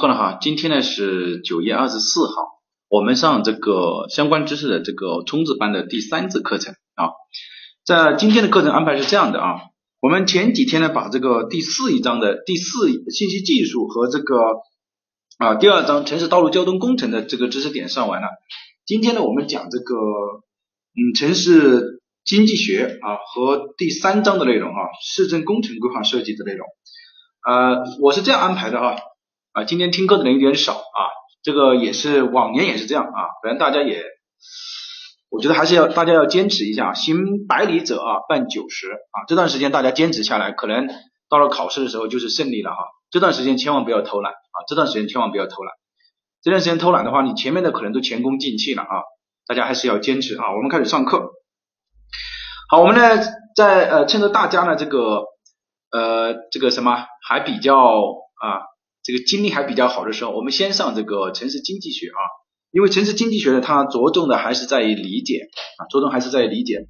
课了哈，今天呢是九月二十四号，我们上这个相关知识的这个冲刺班的第三次课程啊。在今天的课程安排是这样的啊，我们前几天呢把这个第四一章的第四信息技术和这个啊第二章城市道路交通工程的这个知识点上完了。今天呢我们讲这个嗯城市经济学啊和第三章的内容啊市政工程规划设计的内容。呃，我是这样安排的。啊，啊今天听课的人有点少啊，这个也是往年也是这样啊，反正大家也，我觉得还是要大家要坚持一下，行百里者啊半九十啊，这段时间大家坚持下来，可能到了考试的时候就是胜利了哈。这段时间千万不要偷懒啊，这段时间千万不要偷懒，这段时间偷懒的话，你前面的可能都前功尽弃了啊，大家还是要坚持啊。我们开始上课，好，我们呢在呃趁着大家呢这个呃这个什么还比较啊。这个精力还比较好的时候，我们先上这个城市经济学啊，因为城市经济学呢，它着重的还是在于理解啊，着重还是在于理解，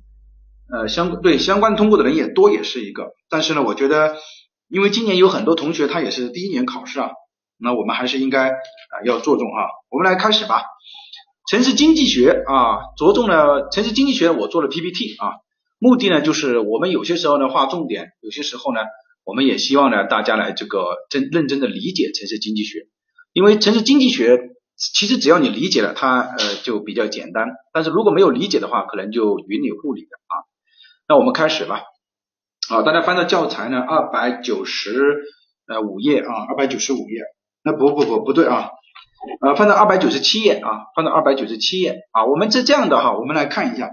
呃，相对相关通过的人也多，也是一个。但是呢，我觉得，因为今年有很多同学他也是第一年考试啊，那我们还是应该啊要着重啊。我们来开始吧。城市经济学啊，着重呢城市经济学，我做了 PPT 啊，目的呢就是我们有些时候呢划重点，有些时候呢。我们也希望呢，大家来这个真认真的理解城市经济学，因为城市经济学其实只要你理解了，它呃就比较简单。但是如果没有理解的话，可能就云里雾里的啊。那我们开始吧。啊，大家翻到教材呢，二百九十呃五页啊，二百九十五页。那不不不不对啊，呃，翻到二百九十七页啊，翻到二百九十七页啊。我们是这样的哈，我们来看一下。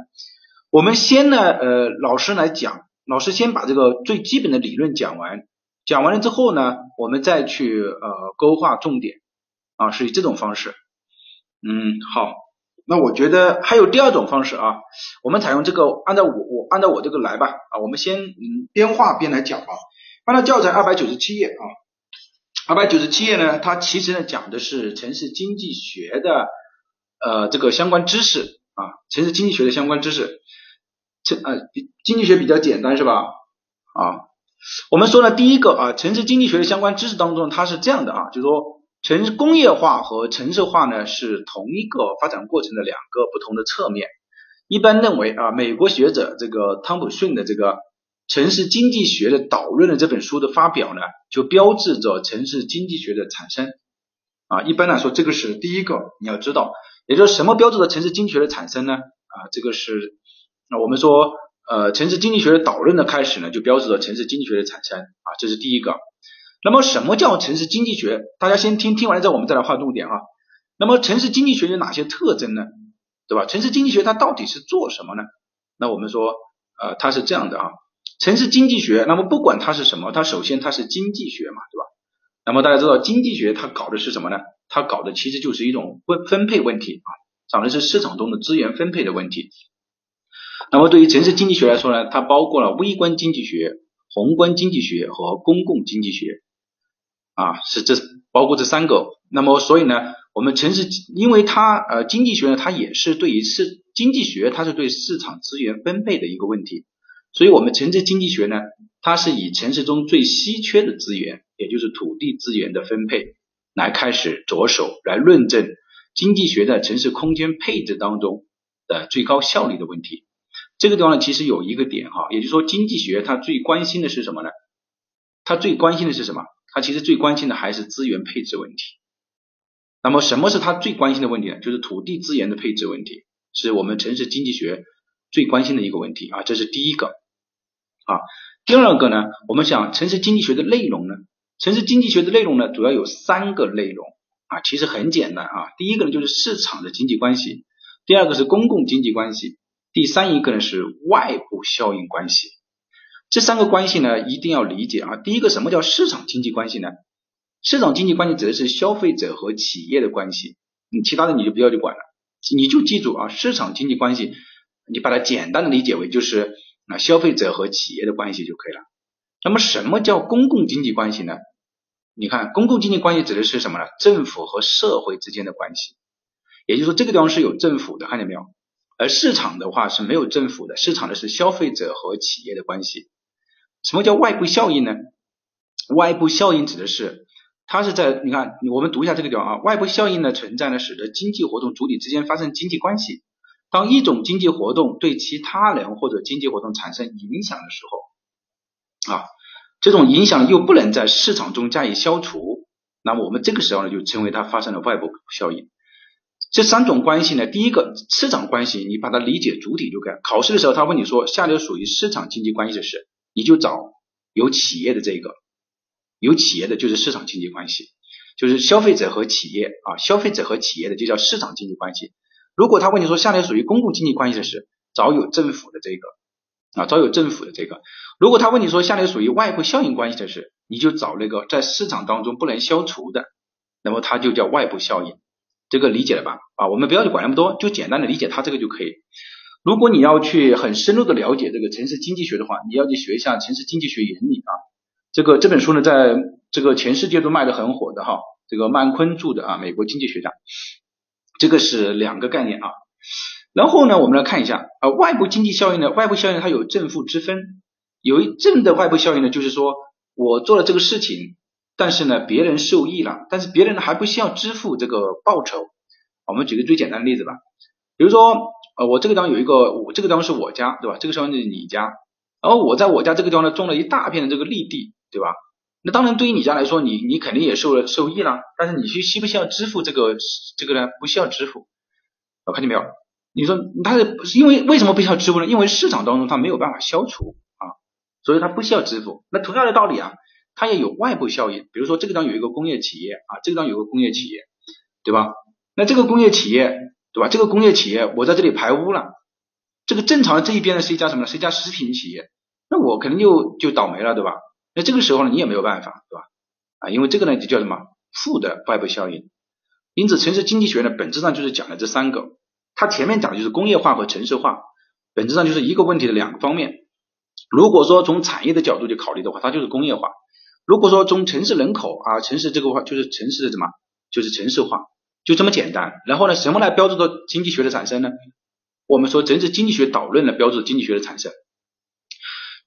我们先呢，呃，老师来讲。老师先把这个最基本的理论讲完，讲完了之后呢，我们再去呃勾画重点啊，是以这种方式。嗯，好，那我觉得还有第二种方式啊，我们采用这个按照我我按照我这个来吧啊，我们先嗯边画边来讲啊。翻到教材二百九十七页啊，二百九十七页呢，它其实呢讲的是城市经济学的呃这个相关知识啊，城市经济学的相关知识。这呃经济学比较简单是吧？啊，我们说呢，第一个啊，城市经济学的相关知识当中，它是这样的啊，就是说城市工业化和城市化呢是同一个发展过程的两个不同的侧面。一般认为啊，美国学者这个汤普逊的这个城市经济学的导论的这本书的发表呢，就标志着城市经济学的产生啊。一般来说，这个是第一个你要知道，也就是什么标志着城市经济学的产生呢？啊，这个是。那我们说，呃，城市经济学的导论的开始呢，就标志着城市经济学的产生啊，这是第一个。那么什么叫城市经济学？大家先听听完了之后，我们再来划重点哈。那么城市经济学有哪些特征呢？对吧？城市经济学它到底是做什么呢？那我们说，呃，它是这样的啊，城市经济学，那么不管它是什么，它首先它是经济学嘛，对吧？那么大家知道经济学它搞的是什么呢？它搞的其实就是一种分分配问题啊，讲的是市场中的资源分配的问题。那么对于城市经济学来说呢，它包括了微观经济学、宏观经济学和公共经济学啊，是这包括这三个。那么所以呢，我们城市因为它呃经济学呢，它也是对于市经济学，它是对市场资源分配的一个问题。所以我们城市经济学呢，它是以城市中最稀缺的资源，也就是土地资源的分配来开始着手来论证经济学在城市空间配置当中的最高效率的问题。这个地方呢，其实有一个点哈，也就是说，经济学它最关心的是什么呢？它最关心的是什么？它其实最关心的还是资源配置问题。那么，什么是它最关心的问题呢？就是土地资源的配置问题，是我们城市经济学最关心的一个问题啊，这是第一个啊。第二个呢，我们想城市经济学的内容呢，城市经济学的内容呢，主要有三个内容啊，其实很简单啊。第一个呢，就是市场的经济关系；第二个是公共经济关系。第三一个呢是外部效应关系，这三个关系呢一定要理解啊。第一个什么叫市场经济关系呢？市场经济关系指的是消费者和企业的关系，你其他的你就不要去管了，你就记住啊，市场经济关系，你把它简单的理解为就是啊消费者和企业的关系就可以了。那么什么叫公共经济关系呢？你看公共经济关系指的是什么呢？政府和社会之间的关系，也就是说这个地方是有政府的，看见没有？而市场的话是没有政府的，市场的是消费者和企业的关系。什么叫外部效应呢？外部效应指的是它是在你看，我们读一下这个地方啊，外部效应的存在呢，使得经济活动主体之间发生经济关系。当一种经济活动对其他人或者经济活动产生影响的时候，啊，这种影响又不能在市场中加以消除，那么我们这个时候呢，就称为它发生了外部效应。这三种关系呢，第一个市场关系，你把它理解主体就可以。考试的时候他问你说，下列属于市场经济关系的事，你就找有企业的这个，有企业的就是市场经济关系，就是消费者和企业啊，消费者和企业的就叫市场经济关系。如果他问你说下列属于公共经济关系的事，找有政府的这个啊，找有政府的这个。如果他问你说下列属于外部效应关系的事，你就找那个在市场当中不能消除的，那么它就叫外部效应。这个理解了吧？啊，我们不要去管那么多，就简单的理解它这个就可以。如果你要去很深入的了解这个城市经济学的话，你要去学一下城市经济学原理啊。这个这本书呢，在这个全世界都卖的很火的哈，这个曼昆著的啊，美国经济学家。这个是两个概念啊，然后呢，我们来看一下啊，外部经济效应呢，外部效应它有正负之分，有一正的外部效应呢，就是说我做了这个事情，但是呢，别人受益了，但是别人呢还不需要支付这个报酬。我们举个最简单的例子吧，比如说呃，我这个地方有一个，我这个地方是我家，对吧？这个地方是你家，然后我在我家这个地方呢种了一大片的这个绿地，对吧？那当然，对于你家来说，你你肯定也受了受益了，但是你需需不需要支付这个这个呢？不需要支付，啊，看见没有？你说它是因为为什么不需要支付呢？因为市场当中它没有办法消除啊，所以它不需要支付。那同样的道理啊，它也有外部效应，比如说这个地方有一个工业企业啊，这个地方有个工业企业，对吧？那这个工业企业，对吧？这个工业企业我在这里排污了，这个正常的这一边呢是一家什么呢？是一家食品企业，那我肯定就就倒霉了，对吧？那这个时候呢，你也没有办法，对吧？啊，因为这个呢就叫什么负的外部效应。因此，城市经济学呢本质上就是讲的这三个。它前面讲的就是工业化和城市化，本质上就是一个问题的两个方面。如果说从产业的角度去考虑的话，它就是工业化；如果说从城市人口啊，城市这个话就是城市的什么，就是城市化，就这么简单。然后呢，什么来标志的经济学的产生呢？我们说城市经济学导论来标注经济学的产生。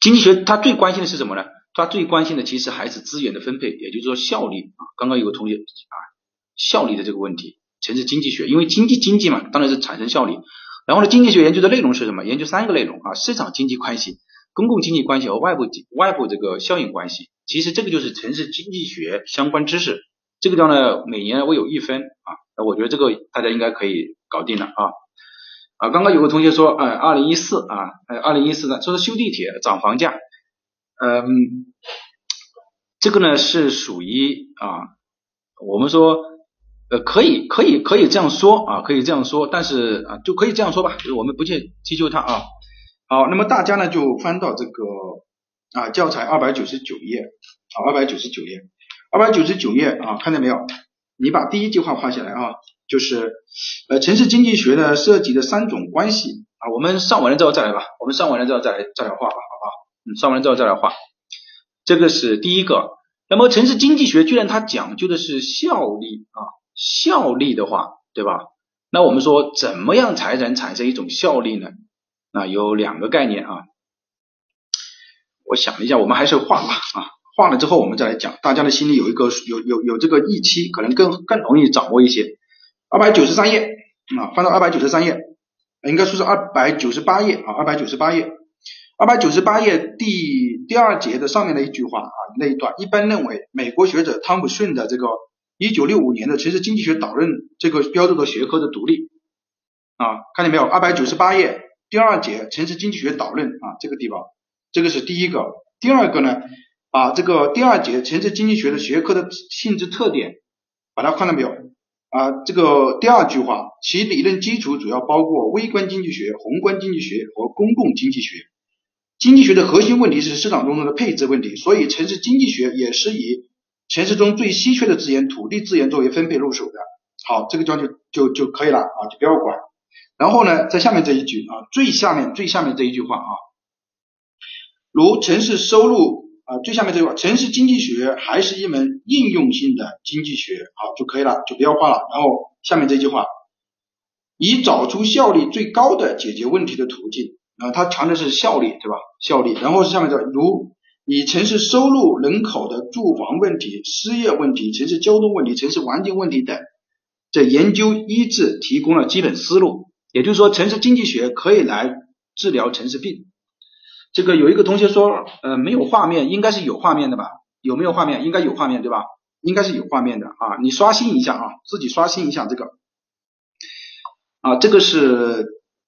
经济学它最关心的是什么呢？它最关心的其实还是资源的分配，也就是说效率啊。刚刚有个同学啊，效率的这个问题，城市经济学，因为经济经济嘛，当然是产生效率。然后呢，经济学研究的内容是什么？研究三个内容啊：市场经济关系、公共经济关系和外部外部这个效应关系。其实这个就是城市经济学相关知识。这个地方呢，每年我有一分啊，我觉得这个大家应该可以搞定了啊。啊，刚刚有个同学说，哎，二零一四啊，哎，二零一四呢，说是修地铁涨房价，嗯，这个呢是属于啊，我们说呃可以可以可以这样说啊，可以这样说，但是啊就可以这样说吧，就是我们不去追究它啊。好，那么大家呢就翻到这个啊教材二百九十九页啊，二百九十九页，二百九十九页啊，看到没有？你把第一句话画下来啊。就是呃城市经济学呢涉及的三种关系啊，我们上完了之后再来吧，我们上完了之后再来再来画吧，好不好？嗯，上完了之后再来画，这个是第一个。那么城市经济学居然它讲究的是效率啊，效率的话，对吧？那我们说怎么样才能产生一种效率呢？啊，有两个概念啊，我想了一下，我们还是画吧啊，画了之后我们再来讲，大家的心里有一个有有有这个预期，可能更更容易掌握一些。二百九十三页啊，翻到二百九十三页，应该说是二百九十八页啊，二百九十八页，二百九十八页第第二节的上面的一句话啊，那一段，一般认为，美国学者汤姆逊的这个一九六五年的城市经济学导论这个标注的学科的独立啊，看见没有？二百九十八页第二节城市经济学导论啊，这个地方，这个是第一个，第二个呢，啊，这个第二节城市经济学的学科的性质特点，把它看到没有？啊，这个第二句话，其理论基础主要包括微观经济学、宏观经济学和公共经济学。经济学的核心问题是市场中的配置问题，所以城市经济学也是以城市中最稀缺的资源——土地资源作为分配入手的。好，这个地方就就就可以了啊，就不要管。然后呢，在下面这一句啊，最下面最下面这一句话啊，如城市收入。啊，最下面这句话，城市经济学还是一门应用性的经济学，好就可以了，就不要画了。然后下面这句话，以找出效率最高的解决问题的途径，啊，它强调是效率，对吧？效率。然后是下面这，如以城市收入人口的住房问题、失业问题、城市交通问题、城市环境问题等，这研究医治提供了基本思路。也就是说，城市经济学可以来治疗城市病。这个有一个同学说，呃，没有画面，应该是有画面的吧？有没有画面？应该有画面对吧？应该是有画面的啊，你刷新一下啊，自己刷新一下这个啊，这个是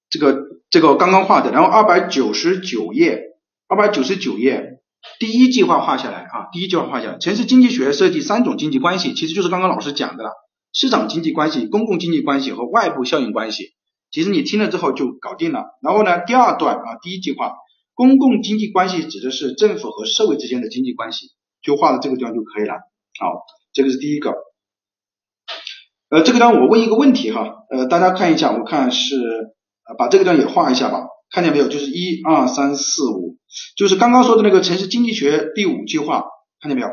这个这个刚刚画的，然后二百九十九页，二百九十九页第一句话画下来啊，第一句话画下来，城市经济学涉及三种经济关系，其实就是刚刚老师讲的了，市场经济关系、公共经济关系和外部效应关系。其实你听了之后就搞定了。然后呢，第二段啊，第一句话，公共经济关系指的是政府和社会之间的经济关系，就画到这个地方就可以了。好，这个是第一个。呃，这个地方我问一个问题哈，呃，大家看一下，我看是呃把这个地方也画一下吧，看见没有？就是一二三四五，就是刚刚说的那个城市经济学第五句话，看见没有？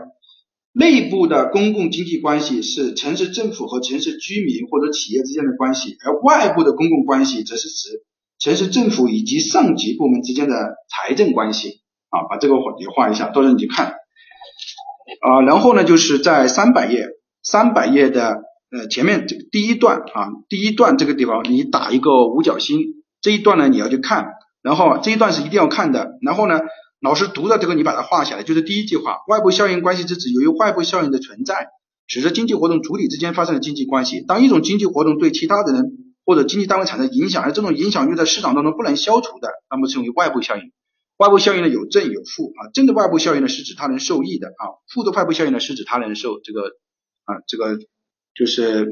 内部的公共经济关系是城市政府和城市居民或者企业之间的关系，而外部的公共关系则是指城市政府以及上级部门之间的财政关系。啊，把这个也画一下，到时候你去看。啊，然后呢，就是在三百页，三百页的呃前面这个第一段啊，第一段这个地方你打一个五角星，这一段呢你要去看，然后这一段是一定要看的，然后呢。老师读的这个，你把它画下来，就是第一句话。外部效应关系是指由于外部效应的存在，使得经济活动主体之间发生了经济关系。当一种经济活动对其他的人或者经济单位产生影响，而这种影响又在市场当中不能消除的，那么称为外部效应。外部效应呢有正有负啊，正的外部效应呢是指他人受益的啊，负的外部效应呢是指他人受这个啊这个就是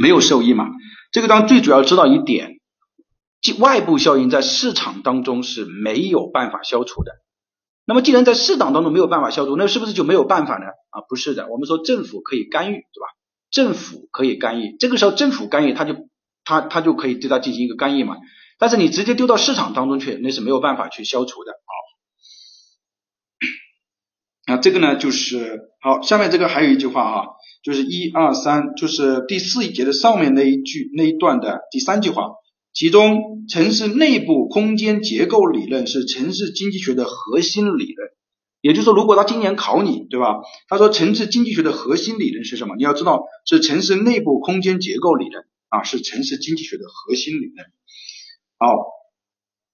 没有受益嘛。这个当最主要知道一点。即外部效应在市场当中是没有办法消除的。那么既然在市场当中没有办法消除，那是不是就没有办法呢？啊，不是的。我们说政府可以干预，对吧？政府可以干预，这个时候政府干预，他就他他就可以对他进行一个干预嘛。但是你直接丢到市场当中去，那是没有办法去消除的啊。那，这个呢就是好，下面这个还有一句话啊，就是一二三，就是第四一节的上面那一句那一段的第三句话。其中，城市内部空间结构理论是城市经济学的核心理论。也就是说，如果他今年考你，对吧？他说城市经济学的核心理论是什么？你要知道是城市内部空间结构理论啊，是城市经济学的核心理论。好，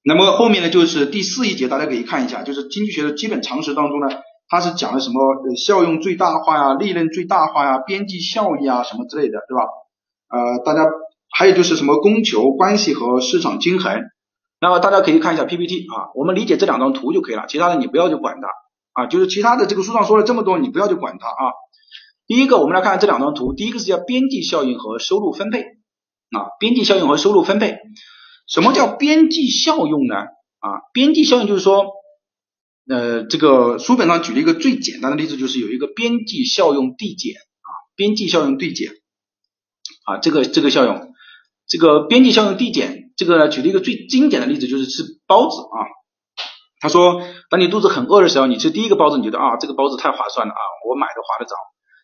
那么后面呢，就是第四一节，大家可以看一下，就是经济学的基本常识当中呢，它是讲的什么效用最大化呀、利润最大化呀、边际效益啊什么之类的，对吧？呃，大家。还有就是什么供求关系和市场均衡，那么大家可以看一下 PPT 啊，我们理解这两张图就可以了，其他的你不要去管它啊，就是其他的这个书上说了这么多，你不要去管它啊。第一个我们来看这两张图，第一个是叫边际效应和收入分配啊，边际效应和收入分配，什么叫边际效用呢？啊，边际效应就是说，呃，这个书本上举了一个最简单的例子，就是有一个边际效用递减啊，边际效用递减啊，这个这个效用。这个边际效应递减，这个举了一个最经典的例子，就是吃包子啊。他说，当你肚子很饿的时候，你吃第一个包子，你觉得啊，这个包子太划算了啊，我买的划得着。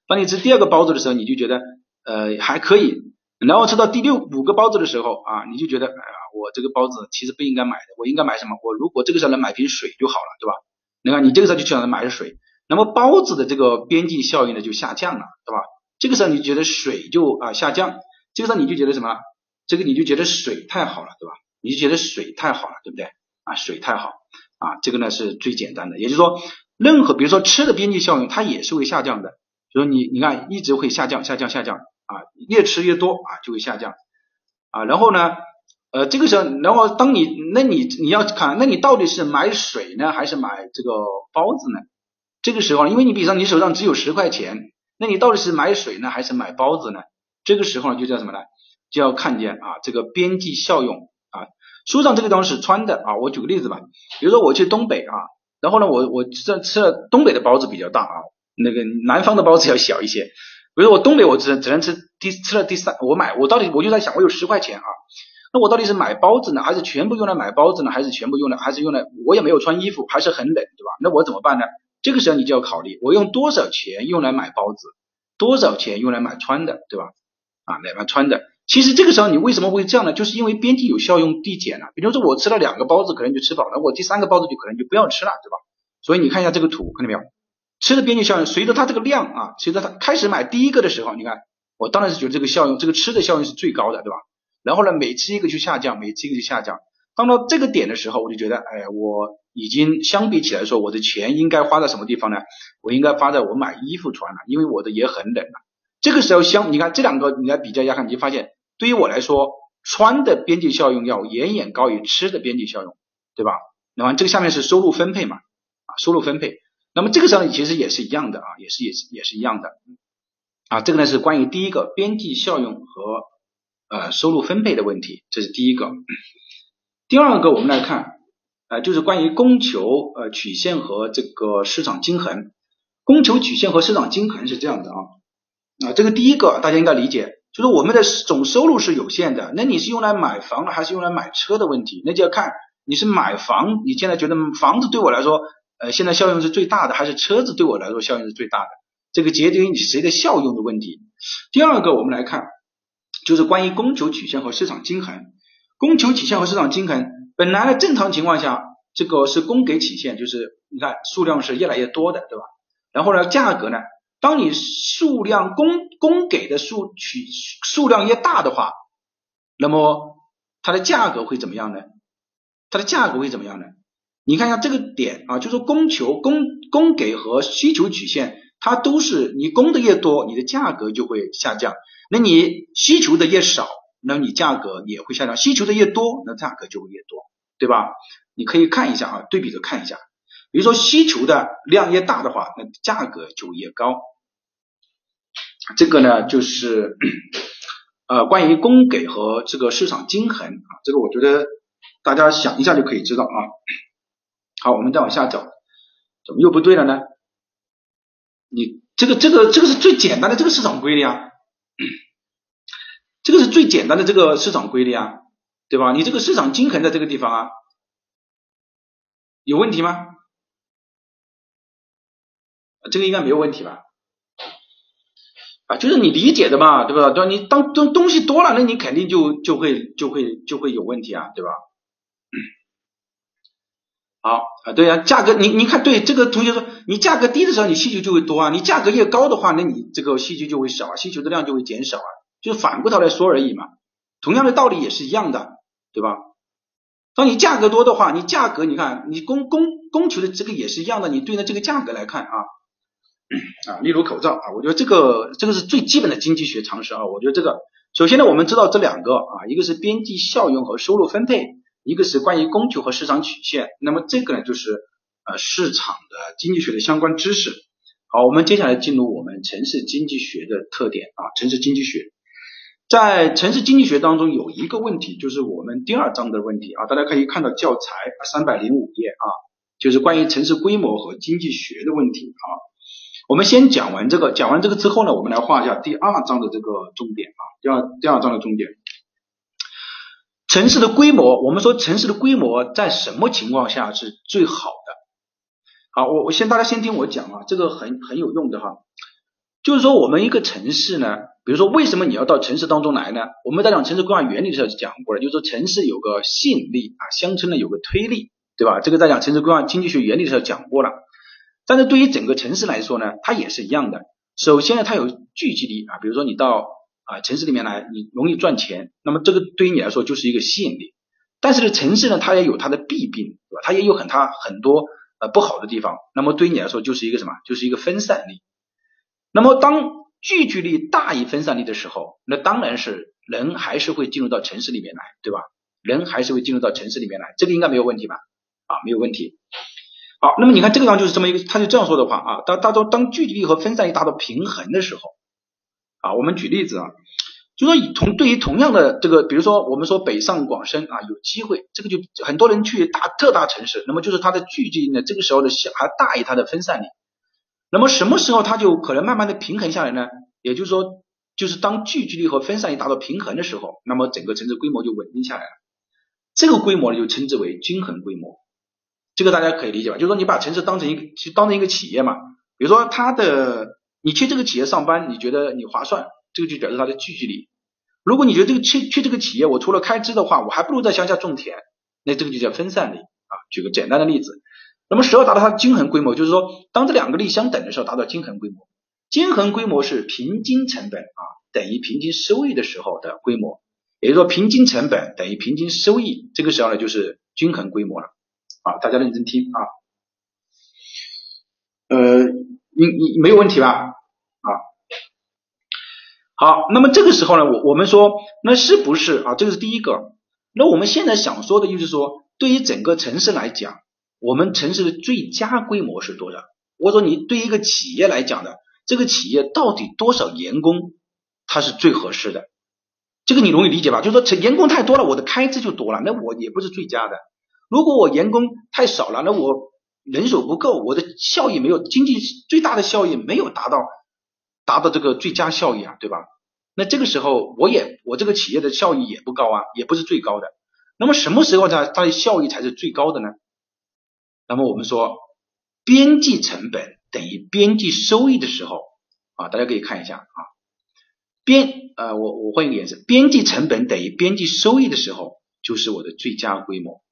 当你吃第二个包子的时候，你就觉得呃还可以。然后吃到第六五个包子的时候啊，你就觉得哎呀，我这个包子其实不应该买的，我应该买什么？我如果这个时候能买瓶水就好了，对吧？你看，你这个时候就想着买水，那么包子的这个边际效应呢就下降了，对吧？这个时候你觉得水就啊下降，这个时候你就觉得什么？这个你就觉得水太好了，对吧？你就觉得水太好了，对不对？啊，水太好啊，这个呢是最简单的。也就是说，任何比如说吃的边际效应，它也是会下降的。比如你你看一直会下降，下降，下降啊，越吃越多啊就会下降啊。然后呢，呃，这个时候，然后当你那你你要看，那你到底是买水呢，还是买这个包子呢？这个时候，因为你比方你手上只有十块钱，那你到底是买水呢，还是买包子呢？这个时候呢，就叫什么呢？就要看见啊，这个边际效用啊，书上这个地方是穿的啊。我举个例子吧，比如说我去东北啊，然后呢，我我吃吃了东北的包子比较大啊，那个南方的包子要小一些。比如说我东北我只只能吃第吃了第三，我买我到底我就在想，我有十块钱啊，那我到底是买包子呢，还是全部用来买包子呢，还是全部用来还是用来我也没有穿衣服，还是很冷，对吧？那我怎么办呢？这个时候你就要考虑，我用多少钱用来买包子，多少钱用来买穿的，对吧？啊，买买穿的。其实这个时候你为什么会这样呢？就是因为边际有效用递减了。比如说我吃了两个包子，可能就吃饱了，我第三个包子就可能就不要吃了，对吧？所以你看一下这个图，看到没有？吃的边际效应随着它这个量啊，随着它开始买第一个的时候，你看我当然是觉得这个效用，这个吃的效应是最高的，对吧？然后呢，每吃一个就下降，每吃一个就下降。当到这个点的时候，我就觉得，哎，我已经相比起来说，我的钱应该花在什么地方呢？我应该花在我买衣服穿了，因为我的也很冷了。这个时候相，你看这两个你来比较一下看，你就发现，对于我来说，穿的边际效用要远远高于吃的边际效用，对吧？那么这个下面是收入分配嘛，啊，收入分配。那么这个时候其实也是一样的啊，也是也是也是一样的。啊，这个呢是关于第一个边际效用和呃收入分配的问题，这是第一个。第二个，我们来看，呃，就是关于供求呃曲线和这个市场均衡。供求曲线和市场均衡是这样的啊，啊，这个第一个大家应该理解，就是我们的总收入是有限的，那你是用来买房还是用来买车的问题，那就要看你是买房，你现在觉得房子对我来说，呃，现在效用是最大的，还是车子对我来说效用是最大的？这个决定于你谁的效用的问题。第二个，我们来看，就是关于供求曲线和市场均衡。供求曲线和市场均衡，本来呢正常情况下，这个是供给曲线，就是你看数量是越来越多的，对吧？然后呢价格呢，当你数量供供给的数取数量越大的话，那么它的价格会怎么样呢？它的价格会怎么样呢？你看一下这个点啊，就是供求供供给和需求曲线，它都是你供的越多，你的价格就会下降，那你需求的越少。那你价格也会下降，需求的越多，那价格就会越多，对吧？你可以看一下啊，对比着看一下，比如说需求的量越大的话，那价格就越高。这个呢，就是呃关于供给和这个市场均衡啊，这个我觉得大家想一下就可以知道啊。好，我们再往下走，怎么又不对了呢？你这个这个这个是最简单的这个市场规律啊。这个是最简单的这个市场规律啊，对吧？你这个市场均衡在这个地方啊，有问题吗？这个应该没有问题吧？啊，就是你理解的嘛，对吧？对？你当东东西多了，那你肯定就就会就会就会有问题啊，对吧？好啊，对呀，价格你你看，对这个同学说，你价格低的时候，你需求就会多啊；你价格越高的话，那你这个需求就会少啊，需求的量就会减少啊。就是反过头来说而已嘛，同样的道理也是一样的，对吧？当你价格多的话，你价格你看你供供供求的这个也是一样的，你对应这个价格来看啊啊，例如口罩啊，我觉得这个这个是最基本的经济学常识啊。我觉得这个首先呢，我们知道这两个啊，一个是边际效用和收入分配，一个是关于供求和市场曲线。那么这个呢，就是呃市场的经济学的相关知识。好，我们接下来进入我们城市经济学的特点啊，城市经济学。在城市经济学当中有一个问题，就是我们第二章的问题啊，大家可以看到教材三百零五页啊，就是关于城市规模和经济学的问题啊。我们先讲完这个，讲完这个之后呢，我们来画一下第二章的这个重点啊，第二第二章的重点。城市的规模，我们说城市的规模在什么情况下是最好的？好，我我先大家先听我讲啊，这个很很有用的哈。就是说，我们一个城市呢，比如说，为什么你要到城市当中来呢？我们在讲城市规划原理的时候讲过了，就是说城市有个吸引力啊，乡村呢有个推力，对吧？这个在讲城市规划经济学原理的时候讲过了。但是对于整个城市来说呢，它也是一样的。首先呢，它有聚集力啊，比如说你到啊城市里面来，你容易赚钱，那么这个对于你来说就是一个吸引力。但是呢，城市呢，它也有它的弊病，对吧？它也有很它很多呃不好的地方。那么对于你来说就是一个什么？就是一个分散力。那么当聚集力大于分散力的时候，那当然是人还是会进入到城市里面来，对吧？人还是会进入到城市里面来，这个应该没有问题吧？啊，没有问题。好，那么你看这个地方就是这么一个，他就这样说的话啊，当当当当聚集力和分散力达到平衡的时候，啊，我们举例子啊，就说以同对于同样的这个，比如说我们说北上广深啊，有机会，这个就很多人去大特大城市，那么就是它的聚集力呢，这个时候的小还大于它的分散力。那么什么时候它就可能慢慢的平衡下来呢？也就是说，就是当聚集力和分散力达到平衡的时候，那么整个城市规模就稳定下来了。这个规模呢就称之为均衡规模。这个大家可以理解吧？就是说你把城市当成一个，当成一个企业嘛。比如说它的，你去这个企业上班，你觉得你划算，这个就表示它的聚集力。如果你觉得这个去去这个企业，我除了开支的话，我还不如在乡下种田，那这个就叫分散力啊。举个简单的例子。那么十二达到它的均衡规模，就是说当这两个力相等的时候达到均衡规模。均衡规模是平均成本啊等于平均收益的时候的规模，也就是说平均成本等于平均收益，这个时候呢就是均衡规模了啊，大家认真听啊，呃，你你没有问题吧？啊，好，那么这个时候呢，我我们说那是不是啊？这个是第一个。那我们现在想说的就是说，对于整个城市来讲，我们城市的最佳规模是多少？或者说你对一个企业来讲的？这个企业到底多少员工，它是最合适的？这个你容易理解吧？就是说，成员工太多了，我的开支就多了，那我也不是最佳的。如果我员工太少了，那我人手不够，我的效益没有经济最大的效益没有达到，达到这个最佳效益啊，对吧？那这个时候我也我这个企业的效益也不高啊，也不是最高的。那么什么时候它它的效益才是最高的呢？那么我们说边际成本。等于边际收益的时候啊，大家可以看一下啊，边呃我我换一个颜色，边际成本等于边际收益的时候，就是我的最佳规模。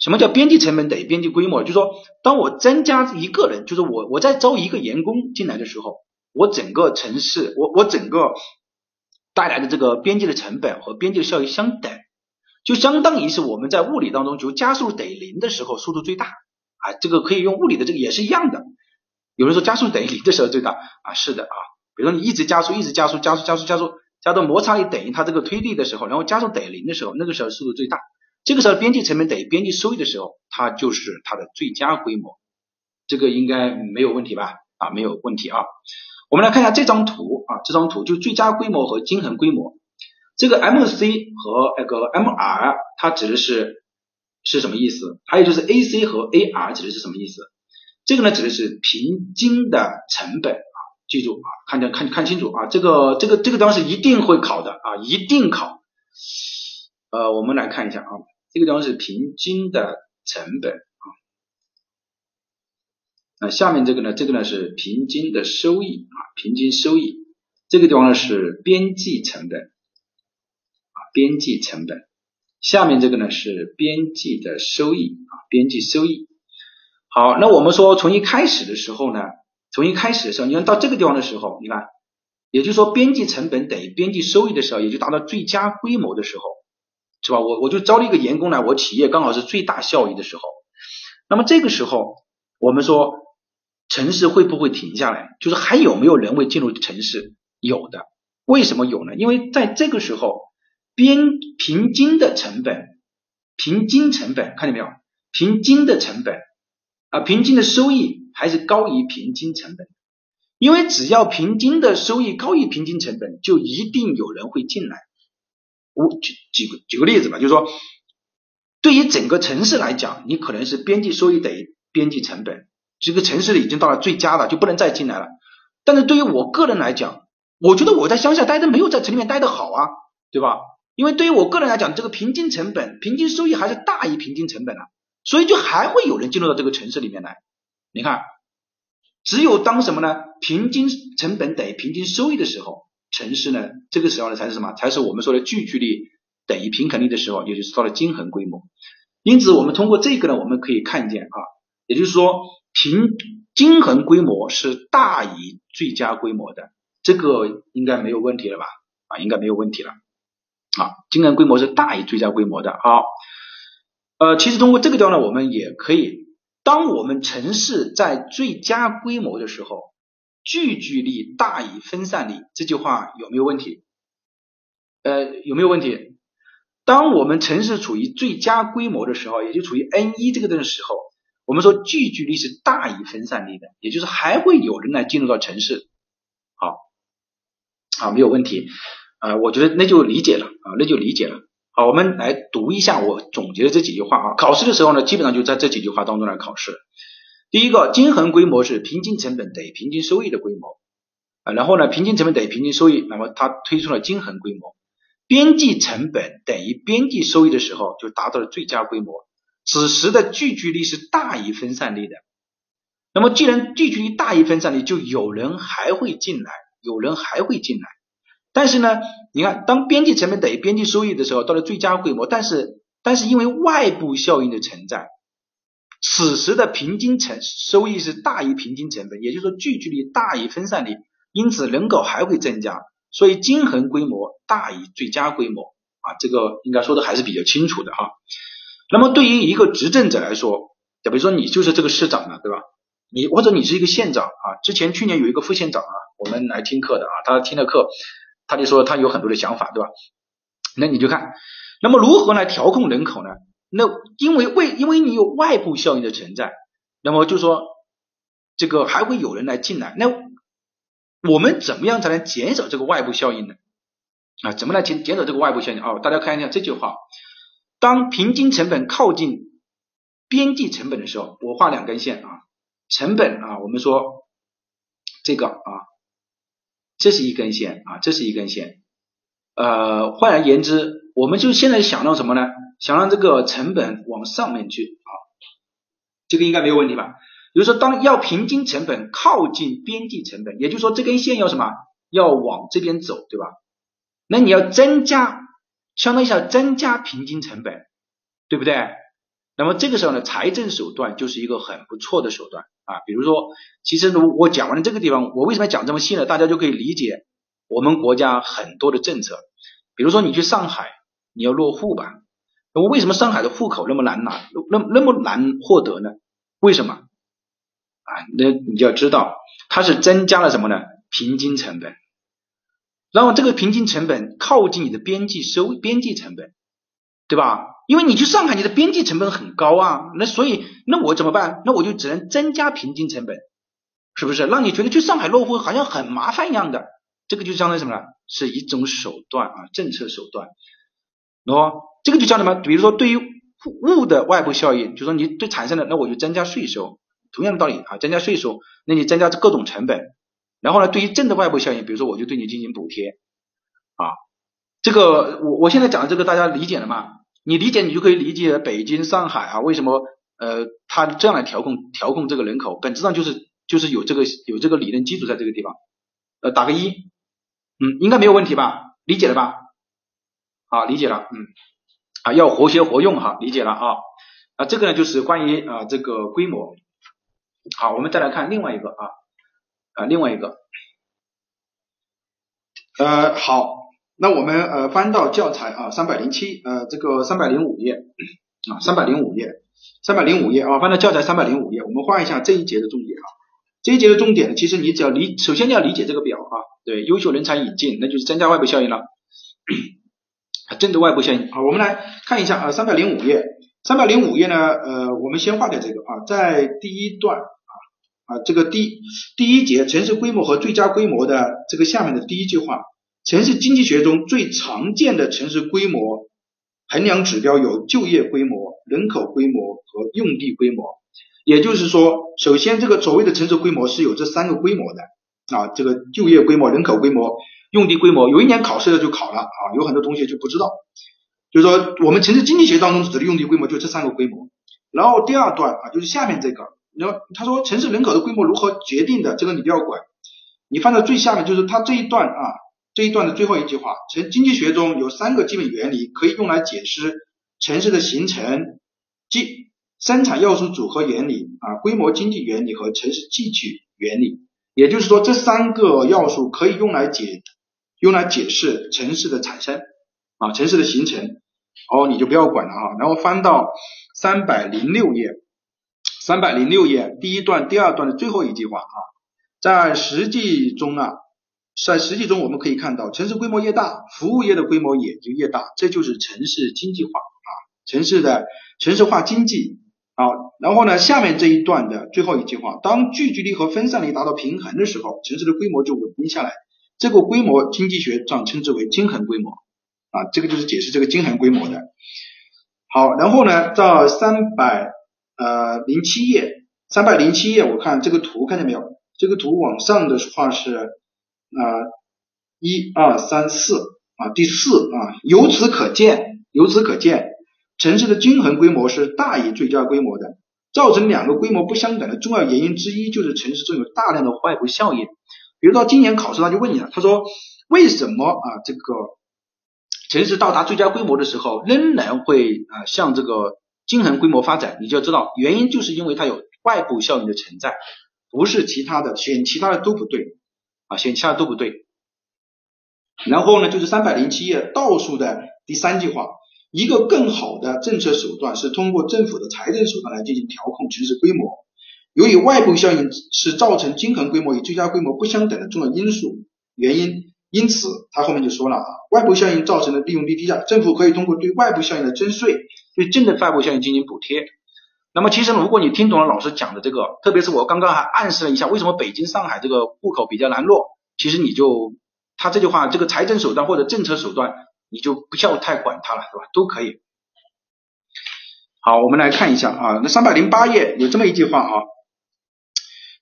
什么叫边际成本等于边际规模？就是说，当我增加一个人，就是我我在招一个员工进来的时候，我整个城市我我整个带来的这个边际的成本和边际的效益相等，就相当于是我们在物理当中就加速等于零的时候速度最大啊，这个可以用物理的这个也是一样的。有人说加速等于零的时候最大啊，是的啊，比如说你一直加速，一直加速，加速，加速，加速，加到摩擦力等于它这个推力的时候，然后加速等于零的时候，那个时候速度最大。这个时候边际成本等于边际收益的时候，它就是它的最佳规模。这个应该没有问题吧？啊，没有问题啊。我们来看一下这张图啊，这张图就最佳规模和均衡规模。这个 MC 和那个 MR 它指的是是什么意思？还有就是 AC 和 AR 指的是什么意思？这个呢指的是平均的成本啊，记住啊，看见看看清楚啊，这个这个这个当时一定会考的啊，一定考。呃，我们来看一下啊，这个地方是平均的成本啊，那下面这个呢，这个呢是平均的收益啊，平均收益，这个地方呢是边际成本啊，边际成本，下面这个呢是边际的收益啊，边际收益。好，那我们说从一开始的时候呢，从一开始的时候，你看到这个地方的时候，你看，也就是说边际成本等于边际收益的时候，也就达到最佳规模的时候，是吧？我我就招了一个员工来，我企业刚好是最大效益的时候，那么这个时候，我们说城市会不会停下来？就是还有没有人会进入城市？有的，为什么有呢？因为在这个时候，边平均的成本，平均成本，看见没有？平均的成本。啊，平均的收益还是高于平均成本，因为只要平均的收益高于平均成本，就一定有人会进来。我举举个举个例子吧，就是说，对于整个城市来讲，你可能是边际收益等于边际成本，这个城市已经到了最佳了，就不能再进来了。但是对于我个人来讲，我觉得我在乡下待的没有在城里面待的好啊，对吧？因为对于我个人来讲，这个平均成本、平均收益还是大于平均成本的。所以就还会有人进入到这个城市里面来，你看，只有当什么呢？平均成本等于平均收益的时候，城市呢，这个时候呢才是什么？才是我们说的聚聚力等于平衡力的时候，也就是到了均衡规模。因此，我们通过这个呢，我们可以看见啊，也就是说，平均衡规模是大于最佳规模的，这个应该没有问题了吧？啊，应该没有问题了。啊，均衡规模是大于最佳规模的。好。呃，其实通过这个地方呢，我们也可以，当我们城市在最佳规模的时候，聚聚力大于分散力，这句话有没有问题？呃，有没有问题？当我们城市处于最佳规模的时候，也就处于 N 一这个的时候，我们说聚聚力是大于分散力的，也就是还会有人来进入到城市。好，好，没有问题。啊，我觉得那就理解了啊，那就理解了。好，我们来读一下我总结的这几句话啊。考试的时候呢，基本上就在这几句话当中来考试。第一个，均衡规模是平均成本等于平均收益的规模啊。然后呢，平均成本等于平均收益，那么它推出了均衡规模。边际成本等于边际收益的时候，就达到了最佳规模。此时的聚集力是大于分散力的。那么既然聚集力大于分散力，就有人还会进来，有人还会进来。但是呢，你看，当边际成本等于边际收益的时候，到了最佳规模，但是但是因为外部效应的存在，此时的平均成收益是大于平均成本，也就是说聚集率大于分散力，因此人口还会增加，所以均衡规模大于最佳规模啊，这个应该说的还是比较清楚的哈。那么对于一个执政者来说，就比如说你就是这个市长了，对吧？你或者你是一个县长啊，之前去年有一个副县长啊，我们来听课的啊，他听了课，他就说他有很多的想法，对吧？那你就看，那么如何来调控人口呢？那因为为因为你有外部效应的存在，那么就说这个还会有人来进来，那我们怎么样才能减少这个外部效应呢？啊，怎么来减减少这个外部效应？哦，大家看一下这句话，当平均成本靠近边际成本的时候，我画两根线啊。成本啊，我们说这个啊，这是一根线啊，这是一根线。呃，换而言之，我们就现在想到什么呢？想让这个成本往上面去啊，这个应该没有问题吧？比如说，当要平均成本靠近边际成本，也就是说这根线要什么？要往这边走，对吧？那你要增加，相当于要增加平均成本，对不对？那么这个时候呢，财政手段就是一个很不错的手段啊。比如说，其实如我讲完了这个地方，我为什么讲这么细呢？大家就可以理解我们国家很多的政策。比如说你去上海，你要落户吧？那么为什么上海的户口那么难拿，那那么难获得呢？为什么？啊，那你就要知道，它是增加了什么呢？平均成本，然后这个平均成本靠近你的边际收边际成本，对吧？因为你去上海，你的边际成本很高啊，那所以那我怎么办？那我就只能增加平均成本，是不是？让你觉得去上海落户好像很麻烦一样的，这个就相当于什么呢？是一种手段啊，政策手段。喏这个就叫什么？比如说对于物的外部效应，就说你对产生的，那我就增加税收，同样的道理啊，增加税收，那你增加各种成本。然后呢，对于正的外部效应，比如说我就对你进行补贴啊，这个我我现在讲的这个大家理解了吗？你理解，你就可以理解北京、上海啊，为什么呃，他这样来调控调控这个人口，本质上就是就是有这个有这个理论基础在这个地方，呃，打个一，嗯，应该没有问题吧？理解了吧？啊，理解了，嗯，啊，要活学活用哈，理解了啊，啊，这个呢就是关于啊这个规模，好，我们再来看另外一个啊啊另外一个，呃，好。那我们呃翻到教材啊三百零七呃这个三百零五页啊三百零五页三百零五页啊翻到教材三百零五页，我们画一下这一节的重点啊这一节的重点其实你只要理首先你要理解这个表啊对优秀人才引进那就是增加外部效应了，政治外部效应好我们来看一下啊三百零五页三百零五页呢呃我们先画点这个啊在第一段啊啊这个第第一节城市规模和最佳规模的这个下面的第一句话。城市经济学中最常见的城市规模衡量指标有就业规模、人口规模和用地规模。也就是说，首先这个所谓的城市规模是有这三个规模的啊，这个就业规模、人口规模、用地规模。有一年考试的就考了啊，有很多同学就不知道，就是说我们城市经济学当中指的用地规模就这三个规模。然后第二段啊，就是下面这个，然后他说城市人口的规模如何决定的，这个你不要管，你放在最下面，就是他这一段啊。这一段的最后一句话，城经济学中有三个基本原理可以用来解释城市的形成，即生产要素组合原理啊、规模经济原理和城市集聚原理。也就是说，这三个要素可以用来解用来解释城市的产生啊、城市的形成。哦，你就不要管了啊。然后翻到三百零六页，三百零六页第一段第二段的最后一句话啊，在实际中啊。在实际中，我们可以看到，城市规模越大，服务业的规模也就越大，这就是城市经济化啊，城市的城市化经济啊。然后呢，下面这一段的最后一句话，当聚集力和分散力达到平衡的时候，城市的规模就稳定下来，这个规模经济学上称之为均衡规模啊，这个就是解释这个均衡规模的。好，然后呢，在三百呃零七页，三百零七页，我看这个图看见没有？这个图往上的话是。啊，一二三四啊，第四啊，由此可见，由此可见，城市的均衡规模是大于最佳规模的。造成两个规模不相等的重要原因之一，就是城市中有大量的外部效应。比如到今年考试，他就问你了，他说为什么啊这个城市到达最佳规模的时候，仍然会啊向这个均衡规模发展，你就知道原因就是因为它有外部效应的存在，不是其他的，选其他的都不对啊，选其他的都不对。然后呢，就是三百零七页倒数的第三句话，一个更好的政策手段是通过政府的财政手段来进行调控城市规模。由于外部效应是造成均衡规模与最佳规模不相等的重要因素原因，因此他后面就说了啊，外部效应造成的利用率低下，政府可以通过对外部效应的征税，对正的外部效应进行补贴。那么其实如果你听懂了老师讲的这个，特别是我刚刚还暗示了一下为什么北京、上海这个户口比较难落，其实你就。他这句话，这个财政手段或者政策手段，你就不要太管它了，是吧？都可以。好，我们来看一下啊，那三百零八页有这么一句话啊，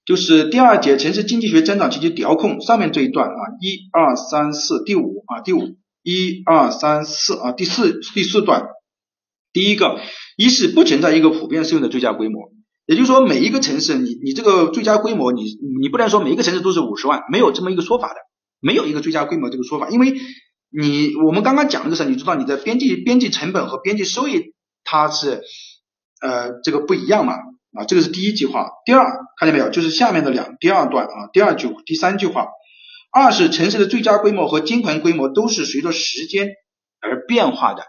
就是第二节城市经济学增长及其调控上面这一段啊，一二三四第五啊，第五一二三四啊，第四第四段，第一个，一是不存在一个普遍适用的最佳规模，也就是说每一个城市，你你这个最佳规模，你你不能说每一个城市都是五十万，没有这么一个说法的。没有一个最佳规模这个说法，因为你我们刚刚讲的时候，你知道你的边际边际成本和边际收益它是呃这个不一样嘛啊，这个是第一句话。第二看见没有，就是下面的两第二段啊，第二句第三句话，二是城市的最佳规模和均衡规模都是随着时间而变化的，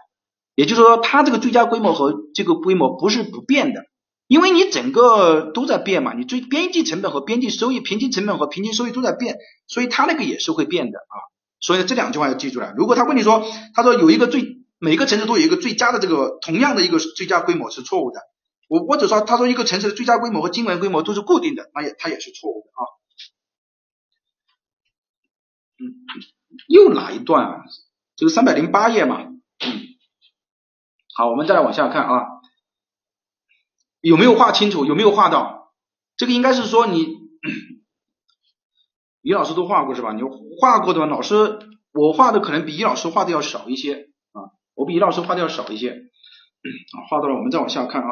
也就是说它这个最佳规模和这个规模不是不变的。因为你整个都在变嘛，你最边际成本和边际收益、平均成本和平均收益都在变，所以它那个也是会变的啊。所以这两句话要记住了。如果他问你说，他说有一个最每个城市都有一个最佳的这个同样的一个最佳规模是错误的。我或者说他说一个城市的最佳规模和均衡规模都是固定的，那也它也是错误的啊。嗯，又哪一段啊？这个三百零八页嘛。嗯，好，我们再来往下看啊。有没有画清楚？有没有画到？这个应该是说你，于老师都画过是吧？你画过的老师，我画的可能比于老师画的要少一些啊，我比于老师画的要少一些。啊，画到了，我们再往下看啊。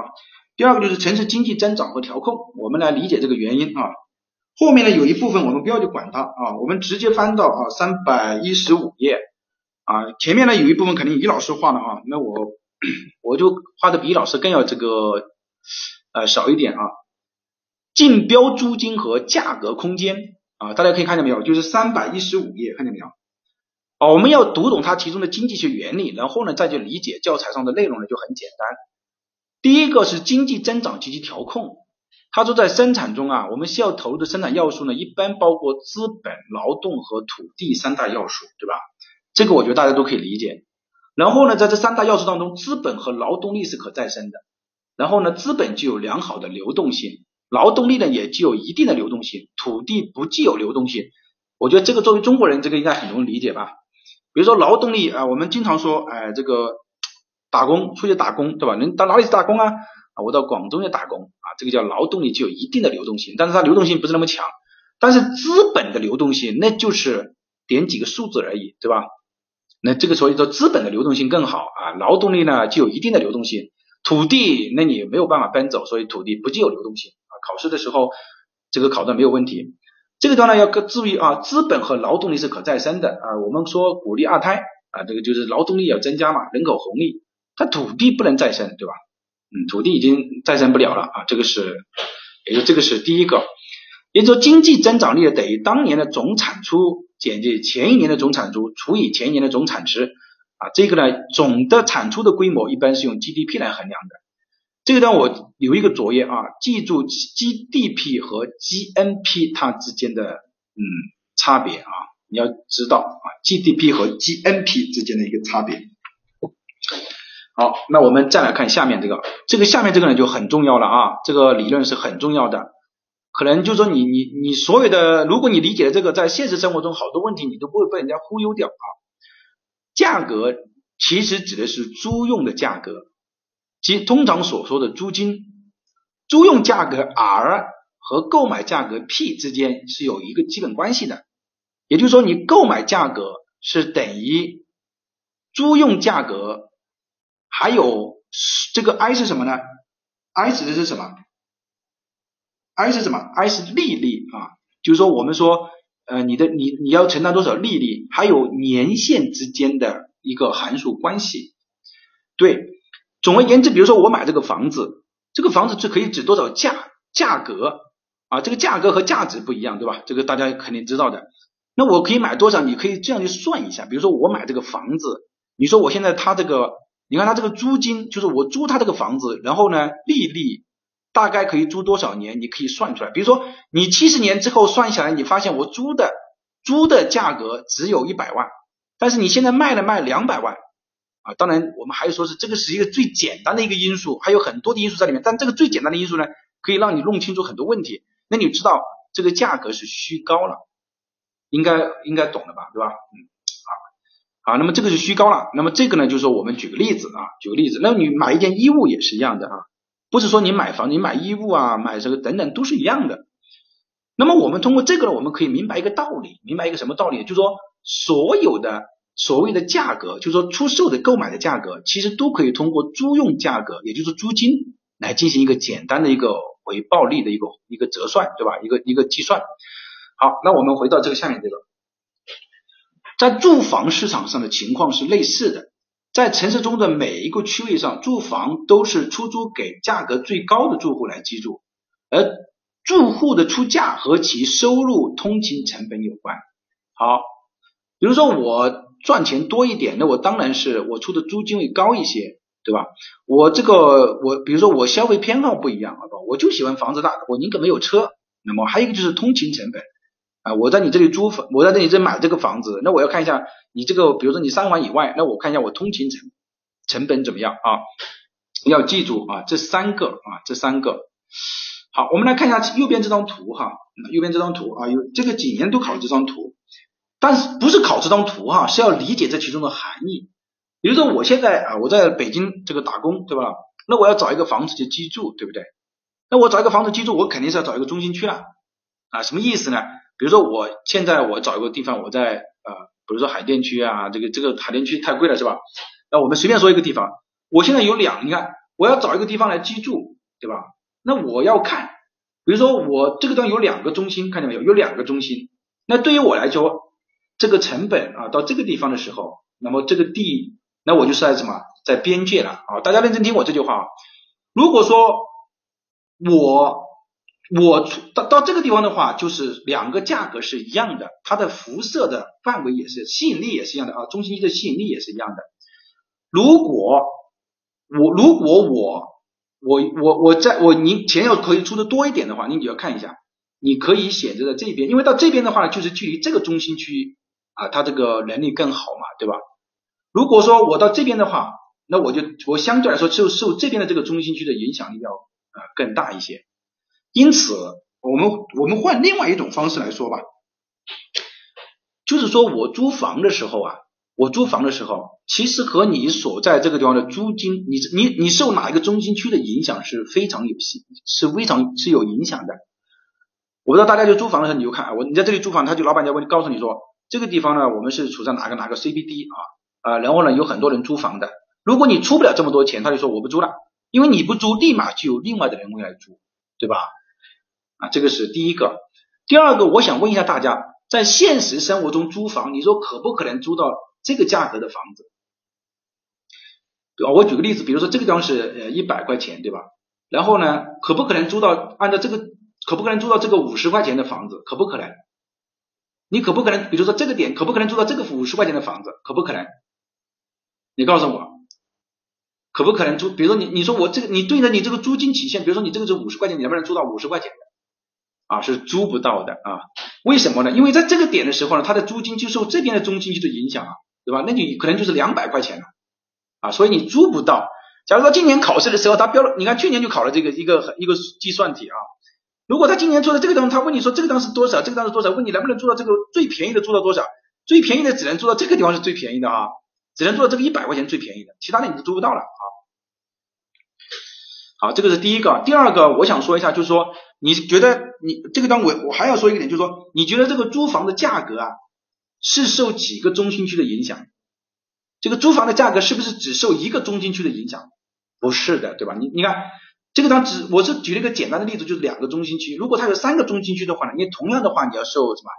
第二个就是城市经济增长和调控，我们来理解这个原因啊。后面呢有一部分我们不要去管它啊，我们直接翻到啊三百一十五页啊，前面呢有一部分肯定于老师画的啊，那我 我就画的比于老师更要这个。呃，少一点啊。竞标租金和价格空间啊，大家可以看见没有？就是三百一十五页，看见没有？哦，我们要读懂它其中的经济学原理，然后呢再去理解教材上的内容呢，就很简单。第一个是经济增长及其调控。他说在生产中啊，我们需要投入的生产要素呢，一般包括资本、劳动和土地三大要素，对吧？这个我觉得大家都可以理解。然后呢，在这三大要素当中，资本和劳动力是可再生的。然后呢，资本具有良好的流动性，劳动力呢也具有一定的流动性，土地不具有流动性。我觉得这个作为中国人，这个应该很容易理解吧？比如说劳动力啊，我们经常说，哎，这个打工出去打工，对吧？人到哪里去打工啊？啊，我到广东去打工啊，这个叫劳动力具有一定的流动性，但是它流动性不是那么强。但是资本的流动性，那就是点几个数字而已，对吧？那这个所以说资本的流动性更好啊，劳动力呢具有一定的流动性。土地，那你没有办法搬走，所以土地不具有流动性啊。考试的时候，这个考的没有问题。这个段呢要注意啊，资本和劳动力是可再生的啊。我们说鼓励二胎啊，这个就是劳动力要增加嘛，人口红利，它土地不能再生，对吧？嗯，土地已经再生不了了啊。这个是，也就这个是第一个，也就经济增长率等于当年的总产出减去前一年的总产出除以前一年的总产值。啊，这个呢，总的产出的规模一般是用 GDP 来衡量的。这个呢，我留一个作业啊，记住 GDP 和 GNP 它之间的嗯差别啊，你要知道啊，GDP 和 GNP 之间的一个差别。好，那我们再来看下面这个，这个下面这个呢就很重要了啊，这个理论是很重要的。可能就是说你你你所有的，如果你理解了这个，在现实生活中好多问题你都不会被人家忽悠掉啊。价格其实指的是租用的价格，即通常所说的租金。租用价格 R 和购买价格 P 之间是有一个基本关系的，也就是说，你购买价格是等于租用价格，还有这个 I 是什么呢？I 指的是什么？I 是什么？I 是利率啊，就是说我们说。呃，你的你你要承担多少利率，还有年限之间的一个函数关系。对，总而言之，比如说我买这个房子，这个房子是可以指多少价价格啊，这个价格和价值不一样，对吧？这个大家肯定知道的。那我可以买多少？你可以这样去算一下。比如说我买这个房子，你说我现在他这个，你看他这个租金，就是我租他这个房子，然后呢利率大概可以租多少年？你可以算出来。比如说你七十年之后算下来，你发现我租的租的价格只有一百万，但是你现在卖了卖两百万啊。当然我们还是说是这个是一个最简单的一个因素，还有很多的因素在里面，但这个最简单的因素呢，可以让你弄清楚很多问题。那你知道这个价格是虚高了。应该应该懂了吧，对吧？嗯，啊，那么这个是虚高了。那么这个呢，就是说我们举个例子啊，举个例子。那你买一件衣物也是一样的啊，不是说你买房，你买衣物啊，买这个等等都是一样的。那么我们通过这个呢，我们可以明白一个道理，明白一个什么道理？就是说所有的所谓的价格，就是说出售的、购买的价格，其实都可以通过租用价格，也就是租金来进行一个简单的一个回报率的一个一个折算，对吧？一个一个计算。好，那我们回到这个下面这个，在住房市场上的情况是类似的，在城市中的每一个区位上，住房都是出租给价格最高的住户来居住，而住户的出价和其收入、通勤成本有关。好，比如说我赚钱多一点，那我当然是我出的租金会高一些，对吧？我这个我比如说我消费偏好不一样，好吧？我就喜欢房子大，我宁可没有车。那么还有一个就是通勤成本。啊，我在你这里租房，我在这里这买这个房子，那我要看一下你这个，比如说你三环以外，那我看一下我通勤成成本怎么样啊？要记住啊，这三个啊，这三个。好，我们来看一下右边这张图哈，右边这张图啊，有这个几年都考这张图，但是不是考这张图哈，是要理解这其中的含义。比如说我现在啊，我在北京这个打工，对吧？那我要找一个房子去居住，对不对？那我找一个房子居住，我肯定是要找一个中心区了啊，什么意思呢？比如说我现在我找一个地方，我在呃，比如说海淀区啊，这个这个海淀区太贵了是吧？那我们随便说一个地方，我现在有两，你看我要找一个地方来居住，对吧？那我要看，比如说我这个地方有两个中心，看见没有？有两个中心，那对于我来说，这个成本啊，到这个地方的时候，那么这个地，那我就是在什么，在边界了啊？大家认真听我这句话啊，如果说我。我出到到这个地方的话，就是两个价格是一样的，它的辐射的范围也是吸引力也是一样的啊，中心区的吸引力也是一样的。如果我如果我我我我在我你钱要可以出的多一点的话，你就要看一下，你可以选择在这边，因为到这边的话就是距离这个中心区啊，它这个能力更好嘛，对吧？如果说我到这边的话，那我就我相对来说就受这边的这个中心区的影响力要啊更大一些。因此，我们我们换另外一种方式来说吧，就是说我租房的时候啊，我租房的时候，其实和你所在这个地方的租金，你你你受哪一个中心区的影响是非常有是是非常是有影响的。我不知道大家就租房的时候，你就看我你在这里租房，他就老板就会告诉你说，这个地方呢，我们是处在哪个哪个 CBD 啊啊，然后呢有很多人租房的，如果你出不了这么多钱，他就说我不租了，因为你不租，立马就有另外的人会来租，对吧？啊，这个是第一个。第二个，我想问一下大家，在现实生活中租房，你说可不可能租到这个价格的房子？对吧？我举个例子，比如说这个地方是呃一百块钱，对吧？然后呢，可不可能租到按照这个，可不可能租到这个五十块钱的房子？可不可能？你可不可能，比如说这个点，可不可能租到这个五十块钱的房子？可不可能？你告诉我，可不可能租？比如说你你说我这个，你对着你这个租金曲线，比如说你这个是五十块钱，你能不能租到五十块钱？啊，是租不到的啊？为什么呢？因为在这个点的时候呢，它的租金就受这边的中心区的影响啊，对吧？那你可能就是两百块钱了啊，所以你租不到。假如说今年考试的时候他标了，你看去年就考了这个一个一个计算题啊。如果他今年出的这个方，他问你说这个方是多少，这个方是多少？问你能不能租到这个最便宜的租到多少？最便宜的只能租到这个地方是最便宜的啊，只能租到这个一百块钱最便宜的，其他的你都租不到了啊。好，这个是第一个。第二个，我想说一下，就是说，你觉得你这个当我我还要说一个点，就是说，你觉得这个租房的价格啊，是受几个中心区的影响？这个租房的价格是不是只受一个中心区的影响？不是的，对吧？你你看这个当只我是举了一个简单的例子，就是两个中心区。如果它有三个中心区的话呢，你同样的话你要受什么？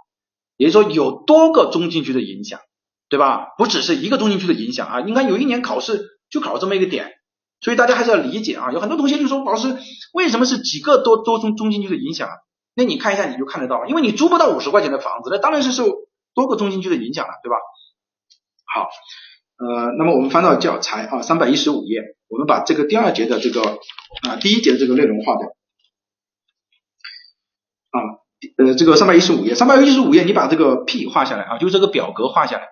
也就是说有多个中心区的影响，对吧？不只是一个中心区的影响啊。应该有一年考试就考这么一个点。所以大家还是要理解啊。有很多同学就说，老师为什么是几个多多中中心区的影响啊？那你看一下你就看得到，因为你租不到五十块钱的房子，那当然是受多个中心区的影响了，对吧？好，呃，那么我们翻到教材啊，三百一十五页，我们把这个第二节的这个啊第一节的这个内容画掉。啊，呃，这个三百一十五页，三百一十五页，你把这个 P 画下来啊，就这个表格画下来，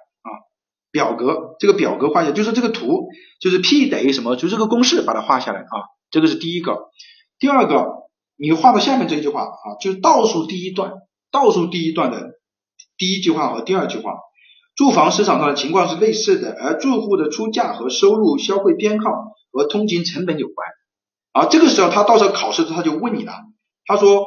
表格这个表格画下，就是这个图，就是 P 等于什么，就这个公式把它画下来啊，这个是第一个。第二个，你画到下面这句话啊，就是倒数第一段，倒数第一段的第一句话和第二句话，住房市场上的情况是类似的，而住户的出价和收入、消费偏好和通勤成本有关。啊，这个时候他到时候考试时他就问你了，他说。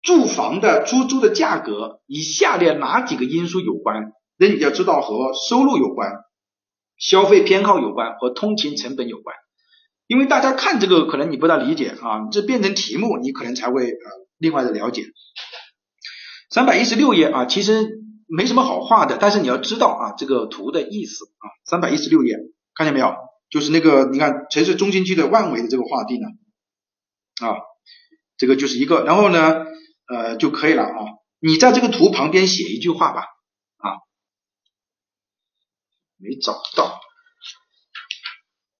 住房的出租的价格与下列哪几个因素有关？那你要知道和收入有关、消费偏好有关和通勤成本有关。因为大家看这个可能你不大理解啊，这变成题目你可能才会呃另外的了解。三百一十六页啊，其实没什么好画的，但是你要知道啊这个图的意思啊。三百一十六页看见没有？就是那个你看城市中心区的万维的这个画地呢啊，这个就是一个，然后呢？呃就可以了啊，你在这个图旁边写一句话吧，没找到，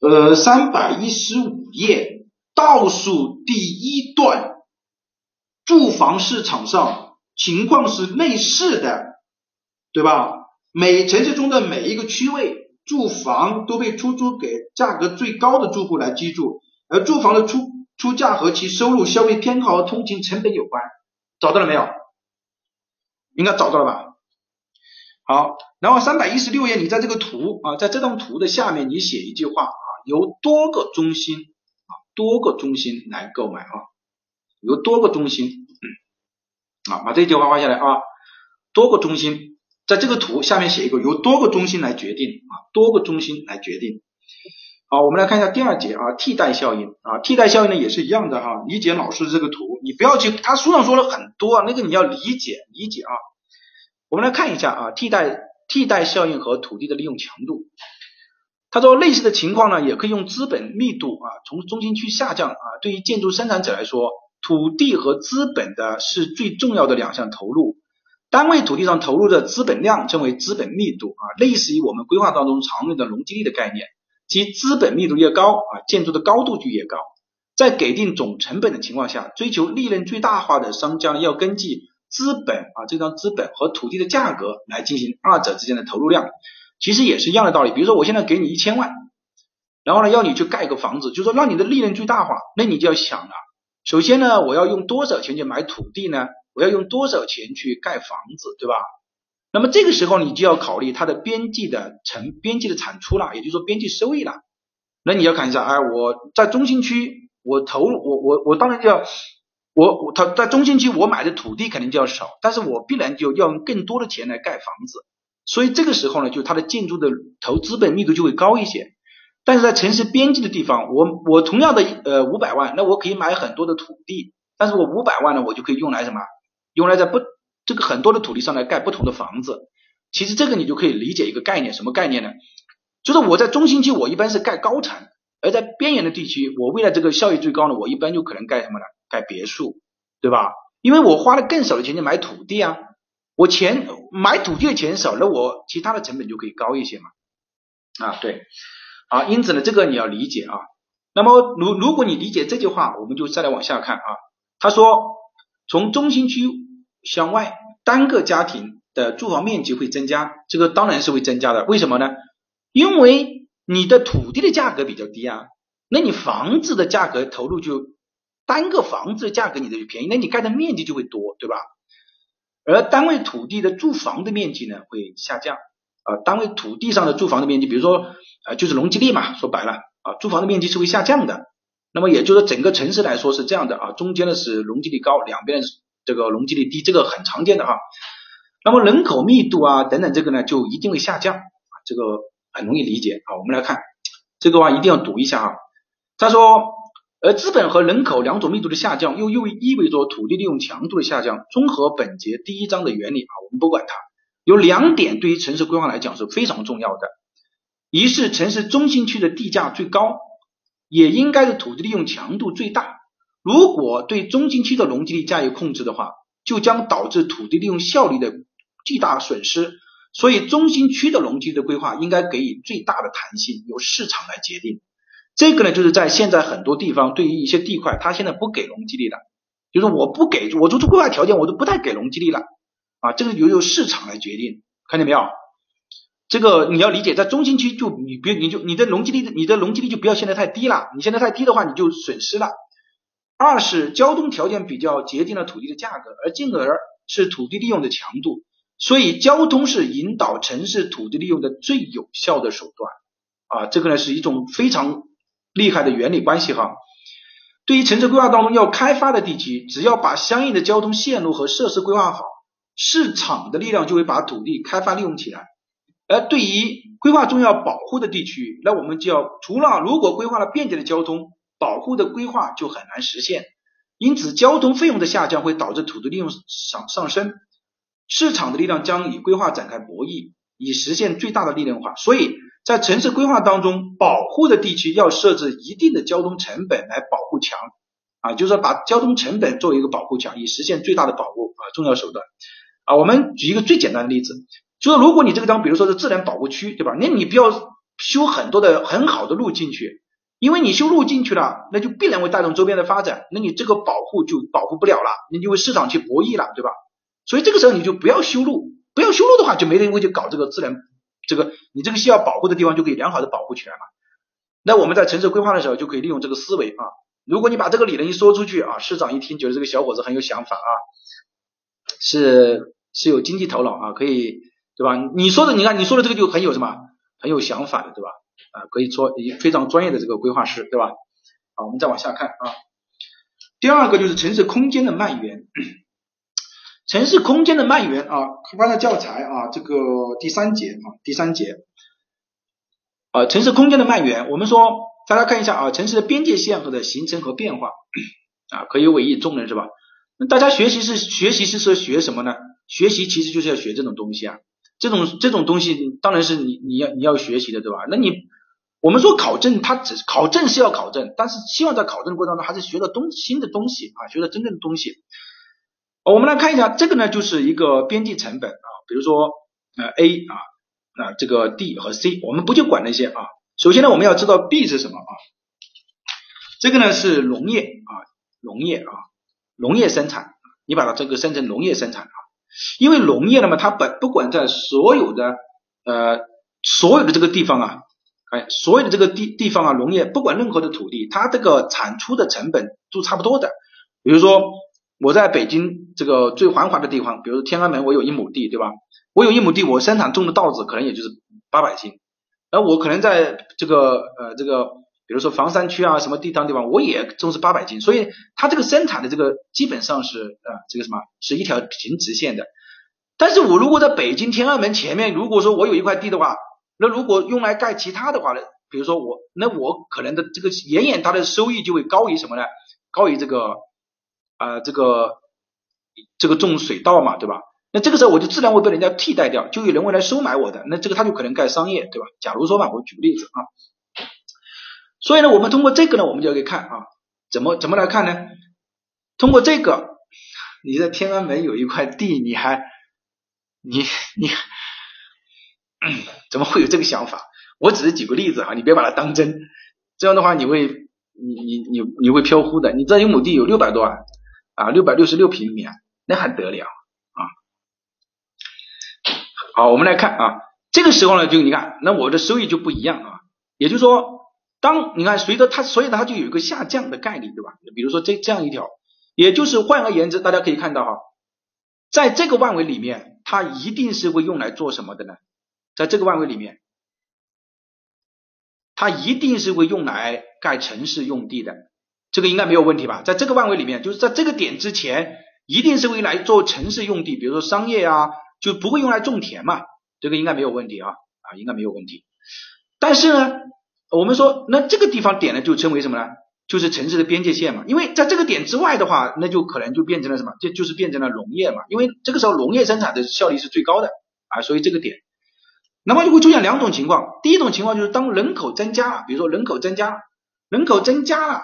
呃三百一十五页倒数第一段，住房市场上情况是类似的，对吧？每城市中的每一个区位住房都被出租给价格最高的住户来居住，而住房的出出价和其收入、消费偏好和通勤成本有关。找到了没有？应该找到了吧？好，然后三百一十六页，你在这个图啊，在这张图的下面，你写一句话啊，由多个中心啊，多个中心来购买啊，由多个中心啊，把这句话画下来啊，多个中心，在这个图下面写一个由多个中心来决定啊，多个中心来决定。好，我们来看一下第二节啊，替代效应啊，替代效应呢也是一样的哈，理解老师这个图，你不要去，他书上说了很多啊，那个你要理解理解啊。我们来看一下啊，替代替代效应和土地的利用强度。他说类似的情况呢，也可以用资本密度啊，从中心区下降啊，对于建筑生产者来说，土地和资本的是最重要的两项投入，单位土地上投入的资本量称为资本密度啊，类似于我们规划当中常用的容积率的概念。即资本密度越高啊，建筑的高度就越高。在给定总成本的情况下，追求利润最大化的商家，要根据资本啊这张资本和土地的价格来进行二者之间的投入量。其实也是一样的道理。比如说我现在给你一千万，然后呢要你去盖个房子，就说让你的利润最大化，那你就要想了，首先呢我要用多少钱去买土地呢？我要用多少钱去盖房子，对吧？那么这个时候你就要考虑它的边际的成边际的产出了，也就是说边际收益了。那你要看一下，哎，我在中心区，我投我我我当然就要我我他在中心区我买的土地肯定就要少，但是我必然就要用更多的钱来盖房子。所以这个时候呢，就它的建筑的投资本密度就会高一些。但是在城市边际的地方，我我同样的呃五百万，那我可以买很多的土地，但是我五百万呢，我就可以用来什么？用来在不。这个很多的土地上来盖不同的房子，其实这个你就可以理解一个概念，什么概念呢？就是我在中心区我一般是盖高层，而在边缘的地区，我为了这个效益最高呢，我一般就可能盖什么呢？盖别墅，对吧？因为我花了更少的钱去买土地啊，我钱买土地的钱少，那我其他的成本就可以高一些嘛。啊，对，啊，因此呢，这个你要理解啊。那么如如果你理解这句话，我们就再来往下看啊。他说从中心区。向外单个家庭的住房面积会增加，这个当然是会增加的。为什么呢？因为你的土地的价格比较低啊，那你房子的价格投入就单个房子的价格你的就便宜，那你盖的面积就会多，对吧？而单位土地的住房的面积呢会下降啊，单位土地上的住房的面积，比如说呃就是容积率嘛，说白了啊，住房的面积是会下降的。那么也就是整个城市来说是这样的啊，中间的是容积率高，两边是。这个容积率低，这个很常见的哈。那么人口密度啊等等，这个呢就一定会下降啊，这个很容易理解啊。我们来看这个话一定要读一下啊。他说，而资本和人口两种密度的下降，又又意味着土地利用强度的下降。综合本节第一章的原理啊，我们不管它，有两点对于城市规划来讲是非常重要的。一是城市中心区的地价最高，也应该是土地利用强度最大。如果对中心区的容积率加以控制的话，就将导致土地利用效率的巨大损失。所以中心区的容积的规划应该给予最大的弹性，由市场来决定。这个呢，就是在现在很多地方对于一些地块，它现在不给容积率了，就是我不给，我做出规划条件，我都不太给容积率了啊，这个由由市场来决定，看见没有？这个你要理解，在中心区就你别你就你的容积率，你的容积率就不要现在太低了，你现在太低的话，你就损失了。二是交通条件比较决定了土地的价格，而进而是土地利用的强度。所以交通是引导城市土地利用的最有效的手段啊，这个呢是一种非常厉害的原理关系哈。对于城市规划当中要开发的地区，只要把相应的交通线路和设施规划好，市场的力量就会把土地开发利用起来。而对于规划中要保护的地区，那我们就要除了如果规划了便捷的交通，保护的规划就很难实现。因此，交通费用的下降会导致土地利用上上升。市场的力量将与规划展开博弈，以实现最大的利润化。所以在城市规划当中，保护的地区要设置一定的交通成本来保护墙啊，就是说把交通成本作为一个保护墙，以实现最大的保护啊，重要手段啊。我们举一个最简单的例子，就是如果你这个地方，比如说是自然保护区，对吧？那你不要修很多的很好的路进去，因为你修路进去了，那就必然会带动周边的发展，那你这个保护就保护不了了，你就为市场去博弈了，对吧？所以这个时候你就不要修路，不要修路的话，就没人会去搞这个自然，这个你这个需要保护的地方就可以良好的保护起来嘛。那我们在城市规划的时候就可以利用这个思维啊。如果你把这个理论一说出去啊，市长一听觉得这个小伙子很有想法啊，是是有经济头脑啊，可以对吧？你说的你看你说的这个就很有什么很有想法的对吧？啊，可以说非常专业的这个规划师对吧？好，我们再往下看啊。第二个就是城市空间的蔓延。城市空间的蔓延啊，翻的教材啊，这个第三节啊，第三节啊，城市空间的蔓延，我们说大家看一下啊，城市的边界线和的形成和变化啊，可以委以重任是吧？那大家学习是学习是说学什么呢？学习其实就是要学这种东西啊，这种这种东西当然是你你要你要学习的对吧？那你我们说考证，它只考证是要考证，但是希望在考证的过程当中还是学到东新的东西啊，学到真正的东西。我们来看一下，这个呢就是一个边际成本啊，比如说呃 A 啊，那这个 D 和 C，我们不去管那些啊。首先呢，我们要知道 B 是什么啊？这个呢是农业啊，农业啊，农业生产，你把它这个生成农业生产啊。因为农业呢嘛，它本不管在所有的呃所有的这个地方啊，哎，所有的这个地地方啊，农业不管任何的土地，它这个产出的成本都差不多的，比如说。我在北京这个最繁华的地方，比如说天安门，我有一亩地，对吧？我有一亩地，我生产种的稻子可能也就是八百斤，而我可能在这个呃这个，比如说房山区啊什么地方地方，我也种是八百斤，所以它这个生产的这个基本上是呃这个什么是一条平直线的。但是我如果在北京天安门前面，如果说我有一块地的话，那如果用来盖其他的话呢，比如说我那我可能的这个远远它的收益就会高于什么呢？高于这个。啊，这个这个种水稻嘛，对吧？那这个时候我就自然会被人家替代掉，就有人会来收买我的，那这个他就可能干商业，对吧？假如说嘛，我举个例子啊，所以呢，我们通过这个呢，我们就可以看啊，怎么怎么来看呢？通过这个，你在天安门有一块地，你还你你 怎么会有这个想法？我只是举个例子啊，你别把它当真，这样的话你会你你你你会飘忽的。你这一亩地有六百多万。啊，六百六十六平米啊，那还得了啊！好，我们来看啊，这个时候呢，就你看，那我的收益就不一样啊。也就是说，当你看随着它，所以它就有一个下降的概率，对吧？比如说这这样一条，也就是换而言之，大家可以看到哈，在这个范围里面，它一定是会用来做什么的呢？在这个范围里面，它一定是会用来盖城市用地的。这个应该没有问题吧？在这个范围里面，就是在这个点之前，一定是会来做城市用地，比如说商业啊，就不会用来种田嘛。这个应该没有问题啊，啊，应该没有问题。但是呢，我们说，那这个地方点呢，就称为什么呢？就是城市的边界线嘛。因为在这个点之外的话，那就可能就变成了什么？就就是变成了农业嘛。因为这个时候农业生产的效率是最高的啊，所以这个点，那么就会出现两种情况。第一种情况就是当人口增加，比如说人口增加。人口增加了，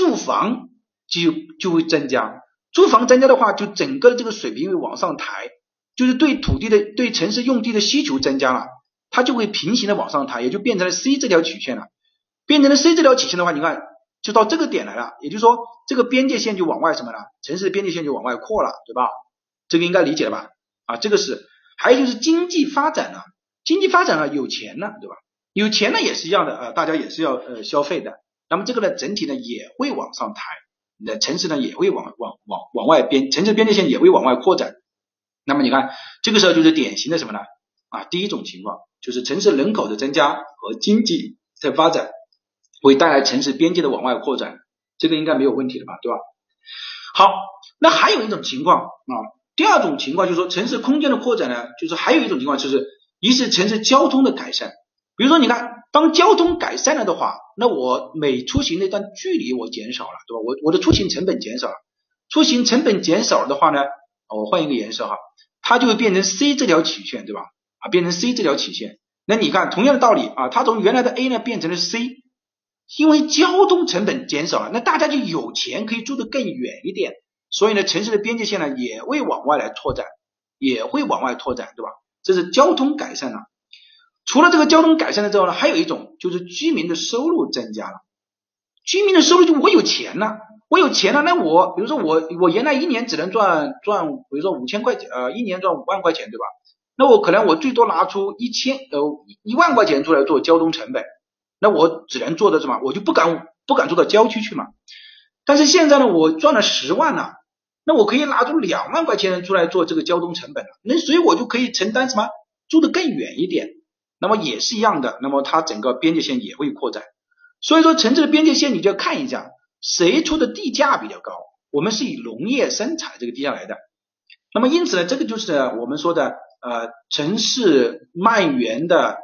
住房就就会增加，住房增加的话，就整个的这个水平会往上抬，就是对土地的对城市用地的需求增加了，它就会平行的往上抬，也就变成了 C 这条曲线了。变成了 C 这条曲线的话，你看就到这个点来了，也就是说这个边界线就往外什么了，城市的边界线就往外扩了，对吧？这个应该理解了吧？啊，这个是，还有就是经济发展了，经济发展了有钱了，对吧？有钱呢也是一样的啊，大家也是要呃消费的，那么这个呢整体呢也会往上抬，你的城市呢也会往往往往外边，城市边界线也会往外扩展。那么你看这个时候就是典型的什么呢？啊，第一种情况就是城市人口的增加和经济的发展会带来城市边界的往外扩展，这个应该没有问题的吧，对吧？好，那还有一种情况啊，第二种情况就是说城市空间的扩展呢，就是还有一种情况就是一是城市交通的改善。比如说，你看，当交通改善了的话，那我每出行那段距离我减少了，对吧？我我的出行成本减少了，出行成本减少了的话呢，我换一个颜色哈，它就会变成 C 这条曲线，对吧？啊，变成 C 这条曲线。那你看，同样的道理啊，它从原来的 A 呢变成了 C，因为交通成本减少了，那大家就有钱可以住得更远一点，所以呢，城市的边界线呢也会往外来拓展，也会往外拓展，对吧？这是交通改善了。除了这个交通改善了之后呢，还有一种就是居民的收入增加了。居民的收入就我有钱了，我有钱了，那我比如说我我原来一年只能赚赚，比如说五千块钱，呃，一年赚五万块钱，对吧？那我可能我最多拿出一千呃一万块钱出来做交通成本，那我只能做的什么？我就不敢不敢做到郊区去嘛。但是现在呢，我赚了十万了，那我可以拿出两万块钱出来做这个交通成本了，那所以我就可以承担什么？住得更远一点。那么也是一样的，那么它整个边界线也会扩展，所以说城市的边界线你就要看一下谁出的地价比较高，我们是以农业生产这个地价来的，那么因此呢，这个就是我们说的呃城市蔓延的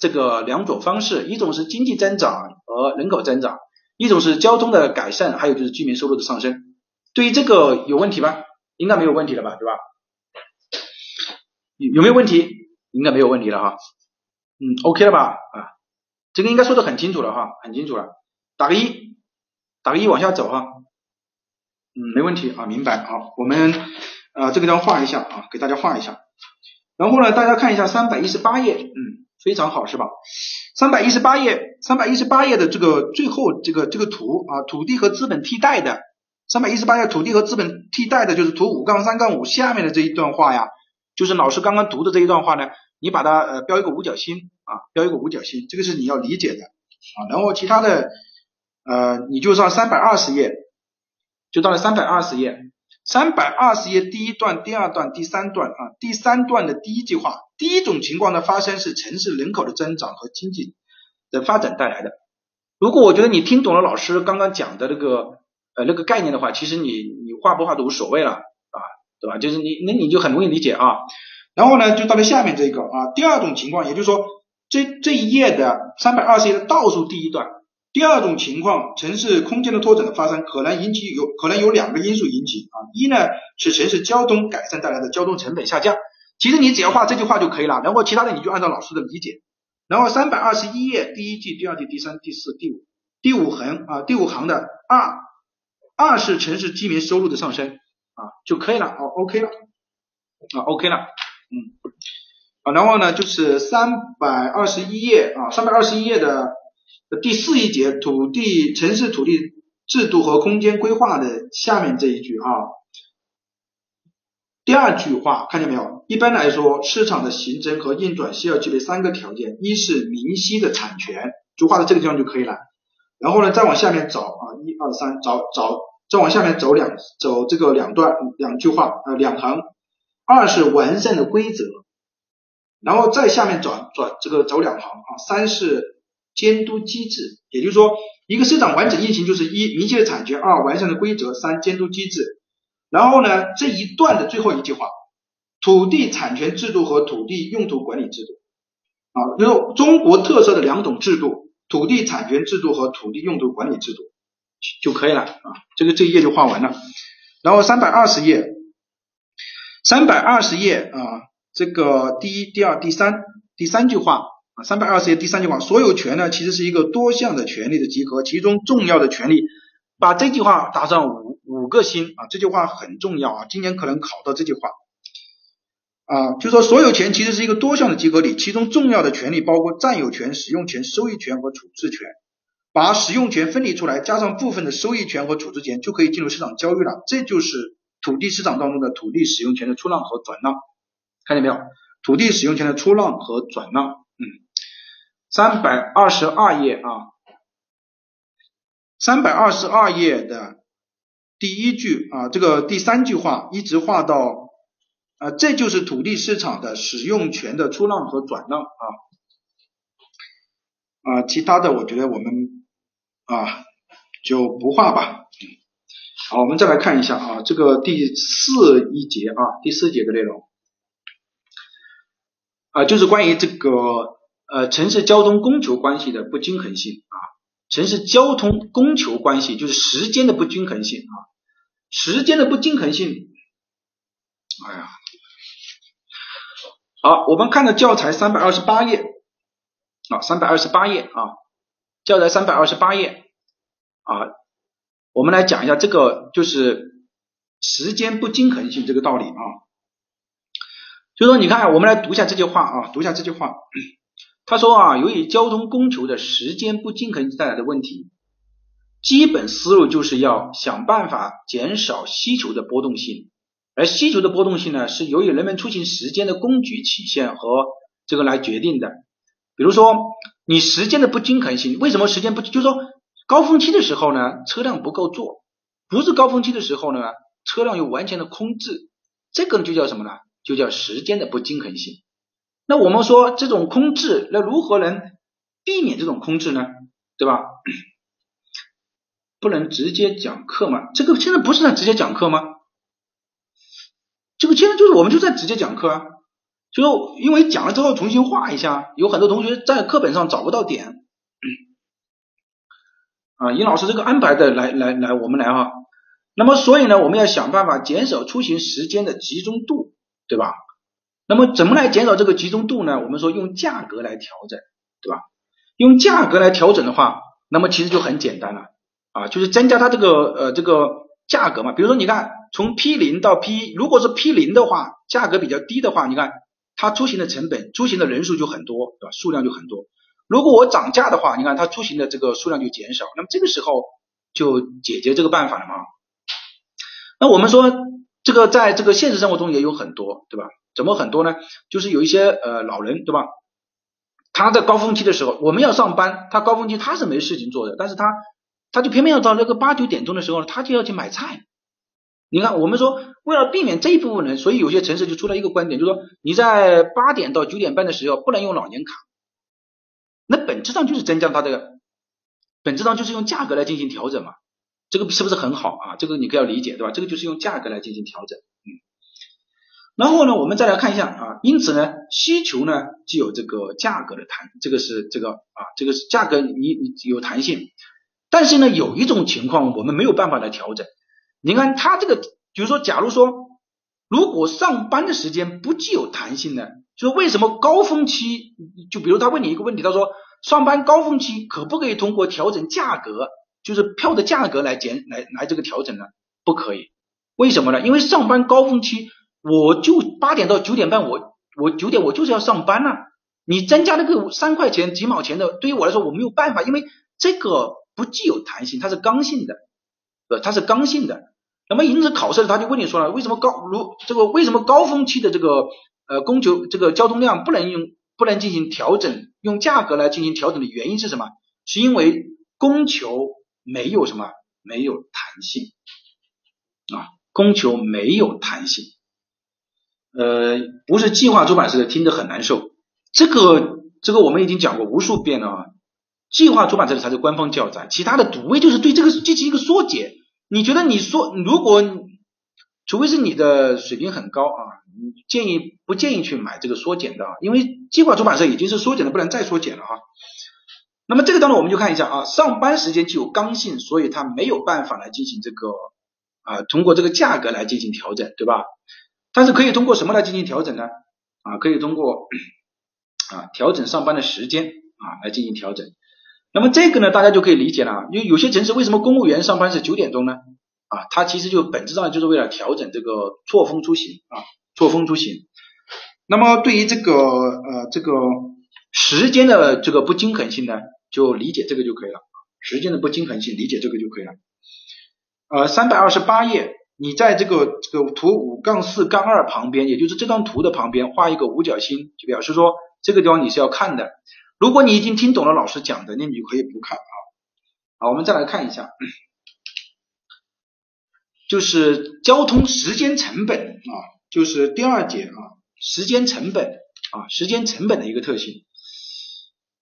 这个两种方式，一种是经济增长和人口增长，一种是交通的改善，还有就是居民收入的上升。对于这个有问题吗？应该没有问题了吧，对吧？有有没有问题？应该没有问题了哈。嗯，OK 了吧？啊，这个应该说的很清楚了哈，很清楚了。打个一，打个一往下走哈。嗯，没问题啊，明白。好，我们啊这个地方画一下啊，给大家画一下。然后呢，大家看一下三百一十八页，嗯，非常好是吧？三百一十八页，三百一十八页的这个最后这个这个图啊，土地和资本替代的，三百一十八页土地和资本替代的就是图五杠三杠五下面的这一段话呀，就是老师刚刚读的这一段话呢。你把它呃标一个五角星啊，标一个五角星，这个是你要理解的啊。然后其他的呃，你就上三百二十页，就到了三百二十页，三百二十页第一段、第二段、第三段啊，第三段的第一句话，第一种情况的发生是城市人口的增长和经济的发展带来的。如果我觉得你听懂了老师刚刚讲的那个呃那个概念的话，其实你你画不画都无所谓了啊，对吧？就是你那你就很容易理解啊。然后呢，就到了下面这个啊，第二种情况，也就是说，这这一页的三百二十页的倒数第一段，第二种情况，城市空间的拓展的发生，可能引起有可能有两个因素引起啊，一呢是城市交通改善带来的交通成本下降，其实你只要画这句话就可以了，然后其他的你就按照老师的理解，然后三百二十一页第一句、第二句、第三、第四、第五，第五横啊，第五行的二，二是城市居民收入的上升啊就可以了，好，OK 了，啊，OK 了。嗯，啊，然后呢，就是三百二十一页啊，三百二十一页的第四一节土地城市土地制度和空间规划的下面这一句啊，第二句话看见没有？一般来说，市场的形成和运转需要具备三个条件，一是明晰的产权，就画到这个地方就可以了。然后呢，再往下面找啊，一二三，找找，再往下面走两走这个两段两句话呃两行。二是完善的规则，然后再下面转转这个走两行啊。三是监督机制，也就是说一个市场完整运行就是一明确的产权，二完善的规则，三监督机制。然后呢这一段的最后一句话，土地产权制度和土地用途管理制度啊，就是中国特色的两种制度，土地产权制度和土地用途管理制度就可以了啊。这个这一页就画完了，然后三百二十页。三百二十页啊，这个第一、第二、第三第三句话啊，三百二十页第三句话，所有权呢其实是一个多项的权利的集合，其中重要的权利，把这句话打上五五个星啊，这句话很重要啊，今年可能考到这句话。啊，就说所有权其实是一个多项的集合体，其中重要的权利包括占有权、使用权、收益权和处置权，把使用权分离出来，加上部分的收益权和处置权，就可以进入市场交易了，这就是土地市场当中的土地使用权的出让和转让，看见没有？土地使用权的出让和转让。嗯，三百二十二页啊，三百二十二页的第一句啊，这个第三句话一直画到啊，这就是土地市场的使用权的出让和转让啊啊，其他的我觉得我们啊就不画吧。好，我们再来看一下啊，这个第四一节啊，第四节的内容。啊，就是关于这个呃城市交通供求关系的不均衡性啊，城市交通供求关系就是时间的不均衡性啊，时间的不均衡性，哎呀，好，我们看到教材三百二十八页。啊，三百二十八页啊，教材三百二十八页。啊，我们来讲一下这个就是时间不均衡性这个道理啊。就说你看，我们来读一下这句话啊，读一下这句话。他说啊，由于交通供求的时间不均衡带来的问题，基本思路就是要想办法减少需求的波动性，而需求的波动性呢，是由于人们出行时间的供给曲线和这个来决定的。比如说，你时间的不均衡性，为什么时间不？就是说，高峰期的时候呢，车辆不够坐；不是高峰期的时候呢，车辆又完全的空置，这个就叫什么呢？就叫时间的不均衡性。那我们说这种空置，那如何能避免这种空置呢？对吧？不能直接讲课吗？这个现在不是在直接讲课吗？这个现在就是我们就在直接讲课啊。就因为讲了之后重新画一下，有很多同学在课本上找不到点啊。尹老师这个安排的来来来，我们来哈。那么所以呢，我们要想办法减少出行时间的集中度。对吧？那么怎么来减少这个集中度呢？我们说用价格来调整，对吧？用价格来调整的话，那么其实就很简单了啊，就是增加它这个呃这个价格嘛。比如说你看从 P 零到 P，如果是 P 零的话，价格比较低的话，你看它出行的成本、出行的人数就很多，对吧？数量就很多。如果我涨价的话，你看它出行的这个数量就减少，那么这个时候就解决这个办法了嘛。那我们说。这个在这个现实生活中也有很多，对吧？怎么很多呢？就是有一些呃老人，对吧？他在高峰期的时候，我们要上班，他高峰期他是没事情做的，但是他他就偏偏要到那个八九点钟的时候，他就要去买菜。你看，我们说为了避免这一部分人，所以有些城市就出了一个观点，就是说你在八点到九点半的时候不能用老年卡，那本质上就是增加它的，本质上就是用价格来进行调整嘛。这个是不是很好啊？这个你可要理解，对吧？这个就是用价格来进行调整，嗯。然后呢，我们再来看一下啊，因此呢，需求呢具有这个价格的弹，这个是这个啊，这个是价格你有弹性。但是呢，有一种情况我们没有办法来调整。你看它这个，比如说，假如说如果上班的时间不具有弹性呢，就为什么高峰期？就比如他问你一个问题，他说上班高峰期可不可以通过调整价格？就是票的价格来减来来这个调整呢，不可以，为什么呢？因为上班高峰期，我就八点到九点半，我我九点我就是要上班了，你增加那个三块钱几毛钱的，对于我来说我没有办法，因为这个不具有弹性，它是刚性的，呃，它是刚性的。那么因此考试他就问你说了，为什么高如这个为什么高峰期的这个呃供求这个交通量不能用不能进行调整，用价格来进行调整的原因是什么？是因为供求。没有什么，没有弹性啊，供求没有弹性，呃，不是计划出版社的听着很难受，这个这个我们已经讲过无数遍了啊，计划出版社的才是官方教材，其他的读位就是对这个进行一个缩减。你觉得你说，如果除非是你的水平很高啊，你建议不建议去买这个缩减的啊，因为计划出版社已经是缩减的，不能再缩减了啊。那么这个当中我们就看一下啊，上班时间具有刚性，所以它没有办法来进行这个啊，通过这个价格来进行调整，对吧？但是可以通过什么来进行调整呢？啊，可以通过啊，调整上班的时间啊，来进行调整。那么这个呢，大家就可以理解了，因为有些城市为什么公务员上班是九点钟呢？啊，它其实就本质上就是为了调整这个错峰出行啊，错峰出行。那么对于这个呃这个时间的这个不均衡性呢，就理解这个就可以了。时间的不均衡性，理解这个就可以了。呃，三百二十八页，你在这个这个图五杠四杠二旁边，也就是这张图的旁边画一个五角星，就表示说这个地方你是要看的。如果你已经听懂了老师讲的，那你就可以不看啊。好，我们再来看一下，就是交通时间成本啊，就是第二节啊，时间成本啊，时间成本的一个特性。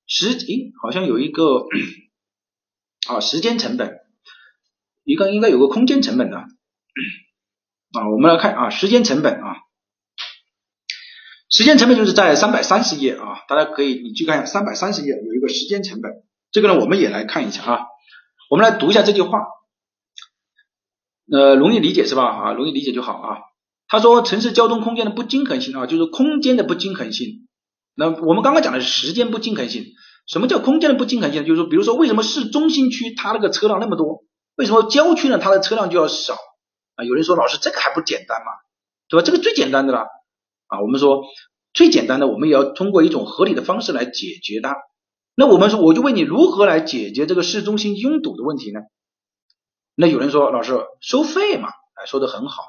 时诶，好像有一个啊，时间成本，一个应该有个空间成本的啊。我们来看啊，时间成本啊。时间成本就是在三百三十页啊，大家可以你去看一下三百三十页有一个时间成本，这个呢我们也来看一下啊，我们来读一下这句话，呃容易理解是吧啊容易理解就好啊。他说城市交通空间的不均衡性啊，就是空间的不均衡性。那我们刚刚讲的是时间不均衡性，什么叫空间的不均衡性？就是说比如说为什么市中心区它那个车辆那么多，为什么郊区呢它的车辆就要少啊？有人说老师这个还不简单嘛，对吧？这个最简单的了。啊，我们说最简单的，我们也要通过一种合理的方式来解决它。那我们说，我就问你如何来解决这个市中心拥堵的问题呢？那有人说，老师收费嘛，哎，说的很好。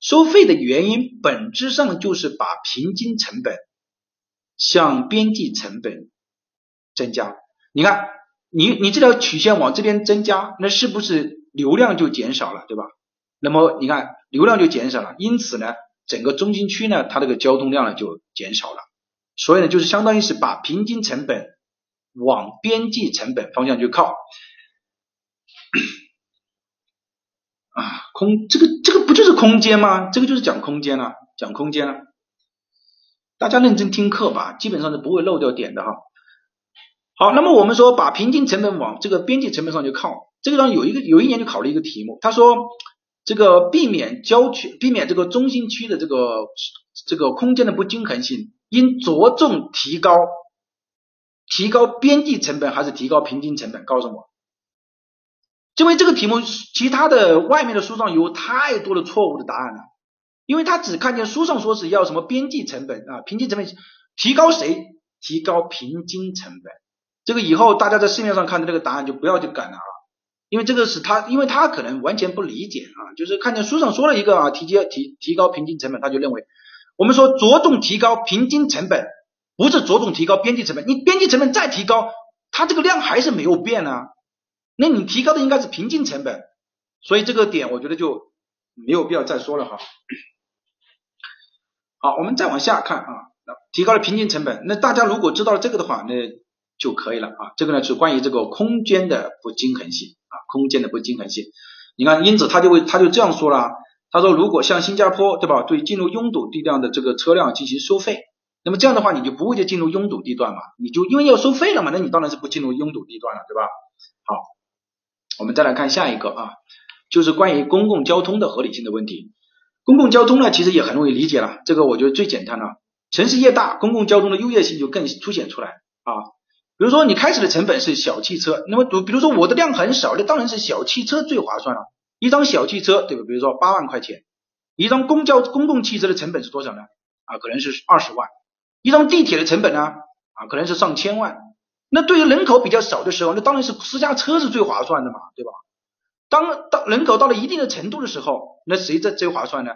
收费的原因本质上就是把平均成本向边际成本增加。你看，你你这条曲线往这边增加，那是不是流量就减少了，对吧？那么你看流量就减少了，因此呢？整个中心区呢，它这个交通量呢就减少了，所以呢，就是相当于是把平均成本往边际成本方向去靠啊，空这个这个不就是空间吗？这个就是讲空间了，讲空间了。大家认真听课吧，基本上是不会漏掉点的哈。好，那么我们说把平均成本往这个边际成本上去靠，这个上有一个有一年就考了一个题目，他说。这个避免郊区、避免这个中心区的这个这个空间的不均衡性，应着重提高提高边际成本还是提高平均成本？告诉我，因为这个题目其他的外面的书上有太多的错误的答案了，因为他只看见书上说是要什么边际成本啊，平均成本提高谁？提高平均成本。这个以后大家在市面上看的这个答案就不要去改了啊。因为这个是他，因为他可能完全不理解啊，就是看见书上说了一个啊，提提提高平均成本，他就认为我们说着重提高平均成本，不是着重提高边际成本。你边际成本再提高，它这个量还是没有变啊，那你提高的应该是平均成本，所以这个点我觉得就没有必要再说了哈。好，我们再往下看啊，那提高了平均成本，那大家如果知道了这个的话，那就可以了啊。这个呢是关于这个空间的不均衡性。啊，空间的不均衡性，你看，因此他就会他就这样说了，他说如果像新加坡对吧，对进入拥堵地段的这个车辆进行收费，那么这样的话你就不会就进入拥堵地段嘛，你就因为要收费了嘛，那你当然是不进入拥堵地段了，对吧？好，我们再来看下一个啊，就是关于公共交通的合理性的问题。公共交通呢，其实也很容易理解了，这个我觉得最简单了，城市越大，公共交通的优越性就更凸显出来啊。比如说你开始的成本是小汽车，那么比如说我的量很少，那当然是小汽车最划算了。一张小汽车，对吧？比如说八万块钱，一张公交公共汽车的成本是多少呢？啊，可能是二十万。一张地铁的成本呢？啊，可能是上千万。那对于人口比较少的时候，那当然是私家车是最划算的嘛，对吧？当当人口到了一定的程度的时候，那谁在最划算呢？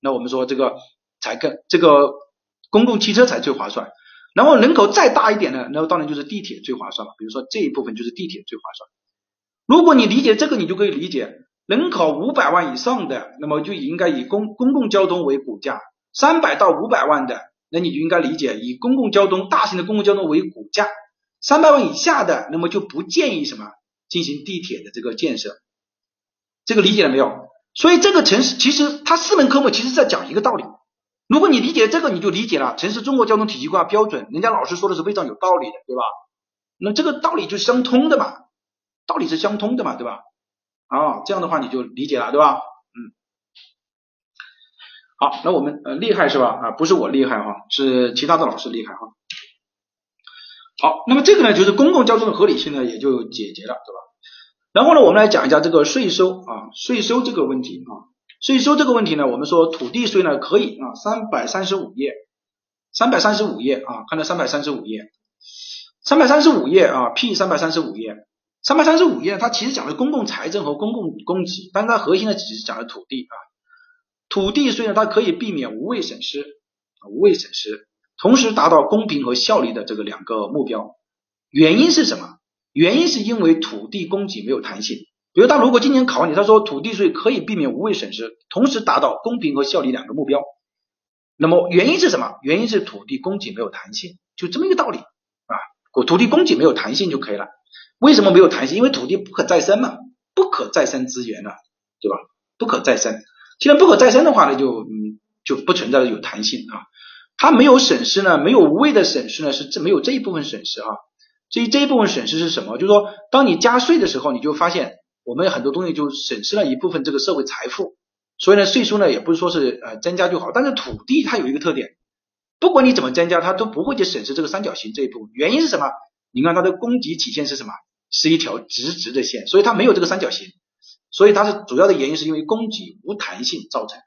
那我们说这个才更这个公共汽车才最划算。然后人口再大一点呢，那当然就是地铁最划算了。比如说这一部分就是地铁最划算。如果你理解这个，你就可以理解人口五百万以上的，那么就应该以公公共交通为骨架；三百到五百万的，那你就应该理解以公共交通大型的公共交通为骨架；三百万以下的，那么就不建议什么进行地铁的这个建设。这个理解了没有？所以这个城市其实它四门科目其实在讲一个道理。如果你理解这个，你就理解了城市中国交通体系规划标准，人家老师说的是非常有道理的，对吧？那这个道理就相通的嘛，道理是相通的嘛，对吧？啊，这样的话你就理解了，对吧？嗯，好，那我们呃厉害是吧？啊，不是我厉害哈，是其他的老师厉害哈。好，那么这个呢，就是公共交通的合理性呢，也就解决了，对吧？然后呢，我们来讲一下这个税收啊，税收这个问题啊，税收这个问题呢，我们说土地税呢可以啊，三百三十五页，三百三十五页啊，看到三百三十五页，三百三十五页啊，P 三百三十五页，三百三十五页它其实讲的公共财政和公共供给，但是它核心呢只是讲的土地啊，土地税呢它可以避免无谓损失，无谓损失。同时达到公平和效率的这个两个目标，原因是什么？原因是因为土地供给没有弹性。比如他如果今年考你，他说土地税可以避免无谓损失，同时达到公平和效率两个目标，那么原因是什么？原因是土地供给没有弹性，就这么一个道理啊。土地供给没有弹性就可以了。为什么没有弹性？因为土地不可再生嘛，不可再生资源了，对吧？不可再生。既然不可再生的话呢，就嗯就不存在有弹性啊。它没有损失呢，没有无谓的损失呢，是这没有这一部分损失啊。所以这一部分损失是什么？就是说，当你加税的时候，你就发现我们很多东西就损失了一部分这个社会财富。所以呢，税收呢也不是说是呃增加就好，但是土地它有一个特点，不管你怎么增加，它都不会去损失这个三角形这一部分。原因是什么？你看它的供给体现是什么？是一条直直的线，所以它没有这个三角形。所以它是主要的原因是因为供给无弹性造成的。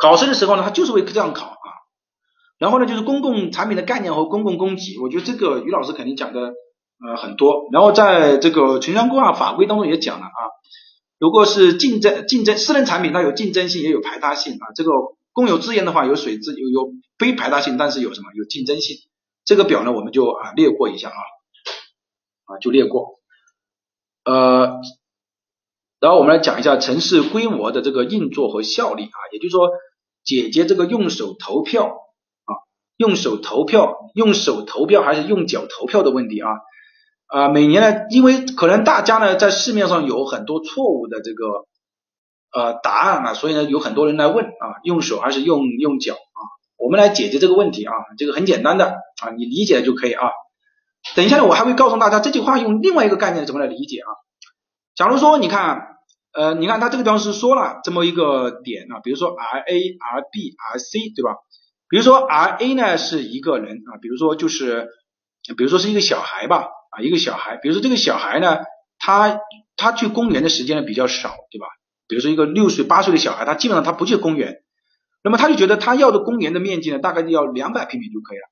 考试的时候呢，它就是会这样考啊。然后呢，就是公共产品的概念和公共供给，我觉得这个于老师肯定讲的呃很多。然后在这个城乡规划法规当中也讲了啊，如果是竞争竞争私人产品，它有竞争性也有排他性啊。这个公有资源的话，有水资有有非排他性，但是有什么有竞争性。这个表呢，我们就啊略过一下啊啊就略过。呃，然后我们来讲一下城市规模的这个运作和效率啊，也就是说解决这个用手投票啊。用手投票，用手投票还是用脚投票的问题啊？啊，每年呢，因为可能大家呢在市面上有很多错误的这个呃答案啊，所以呢有很多人来问啊，用手还是用用脚啊？我们来解决这个问题啊，这个很简单的啊，你理解就可以啊。等一下呢，我还会告诉大家这句话用另外一个概念怎么来理解啊。假如说你看，呃，你看他这个地方是说了这么一个点啊，比如说 R A R B R C 对吧？比如说 R A 呢是一个人啊，比如说就是，比如说是一个小孩吧啊，一个小孩，比如说这个小孩呢，他他去公园的时间比较少，对吧？比如说一个六岁八岁的小孩，他基本上他不去公园，那么他就觉得他要的公园的面积呢，大概要两百平米就可以了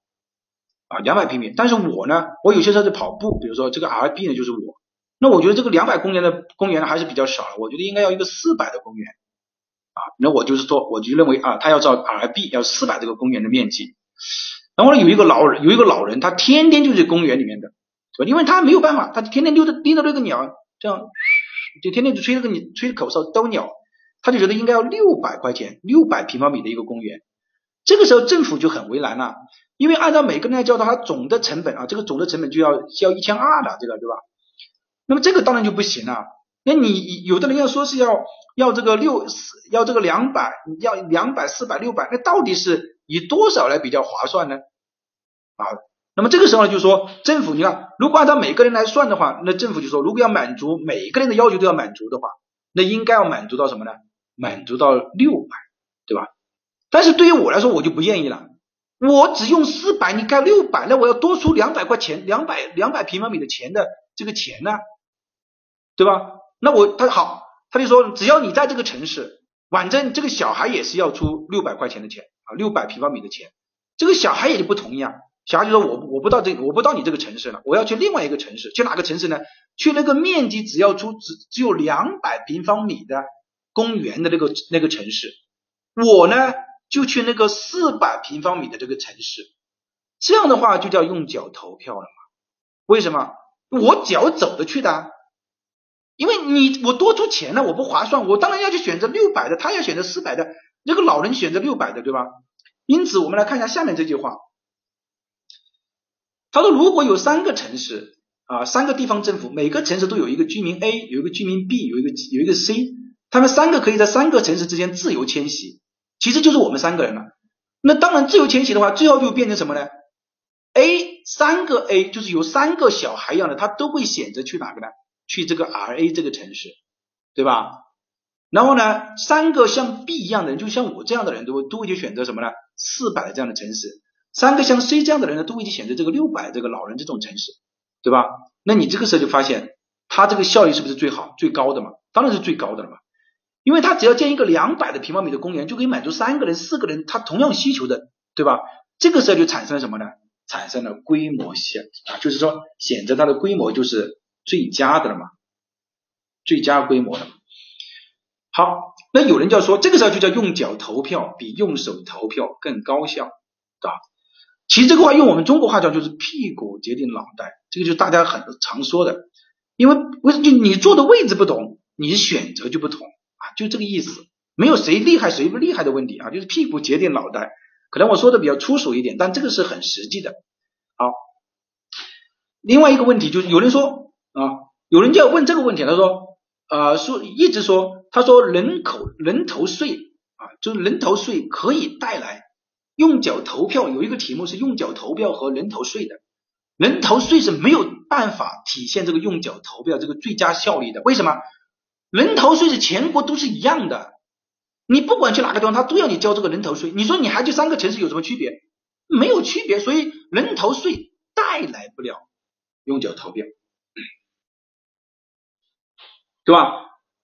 啊，两百平米。但是我呢，我有些时候在跑步，比如说这个 R B 呢就是我，那我觉得这个两百公园的公园呢还是比较少了，我觉得应该要一个四百的公园。啊，那我就是说，我就认为啊，他要造 R B 要四百这个公园的面积。然后呢，有一个老人，有一个老人，他天天就在公园里面的，是吧？因为他没有办法，他天天溜着盯着那个鸟，这样就天天就吹那个你吹口哨逗鸟，他就觉得应该要六百块钱，六百平方米的一个公园。这个时候政府就很为难了，因为按照每个人来交的，他总的成本啊，这个总的成本就要交一千二的，这个对吧？那么这个当然就不行了。那你有的人要说是要要这个六四要这个两百，要两百四百六百，那到底是以多少来比较划算呢？啊，那么这个时候呢，就是说政府，你看，如果按照每个人来算的话，那政府就说，如果要满足每个人的要求都要满足的话，那应该要满足到什么呢？满足到六百，对吧？但是对于我来说，我就不愿意了，我只用四百，你盖六百，那我要多出两百块钱，两百两百平方米的钱的这个钱呢，对吧？那我他好，他就说只要你在这个城市，反正这个小孩也是要出六百块钱的钱啊，六百平方米的钱，这个小孩也就不同意啊。小孩就说我我不到这我不到你这个城市了，我要去另外一个城市，去哪个城市呢？去那个面积只要出只只有两百平方米的公园的那个那个城市，我呢就去那个四百平方米的这个城市，这样的话就叫用脚投票了嘛？为什么？我脚走着去的。因为你我多出钱了，我不划算，我当然要去选择六百的，他要选择四百的，那个老人选择六百的，对吧？因此，我们来看一下下面这句话，他说如果有三个城市啊，三个地方政府，每个城市都有一个居民 A，有一个居民 B，有一个有一个 C，他们三个可以在三个城市之间自由迁徙，其实就是我们三个人了。那当然，自由迁徙的话，最后就变成什么呢？A 三个 A 就是有三个小孩一样的，他都会选择去哪个呢？去这个 R A 这个城市，对吧？然后呢，三个像 B 一样的人，就像我这样的人都会都会去选择什么呢？四百这样的城市。三个像 C 这样的人呢，都会去选择这个六百这个老人这种城市，对吧？那你这个时候就发现，它这个效益是不是最好、最高的嘛？当然是最高的了嘛，因为它只要建一个两百的平方米的公园，就可以满足三个人、四个人他同样需求的，对吧？这个时候就产生了什么呢？产生了规模性啊，就是说选择它的规模就是最佳的了嘛，最佳规模的。好，那有人就要说，这个时候就叫用脚投票比用手投票更高效，啊。其实这个话用我们中国话叫就是屁股决定脑袋，这个就是大家很常说的，因为为什么就你坐的位置不同，你选择就不同啊，就这个意思，没有谁厉害谁不厉害的问题啊，就是屁股决定脑袋。可能我说的比较粗俗一点，但这个是很实际的。好，另外一个问题就是有人说啊，有人就要问这个问题，他说呃说一直说，他说人口人头税啊，就是人头税可以带来。用脚投票有一个题目是用脚投票和人头税的，人头税是没有办法体现这个用脚投票这个最佳效率的。为什么？人头税是全国都是一样的，你不管去哪个地方，他都要你交这个人头税。你说你还去三个城市有什么区别？没有区别，所以人头税带来不了用脚投票，对吧？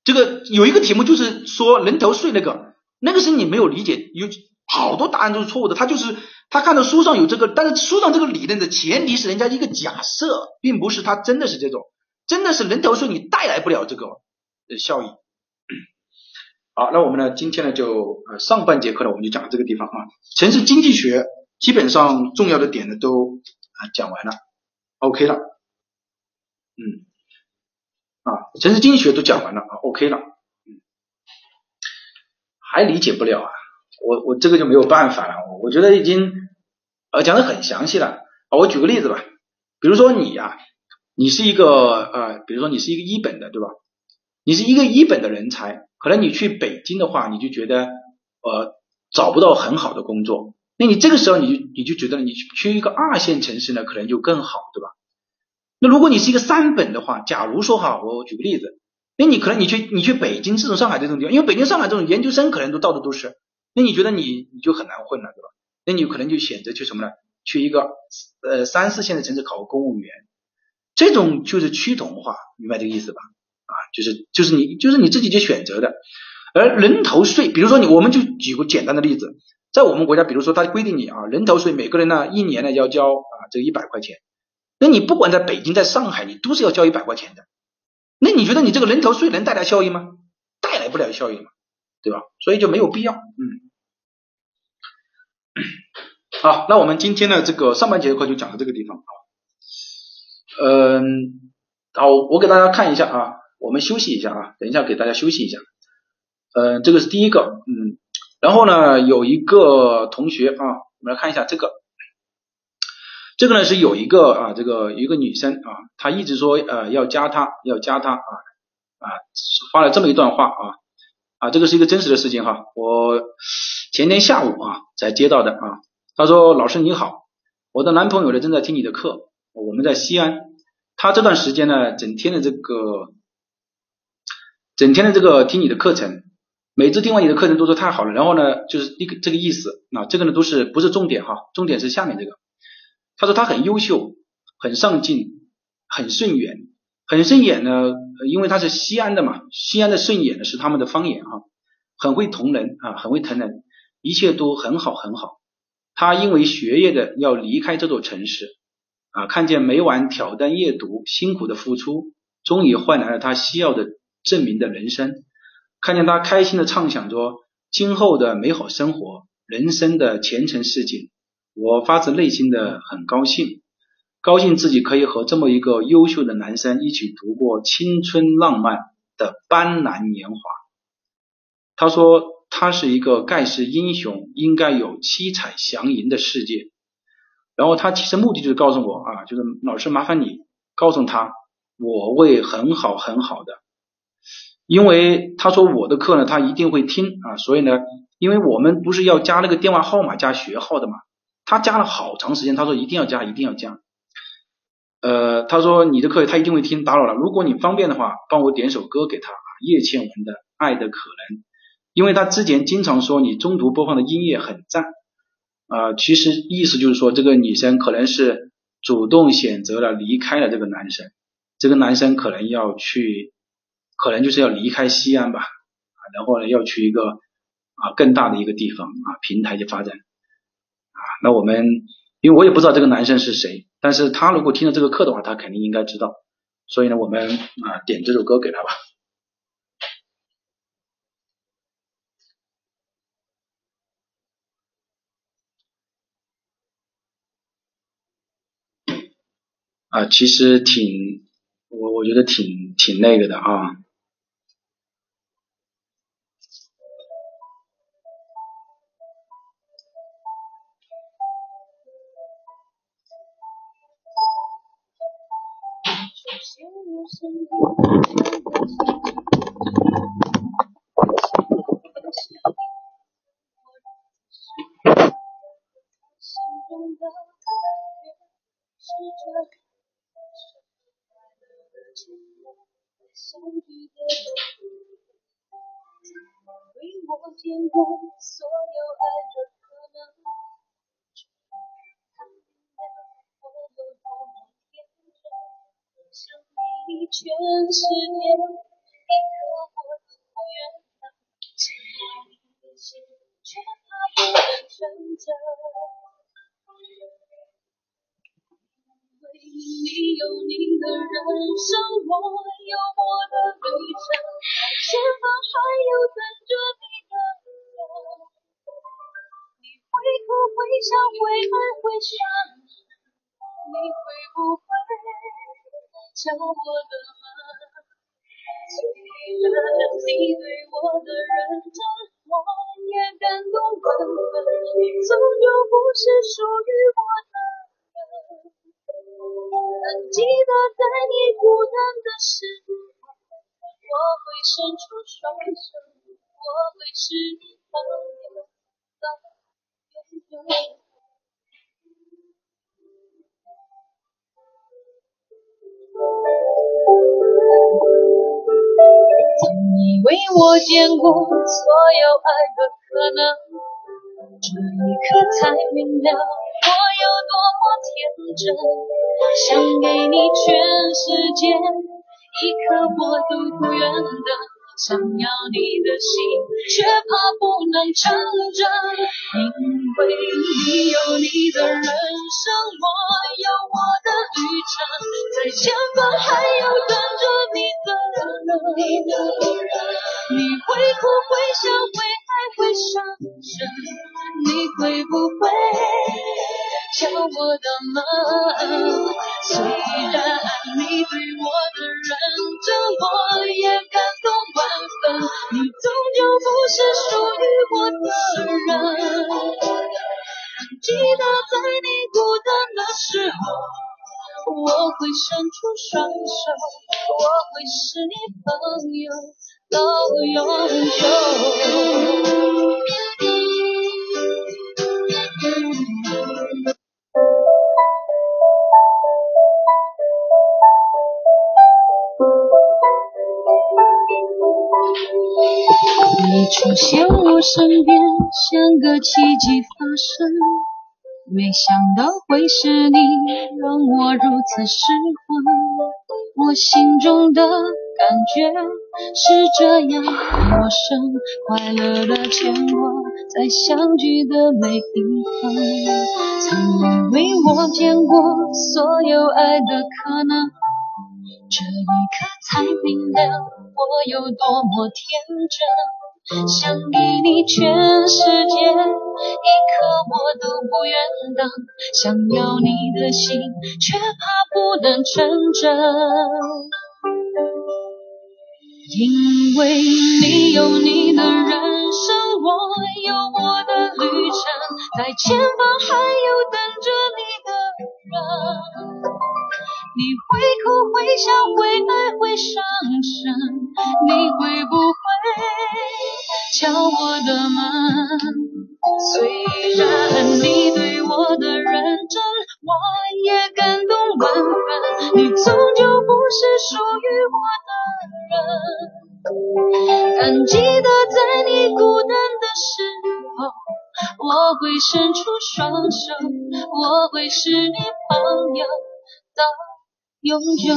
这个有一个题目就是说人头税那个，那个是你没有理解有。好多答案都是错误的，他就是他看到书上有这个，但是书上这个理论的前提是人家一个假设，并不是他真的是这种，真的是人头税你带来不了这个效益。好，那我们呢今天呢就呃上半节课呢我们就讲这个地方啊，城市经济学基本上重要的点呢都啊讲完了，OK 了，嗯，啊城市经济学都讲完了啊，OK 了，嗯，还理解不了啊。我我这个就没有办法了，我觉得已经呃讲的很详细了啊。我举个例子吧，比如说你呀，你是一个呃，比如说你是一个一本的，对吧？你是一个一本的人才，可能你去北京的话，你就觉得呃找不到很好的工作，那你这个时候你就你就觉得你去一个二线城市呢，可能就更好，对吧？那如果你是一个三本的话，假如说哈，我举个例子，那你可能你去你去北京这种上海这种地方，因为北京上海这种研究生可能都到的都是。那你觉得你你就很难混了，对吧？那你可能就选择去什么呢？去一个呃三四线的城市考个公务员，这种就是趋同化，明白这个意思吧？啊，就是就是你就是你自己去选择的。而人头税，比如说你，我们就举个简单的例子，在我们国家，比如说它规定你啊，人头税每个人呢一年呢要交啊这一百块钱，那你不管在北京在上海，你都是要交一百块钱的。那你觉得你这个人头税能带来效益吗？带来不了效益嘛，对吧？所以就没有必要，嗯。好，那我们今天的这个上半节课就讲到这个地方啊。嗯，好，我给大家看一下啊，我们休息一下啊，等一下给大家休息一下。嗯，这个是第一个，嗯，然后呢，有一个同学啊，我们来看一下这个，这个呢是有一个啊，这个一个女生啊，她一直说呃要加他，要加他啊啊，发了这么一段话啊啊，这个是一个真实的事情哈，我。前天下午啊才接到的啊，他说老师你好，我的男朋友呢正在听你的课，我们在西安，他这段时间呢整天的这个整天的这个听你的课程，每次听完你的课程都说太好了，然后呢就是一个这个意思啊，这个呢都是不是重点哈，重点是下面这个，他说他很优秀，很上进，很顺眼，很顺眼呢，因为他是西安的嘛，西安的顺眼呢是他们的方言哈，很会同人啊，很会疼人。一切都很好很好，他因为学业的要离开这座城市啊，看见每晚挑灯夜读辛苦的付出，终于换来了他需要的证明的人生，看见他开心的畅想着今后的美好生活，人生的前程似锦，我发自内心的很高兴，高兴自己可以和这么一个优秀的男生一起度过青春浪漫的斑斓年华。他说。他是一个盖世英雄，应该有七彩祥云的世界。然后他其实目的就是告诉我啊，就是老师麻烦你告诉他，我会很好很好的。因为他说我的课呢，他一定会听啊，所以呢，因为我们不是要加那个电话号码加学号的嘛，他加了好长时间，他说一定要加，一定要加。呃，他说你的课他一定会听，打扰了。如果你方便的话，帮我点首歌给他啊，叶倩文的《爱的可能》。因为他之前经常说你中途播放的音乐很赞，啊，其实意思就是说，这个女生可能是主动选择了离开了这个男生，这个男生可能要去，可能就是要离开西安吧，然后呢要去一个啊更大的一个地方啊平台去发展，那我们因为我也不知道这个男生是谁，但是他如果听了这个课的话，他肯定应该知道，所以呢，我们啊点这首歌给他吧。啊，其实挺，我我觉得挺挺那个的啊。不愿等。想要你的心，却怕不能成真。因为你有你的人生，我有我的旅程，在前方还有等着你的人。你会哭会笑会爱会伤神，你会不会？敲我的门，到永久。你出现我身边，像个奇迹发生。没想到会是你，让我如此失魂。我心中的感觉是这样陌生，快乐的牵挂，在相聚的每一分。曾以为我见过所有爱的可能，这一刻才明了我有多么天真。想给你全世界，一刻我都不愿等。想要你的心，却怕不能成真。因为你有你的人生，我有我的旅程，在前方还有等着你的人。你会哭会笑会爱会伤神，你会不会？敲我的门，虽然你对我的认真，我也感动万分。你终究不是属于我的人，但记得在你孤单的时候，我会伸出双手，我会是你朋友到永久。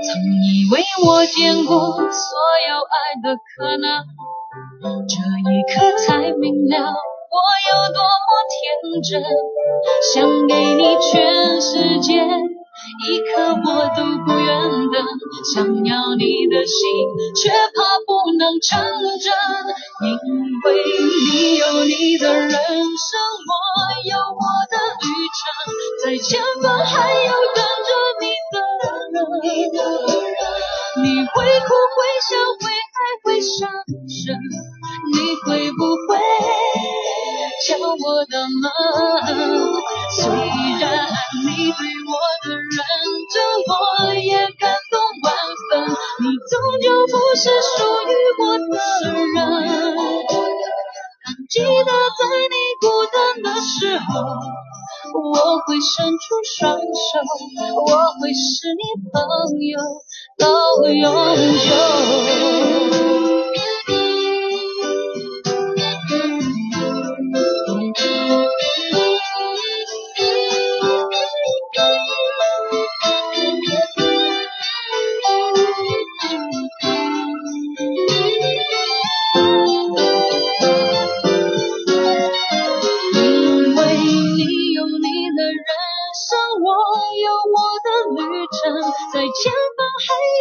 曾以为我见过所有爱的可能，这一刻才明了。我有多么天真，想给你全世界，一刻我都不愿等。想要你的心，却怕不能成真。因为你有你的人生，我有我的旅程，在前方还有等着你的人。你会哭会笑会爱会伤神，你会不会？敲我的门，虽然你对我的认真，我也感动万分。你终究不是属于我的人。当记得在你孤单的时候，我会伸出双手，我会是你朋友到永久。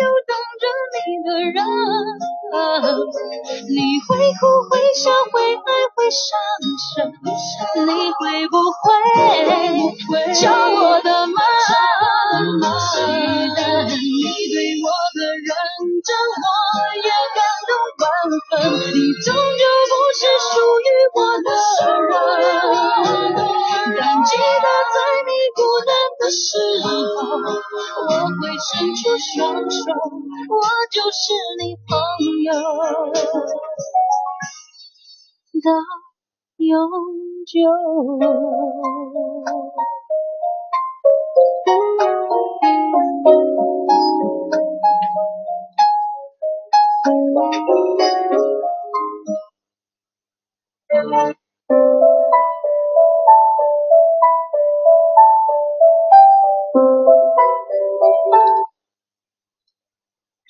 有等着你的人，你会哭会笑会爱会伤神，你会不会敲我的门？既然你对我的认真，我也感动万分，你终究不是属于我的人。但记得，在你孤单。的时候我会伸出双手我就是你朋友。到永久。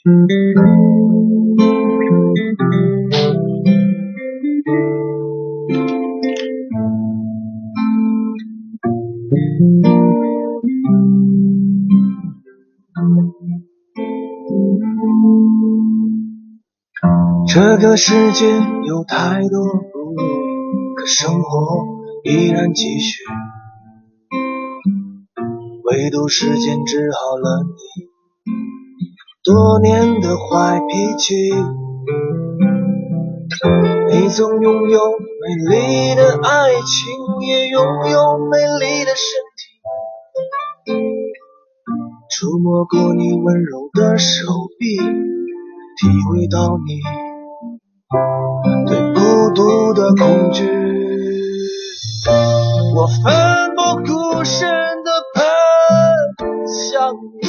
这个世界有太多不易，可生活依然继续，唯独时间治好了你。多年的坏脾气。你曾拥有美丽的爱情，也拥有美丽的身体，触摸过你温柔的手臂，体会到你。对孤独的恐惧，我奋不顾身的奔向你，你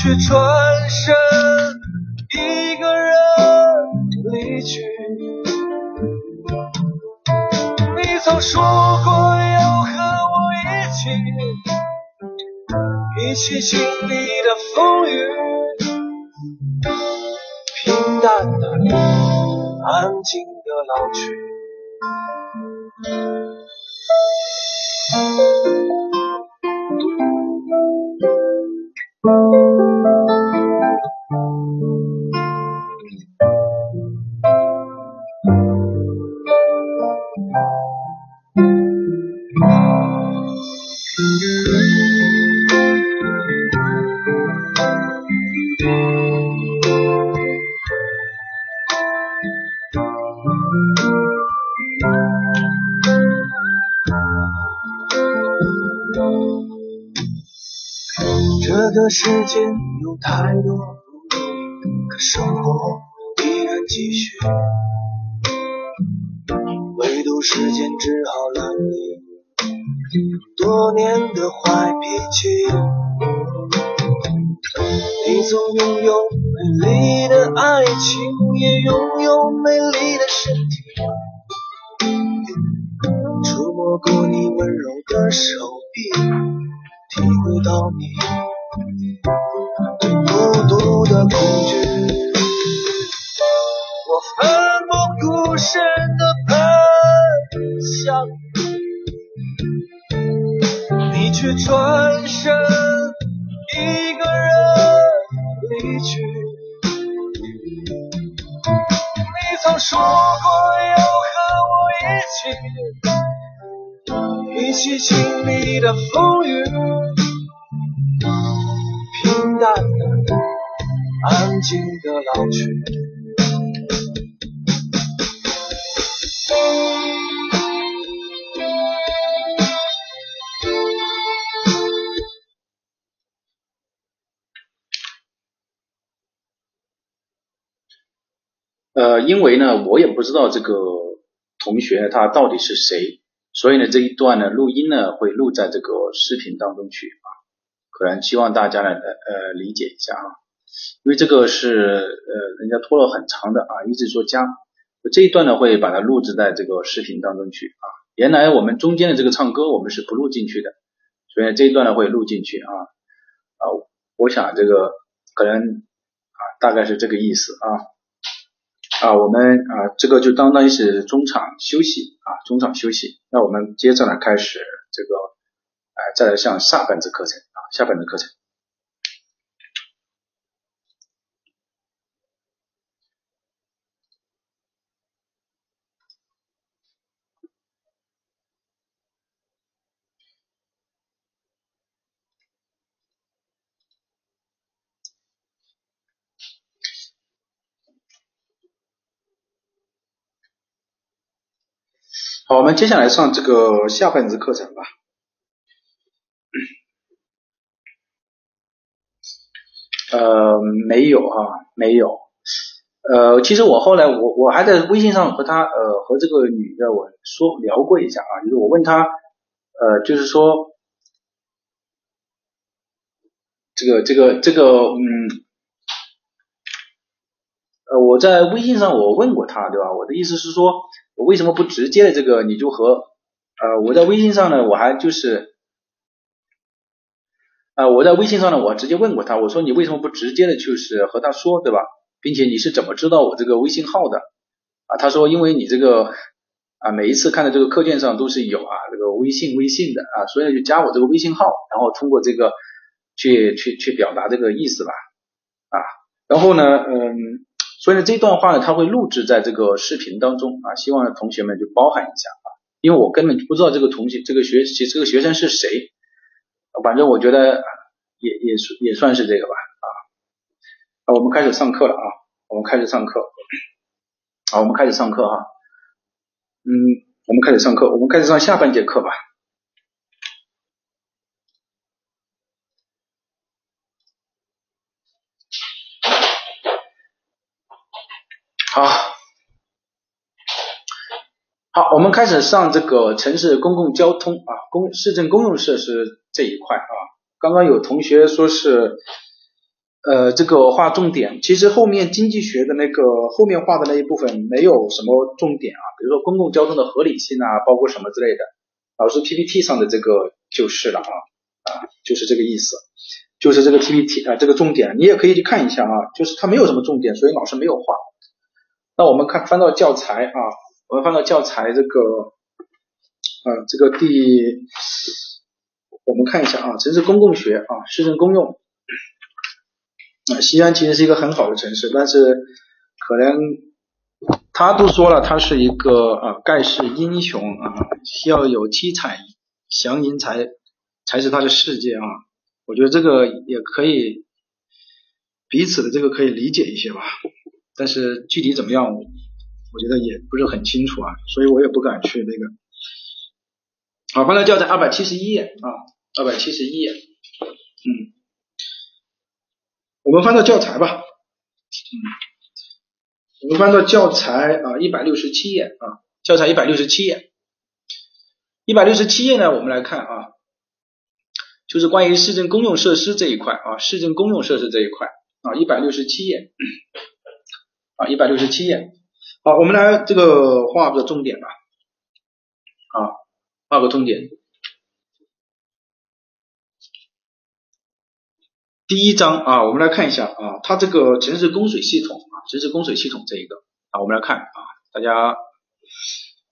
却转身一个人离去。你曾说过要和我一起，一起经历的风雨。平淡的你，安静的老去。的世间有太多不易，可生活依然继续，唯独时间治好了你。多年的坏脾气。你总拥有美丽的爱情，也拥有美丽的身体。触摸过你温柔的手臂，体。会到你恐惧。我奋不顾身的奔向你，你却转身一个人离去。你曾说过要和我一起，一起经历的风雨，平淡、安静的老去。呃，因为呢，我也不知道这个同学他到底是谁，所以呢，这一段呢录音呢会录在这个视频当中去啊，可能希望大家呢呃理解一下啊，因为这个是呃人家拖了很长的啊，一直说加，这一段呢会把它录制在这个视频当中去啊，原来我们中间的这个唱歌我们是不录进去的，所以这一段呢会录进去啊啊，我想这个可能啊大概是这个意思啊。啊，我们啊，这个就当当于是中场休息啊，中场休息。那我们接着呢，开始这个，哎，再来上下半节课程啊，下半节课程。好，我们接下来上这个下半节课程吧。呃，没有啊，没有。呃，其实我后来我我还在微信上和他呃和这个女的我说聊过一下啊，就是我问他呃就是说这个这个这个嗯呃我在微信上我问过他对吧？我的意思是说。我为什么不直接的这个你就和呃我在微信上呢我还就是啊我在微信上呢我直接问过他我说你为什么不直接的就是和他说对吧，并且你是怎么知道我这个微信号的啊他说因为你这个啊每一次看的这个课件上都是有啊这个微信微信的啊所以就加我这个微信号然后通过这个去去去表达这个意思吧啊然后呢嗯。所以，这段话呢，他会录制在这个视频当中啊，希望同学们就包涵一下啊，因为我根本不知道这个同学、这个学习、这个学生是谁，反正我觉得也也也算是这个吧啊。啊，我们开始上课了啊，我们开始上课，好，我们开始上课哈，嗯，我们开始上课，我们开始上下半节课吧。好，好，我们开始上这个城市公共交通啊，公市政公用设施这一块啊。刚刚有同学说是，呃，这个划重点，其实后面经济学的那个后面画的那一部分没有什么重点啊，比如说公共交通的合理性啊，包括什么之类的，老师 PPT 上的这个就是了啊，啊，就是这个意思，就是这个 PPT 啊，这个重点你也可以去看一下啊，就是它没有什么重点，所以老师没有画。那我们看翻到教材啊，我们翻到教材这个啊这个第，我们看一下啊，城市公共学啊，市政公用啊，西安其实是一个很好的城市，但是可能他都说了，他是一个啊盖世英雄啊，需要有七彩祥云才才是他的世界啊，我觉得这个也可以彼此的这个可以理解一些吧。但是具体怎么样，我觉得也不是很清楚啊，所以我也不敢去那个。好，翻到教材二百七十一页啊，二百七十一页，嗯，我们翻到教材吧，嗯，我们翻到教材啊一百六十七页啊，教材一百六十七页，一百六十七页呢，我们来看啊，就是关于市政公用设施这一块啊，市政公用设施这一块啊，一百六十七页。啊，一百六十七页。好，我们来这个画个重点吧，啊，画个重点。第一章啊，我们来看一下啊，它这个城市供水系统啊，城市供水系统这一个啊，我们来看啊，大家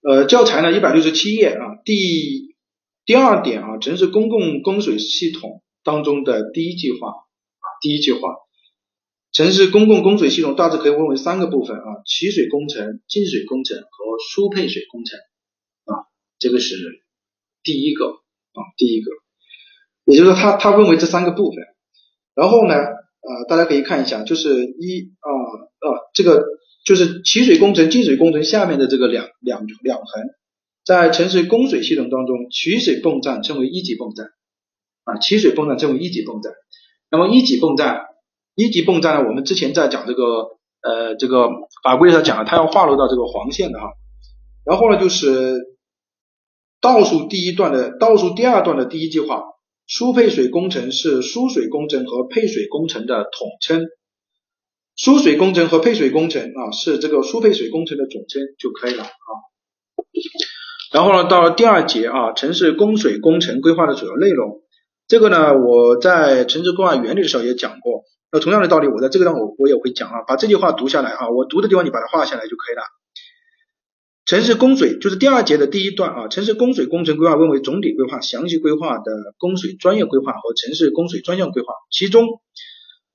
呃教材呢一百六十七页啊，第第二点啊，城市公共供水系统当中的第一句话啊，第一句话，城市公共供水系统大致可以分为三个部分啊，取水工程、进水工程和输配水工程啊，这个是第一个啊，第一个，也就是说它它分为这三个部分。然后呢，呃，大家可以看一下，就是一啊啊，这个就是取水工程、进水工程下面的这个两两两横，在城市供水系统当中，取水泵站称为一级泵站啊，取水泵站称为一级泵站。那么一级泵站，一级泵站呢，我们之前在讲这个呃这个法规上讲了，它要划入到这个黄线的哈。然后呢，就是倒数第一段的倒数第二段的第一句话。输配水工程是输水工程和配水工程的统称，输水工程和配水工程啊是这个输配水工程的总称就可以了啊。然后呢，到了第二节啊，城市供水工程规划的主要内容，这个呢我在城市规划原理的时候也讲过，那同样的道理我在这个地方我我也会讲啊，把这句话读下来啊，我读的地方你把它画下来就可以了。城市供水就是第二节的第一段啊，城市供水工程规划分为总体规划、详细规划的供水专业规划和城市供水专项规划。其中，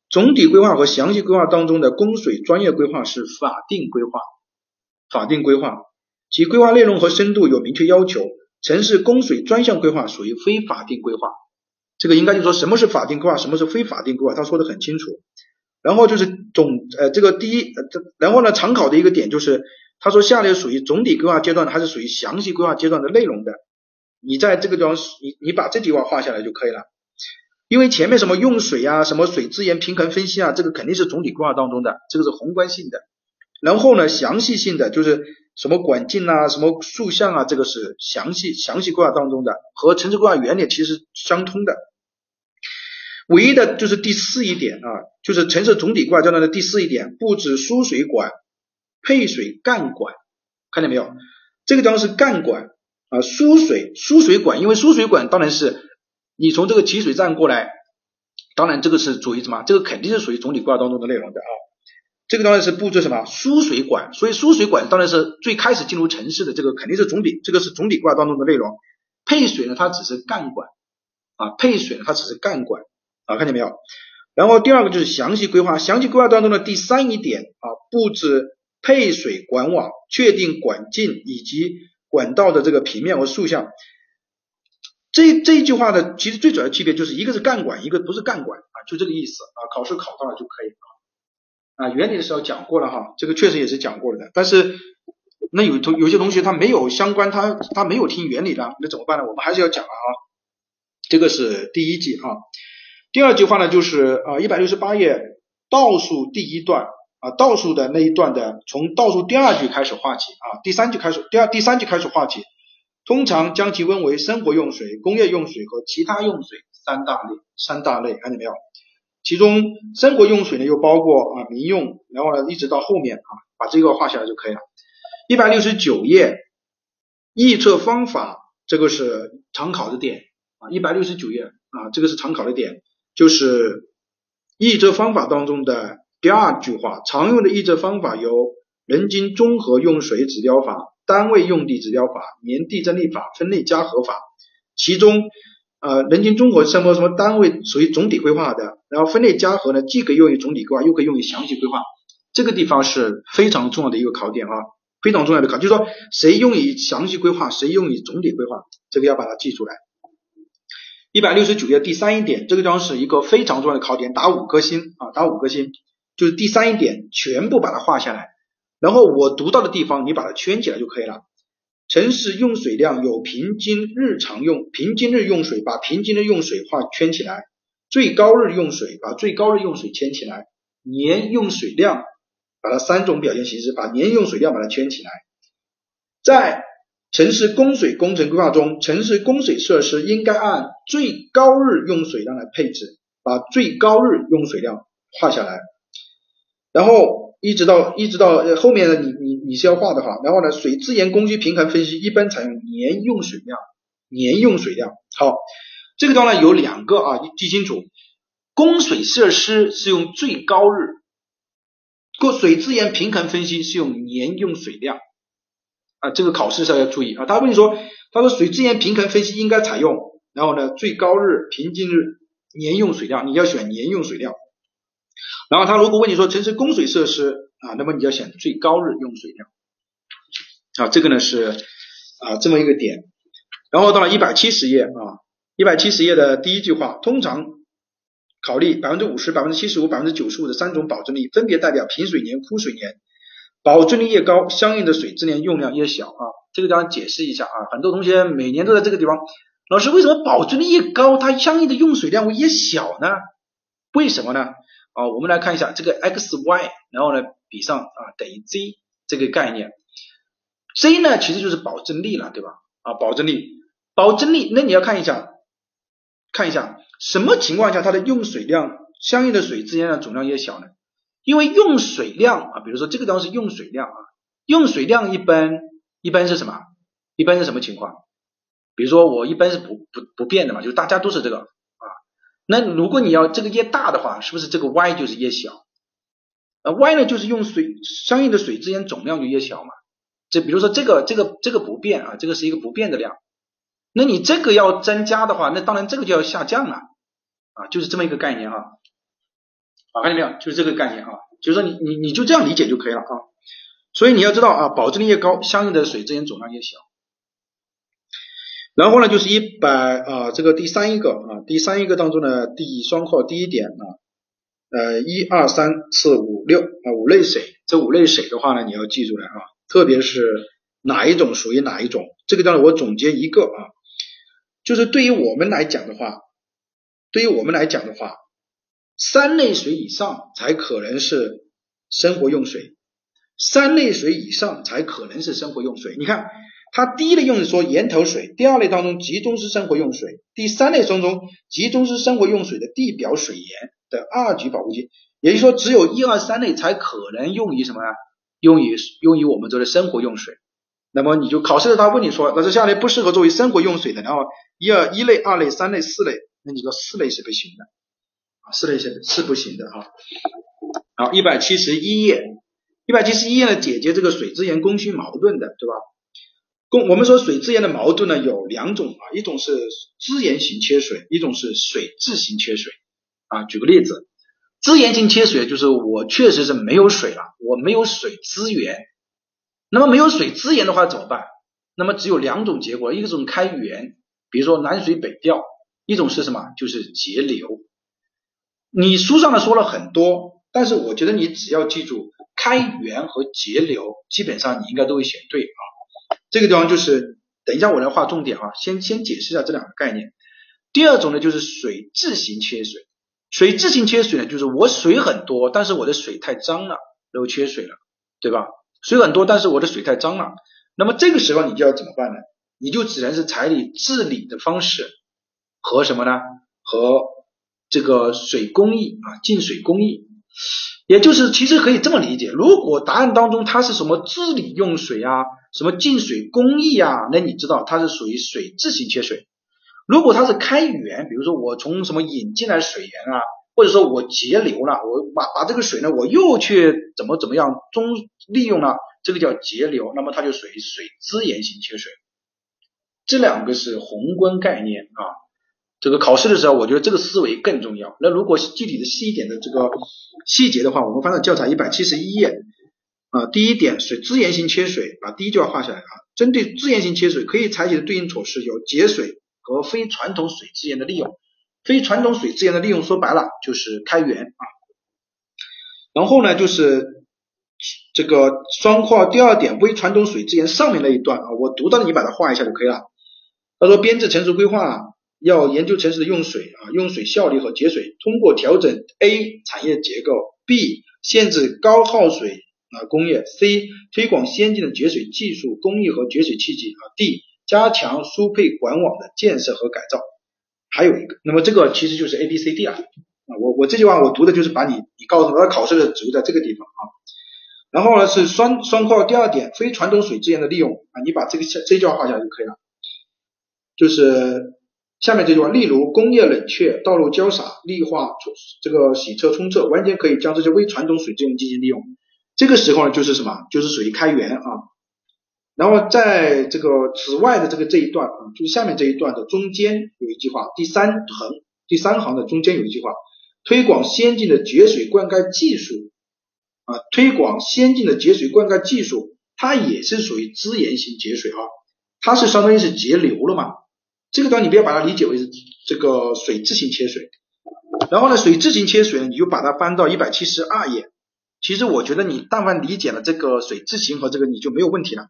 总体规划和详细规划当中的供水专业规划是法定规划，法定规划其规划内容和深度有明确要求。城市供水专项规划属于非法定规划。这个应该就说什么是法定规划，什么是非法定规划，他说的很清楚。然后就是总呃这个第一，这然后呢常考的一个点就是。他说下列属于总体规划阶段还是属于详细规划阶段的内容的？你在这个地方，你你把这句话画下来就可以了。因为前面什么用水啊，什么水资源平衡分析啊，这个肯定是总体规划当中的，这个是宏观性的。然后呢，详细性的就是什么管径啊，什么竖向啊，这个是详细详细规划当中的，和城市规划原理其实相通的。唯一的就是第四一点啊，就是城市总体规划阶段的第四一点，布置输水管。配水干管，看见没有？这个地方是干管啊，输水输水管，因为输水管当然是你从这个集水站过来，当然这个是属于什么？这个肯定是属于总体规划当中的内容的啊。这个当然是布置什么输水管，所以输水管当然是最开始进入城市的这个肯定是总体，这个是总体规划当中的内容。配水呢，它只是干管啊，配水呢，它只是干管啊，看见没有？然后第二个就是详细规划，详细规划当中的第三一点啊，布置。配水管网，确定管径以及管道的这个平面和竖向。这这一句话的其实最主要的区别就是一个是干管，一个不是干管啊，就这个意思啊。考试考到了就可以啊。啊，原理的时候讲过了哈，这个确实也是讲过了的。但是那有同有些同学他没有相关，他他没有听原理的，那怎么办呢？我们还是要讲了啊。这个是第一句啊。第二句话呢，就是啊一百六十八页倒数第一段。啊，倒数的那一段的，从倒数第二句开始画起啊，第三句开始，第二第三句开始画起，通常将其分为生活用水、工业用水和其他用水三大类，三大类，看见没有？其中生活用水呢，又包括啊民用，然后呢一直到后面啊，把这个画下来就可以了。一百六十九页，预测方法，这个是常考的点啊，一百六十九页啊，这个是常考的点，就是预测方法当中的。第二句话，常用的预测方法有人均综合用水指标法、单位用地指标法、年地增力法、分类加合法。其中，呃，人均综合什么什么单位属于总体规划的，然后分类加和呢，既可以用于总体规划，又可以用于详细规划。这个地方是非常重要的一个考点啊，非常重要的考，就是说谁用于详细规划，谁用于总体规划，这个要把它记出来。一百六十九页第三一点，这个地方是一个非常重要的考点，打五颗星啊，打五颗星。就是第三一点，全部把它画下来，然后我读到的地方你把它圈起来就可以了。城市用水量有平均日常用，平均日用水把平均日用水画圈起来，最高日用水把最高日用水圈起来，年用水量把它三种表现形式把年用水量把它圈起来，在城市供水工程规划中，城市供水设施应该按最高日用水量来配置，把最高日用水量画下来，然后一直到一直到后面呢，你你你是要画的哈，然后呢，水资源供需平衡分析一般采用年用水量，年用水量。好，这个地方呢有两个啊，记清楚，供水设施是用最高日，过水资源平衡分析是用年用水量。啊，这个考试上要注意啊。他问你说，他说水资源平衡分析应该采用，然后呢，最高日、平均日、年用水量，你要选年用水量。然后他如果问你说城市供水设施啊，那么你要选最高日用水量。啊，这个呢是啊这么一个点。然后到了一百七十页啊，一百七十页的第一句话，通常考虑百分之五十、百分之七十五、百分之九十五的三种保证力，分别代表平水年、枯水年。保质率越高，相应的水资源用量越小啊。这个地方解释一下啊，很多同学每年都在这个地方，老师为什么保质率越高，它相应的用水量会越小呢？为什么呢？啊，我们来看一下这个 x y，然后呢比上啊等于 z 这个概念，z 呢其实就是保证力了，对吧？啊，保证力，保证力，那你要看一下，看一下什么情况下它的用水量相应的水资源量总量越小呢？因为用水量啊，比如说这个地方是用水量啊，用水量一般一般是什么？一般是什么情况？比如说我一般是不不不变的嘛，就是大家都是这个啊。那如果你要这个越大的话，是不是这个 y 就是越小？呃，y 呢就是用水相应的水资源总量就越小嘛。这比如说这个这个这个不变啊，这个是一个不变的量。那你这个要增加的话，那当然这个就要下降了啊，就是这么一个概念啊。啊，看见没有？就是这个概念啊，就是说你你你就这样理解就可以了啊。所以你要知道啊，保质率越高，相应的水资源总量越小。然后呢，就是一百啊，这个第三一个啊，第三一个当中呢，第双括第一点啊，呃，一二三四五六啊，五类水，这五类水的话呢，你要记住了啊，特别是哪一种属于哪一种，这个呢，我总结一个啊，就是对于我们来讲的话，对于我们来讲的话。三类水以上才可能是生活用水，三类水以上才可能是生活用水。你看，它第一类用的说源头水，第二类当中集中式生活用水，第三类当中集中式生活用水的地表水源的二级保护区，也就是说，只有一二三类才可能用于什么呢？用于用于我们说的生活用水。那么你就考试的他问你说，那这下列不适合作为生活用水的，然后一二一类、二类、三类、四类，那你说四类是不行的。是类是是不行的啊。好，一百七十一页，一百七十一页呢，解决这个水资源供需矛盾的，对吧？供我们说水资源的矛盾呢有两种啊，一种是资源型缺水，一种是水质型缺水啊。举个例子，资源型缺水就是我确实是没有水了，我没有水资源。那么没有水资源的话怎么办？那么只有两种结果，一种开源，比如说南水北调；一种是什么？就是节流。你书上呢说了很多，但是我觉得你只要记住开源和节流，基本上你应该都会选对啊。这个地方就是等一下我来画重点啊，先先解释一下这两个概念。第二种呢就是水质型缺水，水质型缺水呢就是我水很多，但是我的水太脏了，然后缺水了，对吧？水很多，但是我的水太脏了，那么这个时候你就要怎么办呢？你就只能是采取治理的方式和什么呢？和这个水工艺啊，净水工艺，也就是其实可以这么理解，如果答案当中它是什么治理用水啊，什么净水工艺啊，那你知道它是属于水质型缺水。如果它是开源，比如说我从什么引进来水源啊，或者说我节流了，我把把这个水呢，我又去怎么怎么样中利用了，这个叫节流，那么它就属于水资源型缺水。这两个是宏观概念啊。这个考试的时候，我觉得这个思维更重要。那如果具体的细一点的这个细节的话，我们翻到教材一百七十一页啊，第一点水资源型缺水，把第一句话画下来啊。针对资源型缺水，可以采取的对应措施有节水和非传统水资源的利用。非传统水资源的利用，说白了就是开源啊。然后呢，就是这个双括第二点，微传统水资源上面那一段啊，我读到你把它画一下就可以了。他说编制成熟规划。要研究城市的用水啊，用水效率和节水，通过调整 A 产业结构，B 限制高耗水啊工业，C 推广先进的节水技术、工艺和节水器具啊，D 加强输配管网的建设和改造。还有一个，那么这个其实就是 A B C D 啊啊，我我这句话我读的就是把你你告诉我要考试的只在这个地方啊。然后呢是双双括号第二点，非传统水资源的利用啊，你把这个这句话画下来就可以了，就是。下面这句话，例如工业冷却、道路浇洒、绿化、这个洗车冲厕，完全可以将这些微传统水资源进行利用。这个时候呢，就是什么？就是属于开源啊。然后在这个此外的这个这一段啊，就是下面这一段的中间有一句话，第三横第三行的中间有一句话，推广先进的节水灌溉技术啊，推广先进的节水灌溉技术，它也是属于资源型节水啊，它是相当于是节流了嘛。这个段你不要把它理解为这个水质型切水，然后呢，水质型切水，你就把它翻到一百七十二页。其实我觉得你但凡理解了这个水质型和这个，你就没有问题了。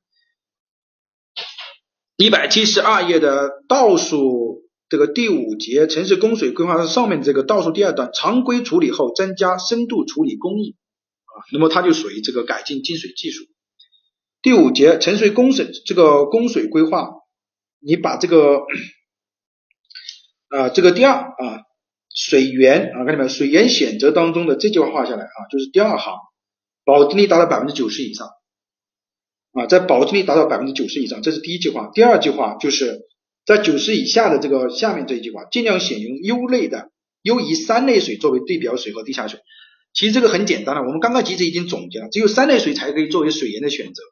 一百七十二页的倒数这个第五节城市供水规划上面这个倒数第二段，常规处理后增加深度处理工艺啊，那么它就属于这个改进净水技术。第五节城水供水这个供水规划。你把这个啊，这个第二啊，水源啊，看见没有？水源选择当中的这句话画下来啊，就是第二行，保质率达到百分之九十以上啊，在保质率达到百分之九十以上，这是第一句话。第二句话就是在九十以下的这个下面这一句话，尽量选用优类的、优于三类水作为地表水和地下水。其实这个很简单了，我们刚刚其实已经总结了，只有三类水才可以作为水源的选择，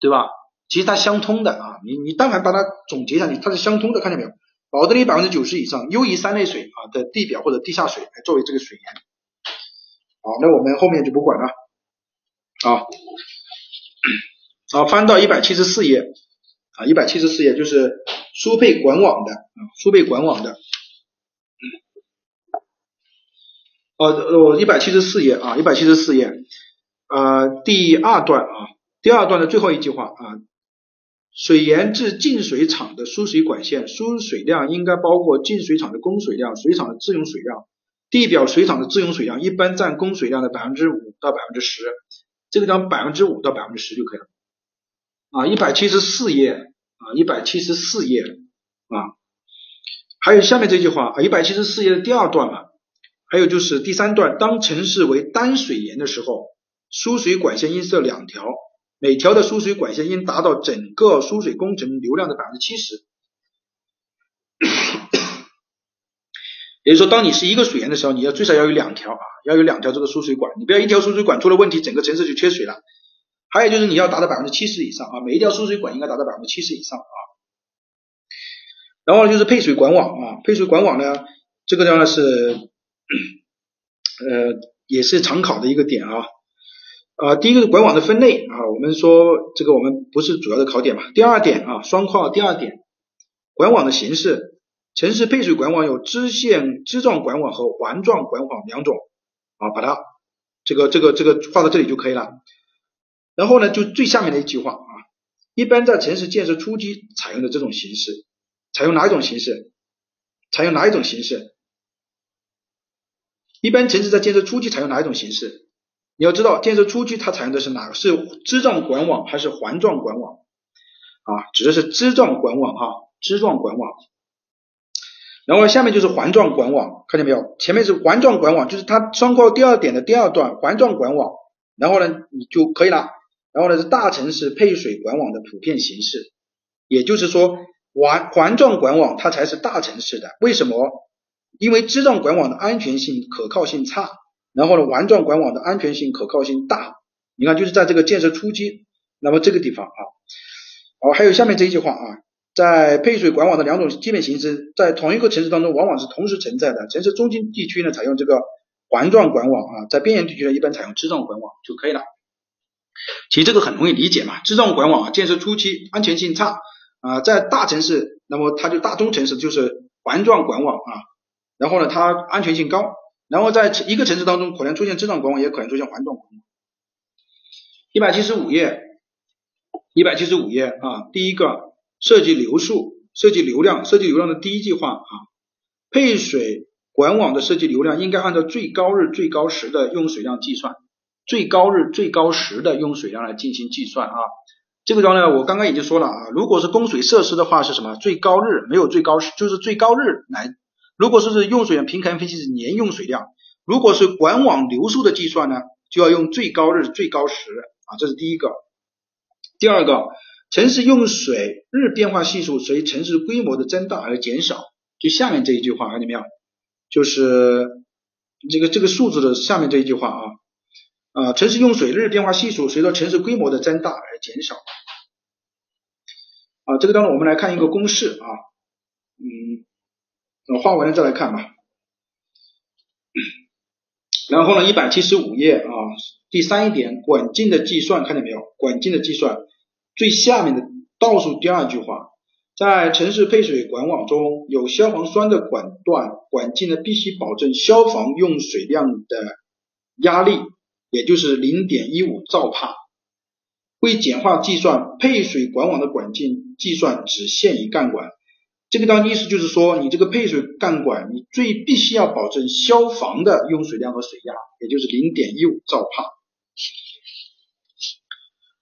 对吧？其实它相通的啊，你你但凡把它总结下去，它是相通的，看见没有？保质率百分之九十以上，优于三类水啊的地表或者地下水来作为这个水源。好，那我们后面就不管了。啊，好，翻到一百七十四页啊，一百七十四页就是输配管网的啊，输配管网的。哦哦，一百七十四页啊，一百七十四页呃第二段啊，第二段的最后一句话啊。水源至净水厂的输水管线输水量应该包括净水厂的供水量、水厂的自用水量、地表水厂的自用水量，一般占供水量的百分之五到百分之十，这个讲百分之五到百分之十就可以了。啊，一百七十四页啊，一百七十四页啊，还有下面这句话啊，一百七十四页的第二段嘛，还有就是第三段，当城市为单水源的时候，输水管线应设两条。每条的输水管线应达到整个输水工程流量的百分之七十。也就是说，当你是一个水源的时候，你要最少要有两条啊，要有两条这个输水管，你不要一条输水管出了问题，整个城市就缺水了。还有就是你要达到百分之七十以上啊，每一条输水管应该达到百分之七十以上啊。然后就是配水管网啊，配水管网呢，这个呢是呃也是常考的一个点啊。啊，第一个是管网的分类啊，我们说这个我们不是主要的考点嘛。第二点啊，双跨第二点，管网的形式，城市配水管网有支线支状管网和环状管网两种啊，把它这个这个这个画到这里就可以了。然后呢，就最下面的一句话啊，一般在城市建设初期采用的这种形式，采用哪一种形式？采用哪一种形式？一般城市在建设初期采用哪一种形式？你要知道，建设初期它采用的是哪个？是支状管网还是环状管网？啊，指的是支状管网哈，支状管网。然后下面就是环状管网，看见没有？前面是环状管网，就是它双括号第二点的第二段环状管网。然后呢，你就可以了。然后呢，是大城市配水管网的普遍形式。也就是说，环环状管网它才是大城市的。为什么？因为支状管网的安全性、可靠性差。然后呢，环状管网的安全性、可靠性大，你看就是在这个建设初期，那么这个地方啊，哦，还有下面这一句话啊，在配水管网的两种基本形式，在同一个城市当中往往是同时存在的。城市中心地区呢，采用这个环状管网啊，在边缘地区呢，一般采用支状管网就可以了。其实这个很容易理解嘛，支状管网啊建设初期安全性差啊，在大城市，那么它就大中城市就是环状管网啊，然后呢，它安全性高。然后在一个城市当中，可能出现这种管网，也可能出现环状管网。一百七十五页，一百七十五页啊，第一个设计流速、设计流量、设计流量的第一句话啊，配水管网的设计流量应该按照最高日最高时的用水量计算最高日、最高时的用水量来进行计算啊。这个地方呢，我刚刚已经说了啊，如果是供水设施的话是什么？最高日没有最高时，就是最高日来。如果说是用水量平衡分析是年用水量，如果是管网流速的计算呢，就要用最高日、最高时啊，这是第一个。第二个，城市用水日变化系数随城市规模的增大而减少，就下面这一句话看见没有？就是这个这个数字的下面这一句话啊。啊，城市用水日变化系数随着城市规模的增大而减少。啊，这个当中我们来看一个公式啊，嗯，我画完了再来看吧。然后呢，一百七十五页啊，第三一点，管径的计算看见没有？管径的计算最下面的倒数第二句话，在城市配水管网中有消防栓的管段，管径呢必须保证消防用水量的压力。也就是零点一五兆帕，为简化计算，配水管网的管径计算只限于干管。这个当意思就是说，你这个配水干管，你最必须要保证消防的用水量和水压，也就是零点一五兆帕。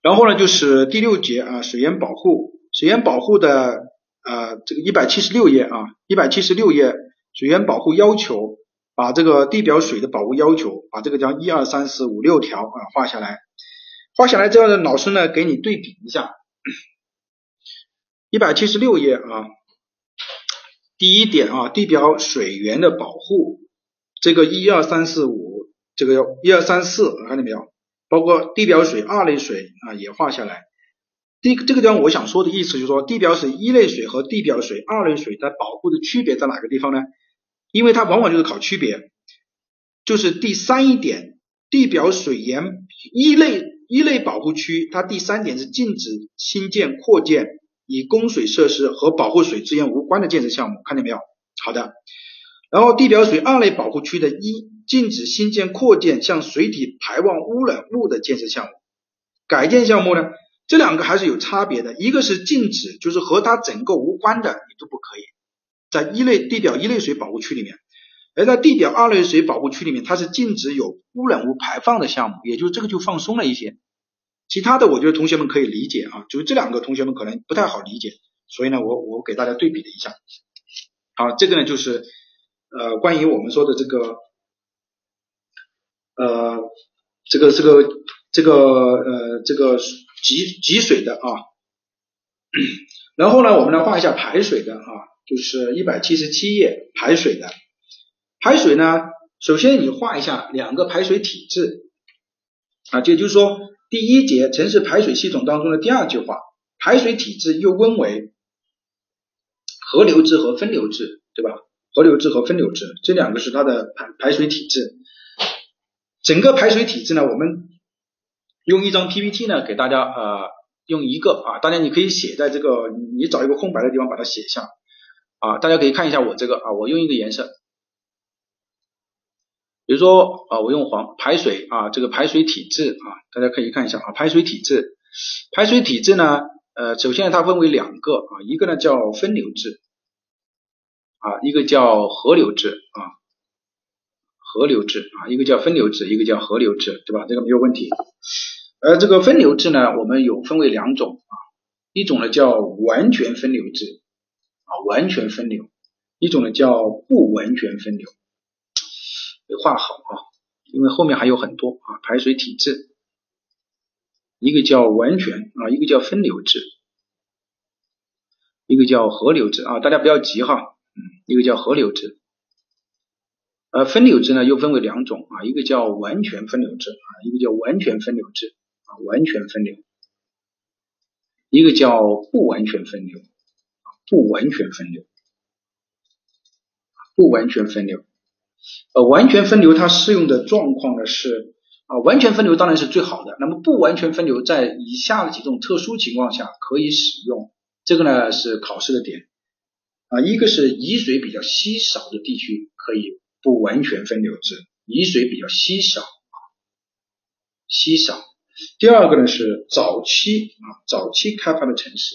然后呢，就是第六节啊，水源保护，水源保护的呃这个一百七十六页啊，一百七十六页水源保护要求。把这个地表水的保护要求，把这个叫一二三四五六条啊画下来，画下来之后呢，老师呢给你对比一下，一百七十六页啊，第一点啊，地表水源的保护，这个一二三四五，这个要一二三四，看见没有？包括地表水二类水啊也画下来。第这个地方我想说的意思就是说，地表水一类水和地表水二类水它保护的区别在哪个地方呢？因为它往往就是考区别，就是第三一点，地表水源一类一类保护区，它第三点是禁止新建扩建与供水设施和保护水资源无关的建设项目，看见没有？好的，然后地表水二类保护区的一，禁止新建扩建向水体排放污染物的建设项目，改建项目呢，这两个还是有差别的，一个是禁止，就是和它整个无关的，你都不可以。在一类地表一类水保护区里面，而在地表二类水保护区里面，它是禁止有污染物排放的项目，也就这个就放松了一些。其他的我觉得同学们可以理解啊，就是这两个同学们可能不太好理解，所以呢，我我给大家对比了一下。好，这个呢就是呃关于我们说的这个呃这个这个这个呃这个集集水的啊，然后呢我们来画一下排水的啊。就是一百七十七页排水的排水呢，首先你画一下两个排水体制啊，也就是说第一节城市排水系统当中的第二句话，排水体制又分为河流制和分流制，对吧？河流制和分流制这两个是它的排排水体制。整个排水体制呢，我们用一张 PPT 呢给大家呃用一个啊，大家你可以写在这个你找一个空白的地方把它写下。啊，大家可以看一下我这个啊，我用一个颜色，比如说啊，我用黄排水啊，这个排水体制啊，大家可以看一下啊，排水体制，排水体制呢，呃，首先它分为两个啊，一个呢叫分流制啊，一个叫河流制啊，河流制啊，一个叫分流制，一个叫河流制，对吧？这个没有问题。而这个分流制呢，我们有分为两种啊，一种呢叫完全分流制。完全分流，一种呢叫不完全分流，画好啊，因为后面还有很多啊排水体制，一个叫完全啊，一个叫分流制，一个叫河流制啊，大家不要急哈，嗯，一个叫河流制，呃，分流制呢又分为两种啊，一个叫完全分流制啊，一个叫完全分流制啊，完全分流，一个叫不完全分流。不完全分流，不完全分流，呃，完全分流它适用的状况呢是啊，完全分流当然是最好的。那么不完全分流在以下的几种特殊情况下可以使用，这个呢是考试的点啊，一个是雨水比较稀少的地区可以不完全分流制，雨水比较稀少啊，稀少。第二个呢是早期啊，早期开发的城市。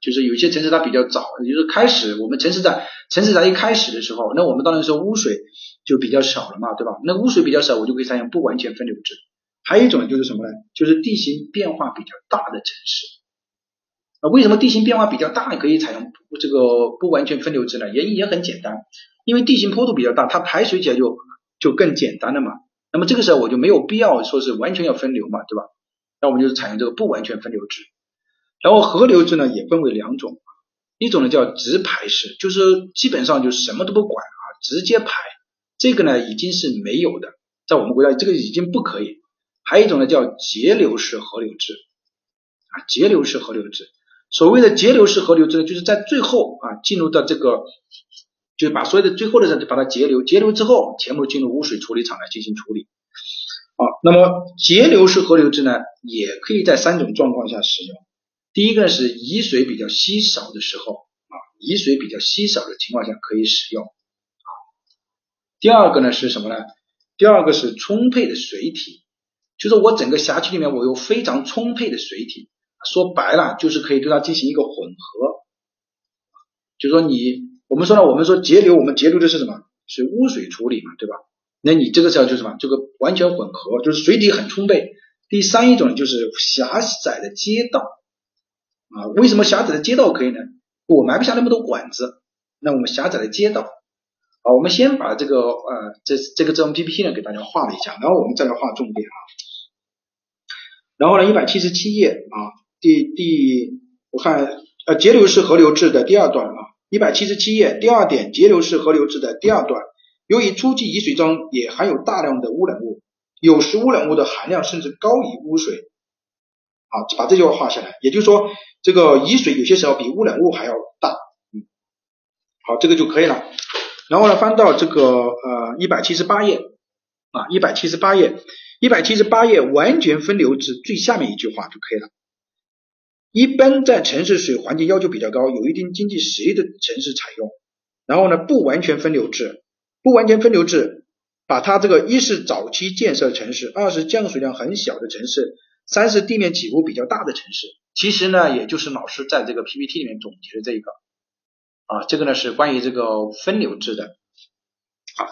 就是有些城市它比较早，也就是开始我们城市在城市在一开始的时候，那我们当然是污水就比较少了嘛，对吧？那污水比较少，我就可以采用不完全分流制还有一种就是什么呢？就是地形变化比较大的城市。啊，为什么地形变化比较大可以采用这个不完全分流制呢？原因也很简单，因为地形坡度比较大，它排水起来就就更简单了嘛。那么这个时候我就没有必要说是完全要分流嘛，对吧？那我们就采用这个不完全分流制。然后河流制呢也分为两种，一种呢叫直排式，就是基本上就什么都不管啊，直接排。这个呢已经是没有的，在我们国家这个已经不可以。还有一种呢叫节流式河流制啊，节流式河流制。所谓的节流式河流制呢，就是在最后啊进入到这个，就是把所有的最后的人把它截流，截流之后全部进入污水处理厂来进行处理。啊，那么节流式河流制呢，也可以在三种状况下使用。第一个是雨水比较稀少的时候啊，雨水比较稀少的情况下可以使用啊。第二个呢是什么呢？第二个是充沛的水体，就是我整个辖区里面我有非常充沛的水体，说白了就是可以对它进行一个混合。就说你我们说呢，我们说节流，我们节流的是什么？是污水处理嘛，对吧？那你这个时候就什么？这个完全混合，就是水体很充沛。第三一种就是狭窄的街道啊，为什么狭窄的街道可以呢？我埋不下那么多管子，那我们狭窄的街道。啊，我们先把这个呃这这个这张 PPT 呢给大家画了一下，然后我们再来画重点啊。然后呢，一百七十七页啊，第第我看呃节流式河流制的第二段啊，一百七十七页第二点节流式河流制的第二段，由于初级雨水中也含有大量的污染物，有时污染物的含量甚至高于污水啊，把这句话画下来，也就是说这个雨水有些时候比污染物还要大，嗯，好，这个就可以了。然后呢，翻到这个呃一百七十八页啊，一百七十八页，一百七十八页完全分流制最下面一句话就可以了。一般在城市水环境要求比较高、有一定经济实力的城市采用。然后呢，不完全分流制，不完全分流制，把它这个一是早期建设城市，二是降水量很小的城市，三是地面起伏比较大的城市。其实呢，也就是老师在这个 PPT 里面总结的这一个。啊，这个呢是关于这个分流制的啊，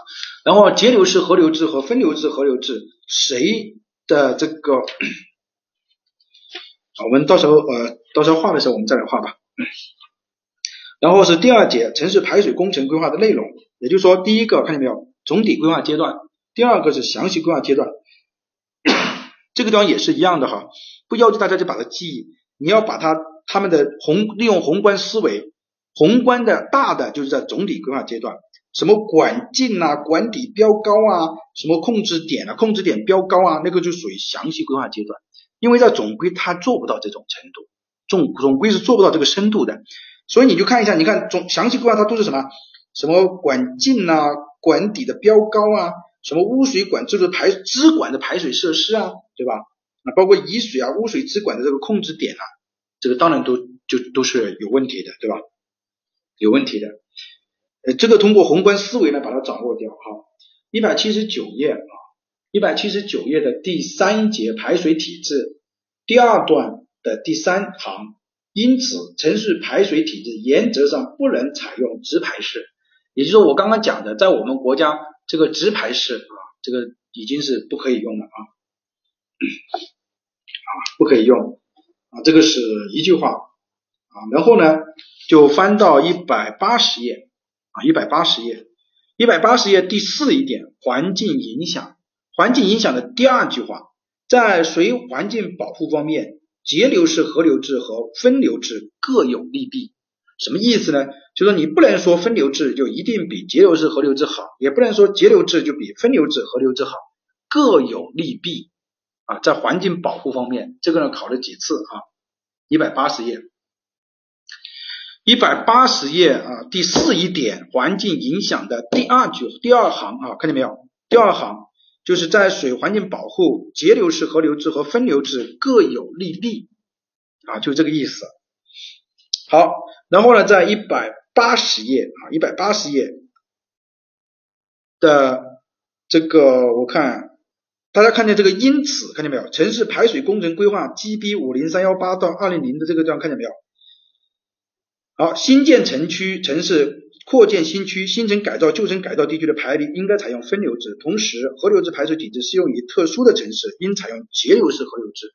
然后节流式河流制和分流制河流制谁的这个，我们到时候呃到时候画的时候我们再来画吧。然后是第二节城市排水工程规划的内容，也就是说第一个看见没有，总体规划阶段，第二个是详细规划阶段，这个地方也是一样的哈，不要求大家就把它记忆，你要把它他们的宏利用宏观思维。宏观的大的就是在总体规划阶段，什么管径啊、管底标高啊、什么控制点啊、控制点标高啊，那个就属于详细规划阶段。因为在总规它做不到这种程度，总总规是做不到这个深度的。所以你就看一下，你看总详细规划它都是什么？什么管径啊、管底的标高啊、什么污水管制的排支管的排水设施啊，对吧？啊，包括雨水啊、污水支管的这个控制点啊，这个当然都就都是有问题的，对吧？有问题的，呃，这个通过宏观思维呢把它掌握掉哈。一百七十九页啊，一百七十九页的第三节排水体制第二段的第三行，因此城市排水体制原则上不能采用直排式，也就是说我刚刚讲的，在我们国家这个直排式啊，这个已经是不可以用了啊，啊，不可以用啊，这个是一句话啊，然后呢？就翻到一百八十页啊，一百八十页，一百八十页第四一点，环境影响，环境影响的第二句话，在水环境保护方面，节流式河流制和分流制各有利弊。什么意思呢？就说你不能说分流制就一定比节流式河流制好，也不能说节流制就比分流制河流制好，各有利弊啊。在环境保护方面，这个呢考了几次啊？一百八十页。一百八十页啊，第四一点环境影响的第二句第二行啊，看见没有？第二行就是在水环境保护，节流式河流制和分流制各有利弊啊，就这个意思。好，然后呢，在一百八十页啊，一百八十页的这个我看大家看见这个因此看见没有？城市排水工程规划 GB 五零三幺八到二零零的这个地方看见没有？好，新建城区、城市扩建新区、新城改造、旧城改造地区的排离应该采用分流制，同时河流制排水体制适用于特殊的城市，应采用节流式河流制。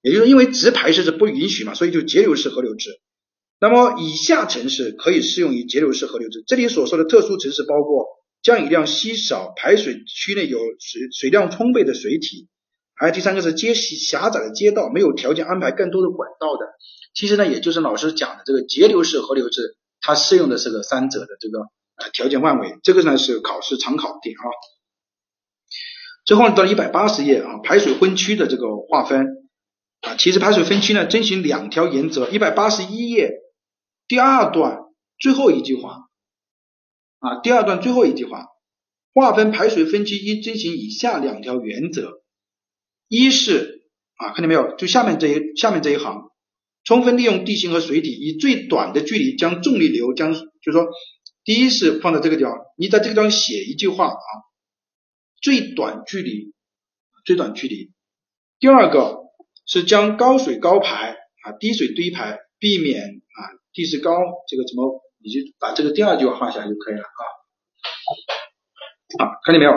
也就是因为直排式是不允许嘛，所以就节流式河流制。那么以下城市可以适用于节流式河流制。这里所说的特殊城市包括降雨量稀少、排水区内有水水量充沛的水体，还有第三个是街狭窄的街道，没有条件安排更多的管道的。其实呢，也就是老师讲的这个节流式河流制，它适用的是个三者的这个呃条件范围。这个呢是考试常考点啊。最后呢到一百八十页啊，排水分区的这个划分啊，其实排水分区呢遵循两条原则。一百八十一页第二段最后一句话啊，第二段最后一句话，划分排水分区应遵循以下两条原则：一是啊，看见没有？就下面这一下面这一行。充分利用地形和水体，以最短的距离将重力流将，就是说，第一是放在这个地方，你在这个地方写一句话啊，最短距离，最短距离。第二个是将高水高排啊，低水低排，避免啊地势高这个怎么，你就把这个第二句话画下来就可以了啊。啊，看见没有？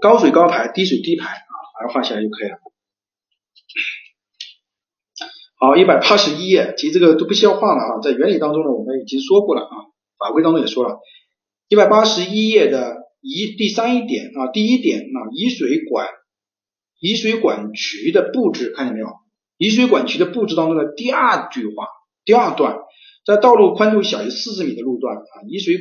高水高排，低水低排啊，把它画下来就可以了。好，一百八十一页，其实这个都不需要画了啊，在原理当中呢，我们已经说过了啊，法规当中也说了。一百八十一页的一第三一点啊，第一点啊，移水管移水管渠的布置，看见没有？移水管渠的布置当中的第二句话，第二段，在道路宽度小于四十米的路段啊，移水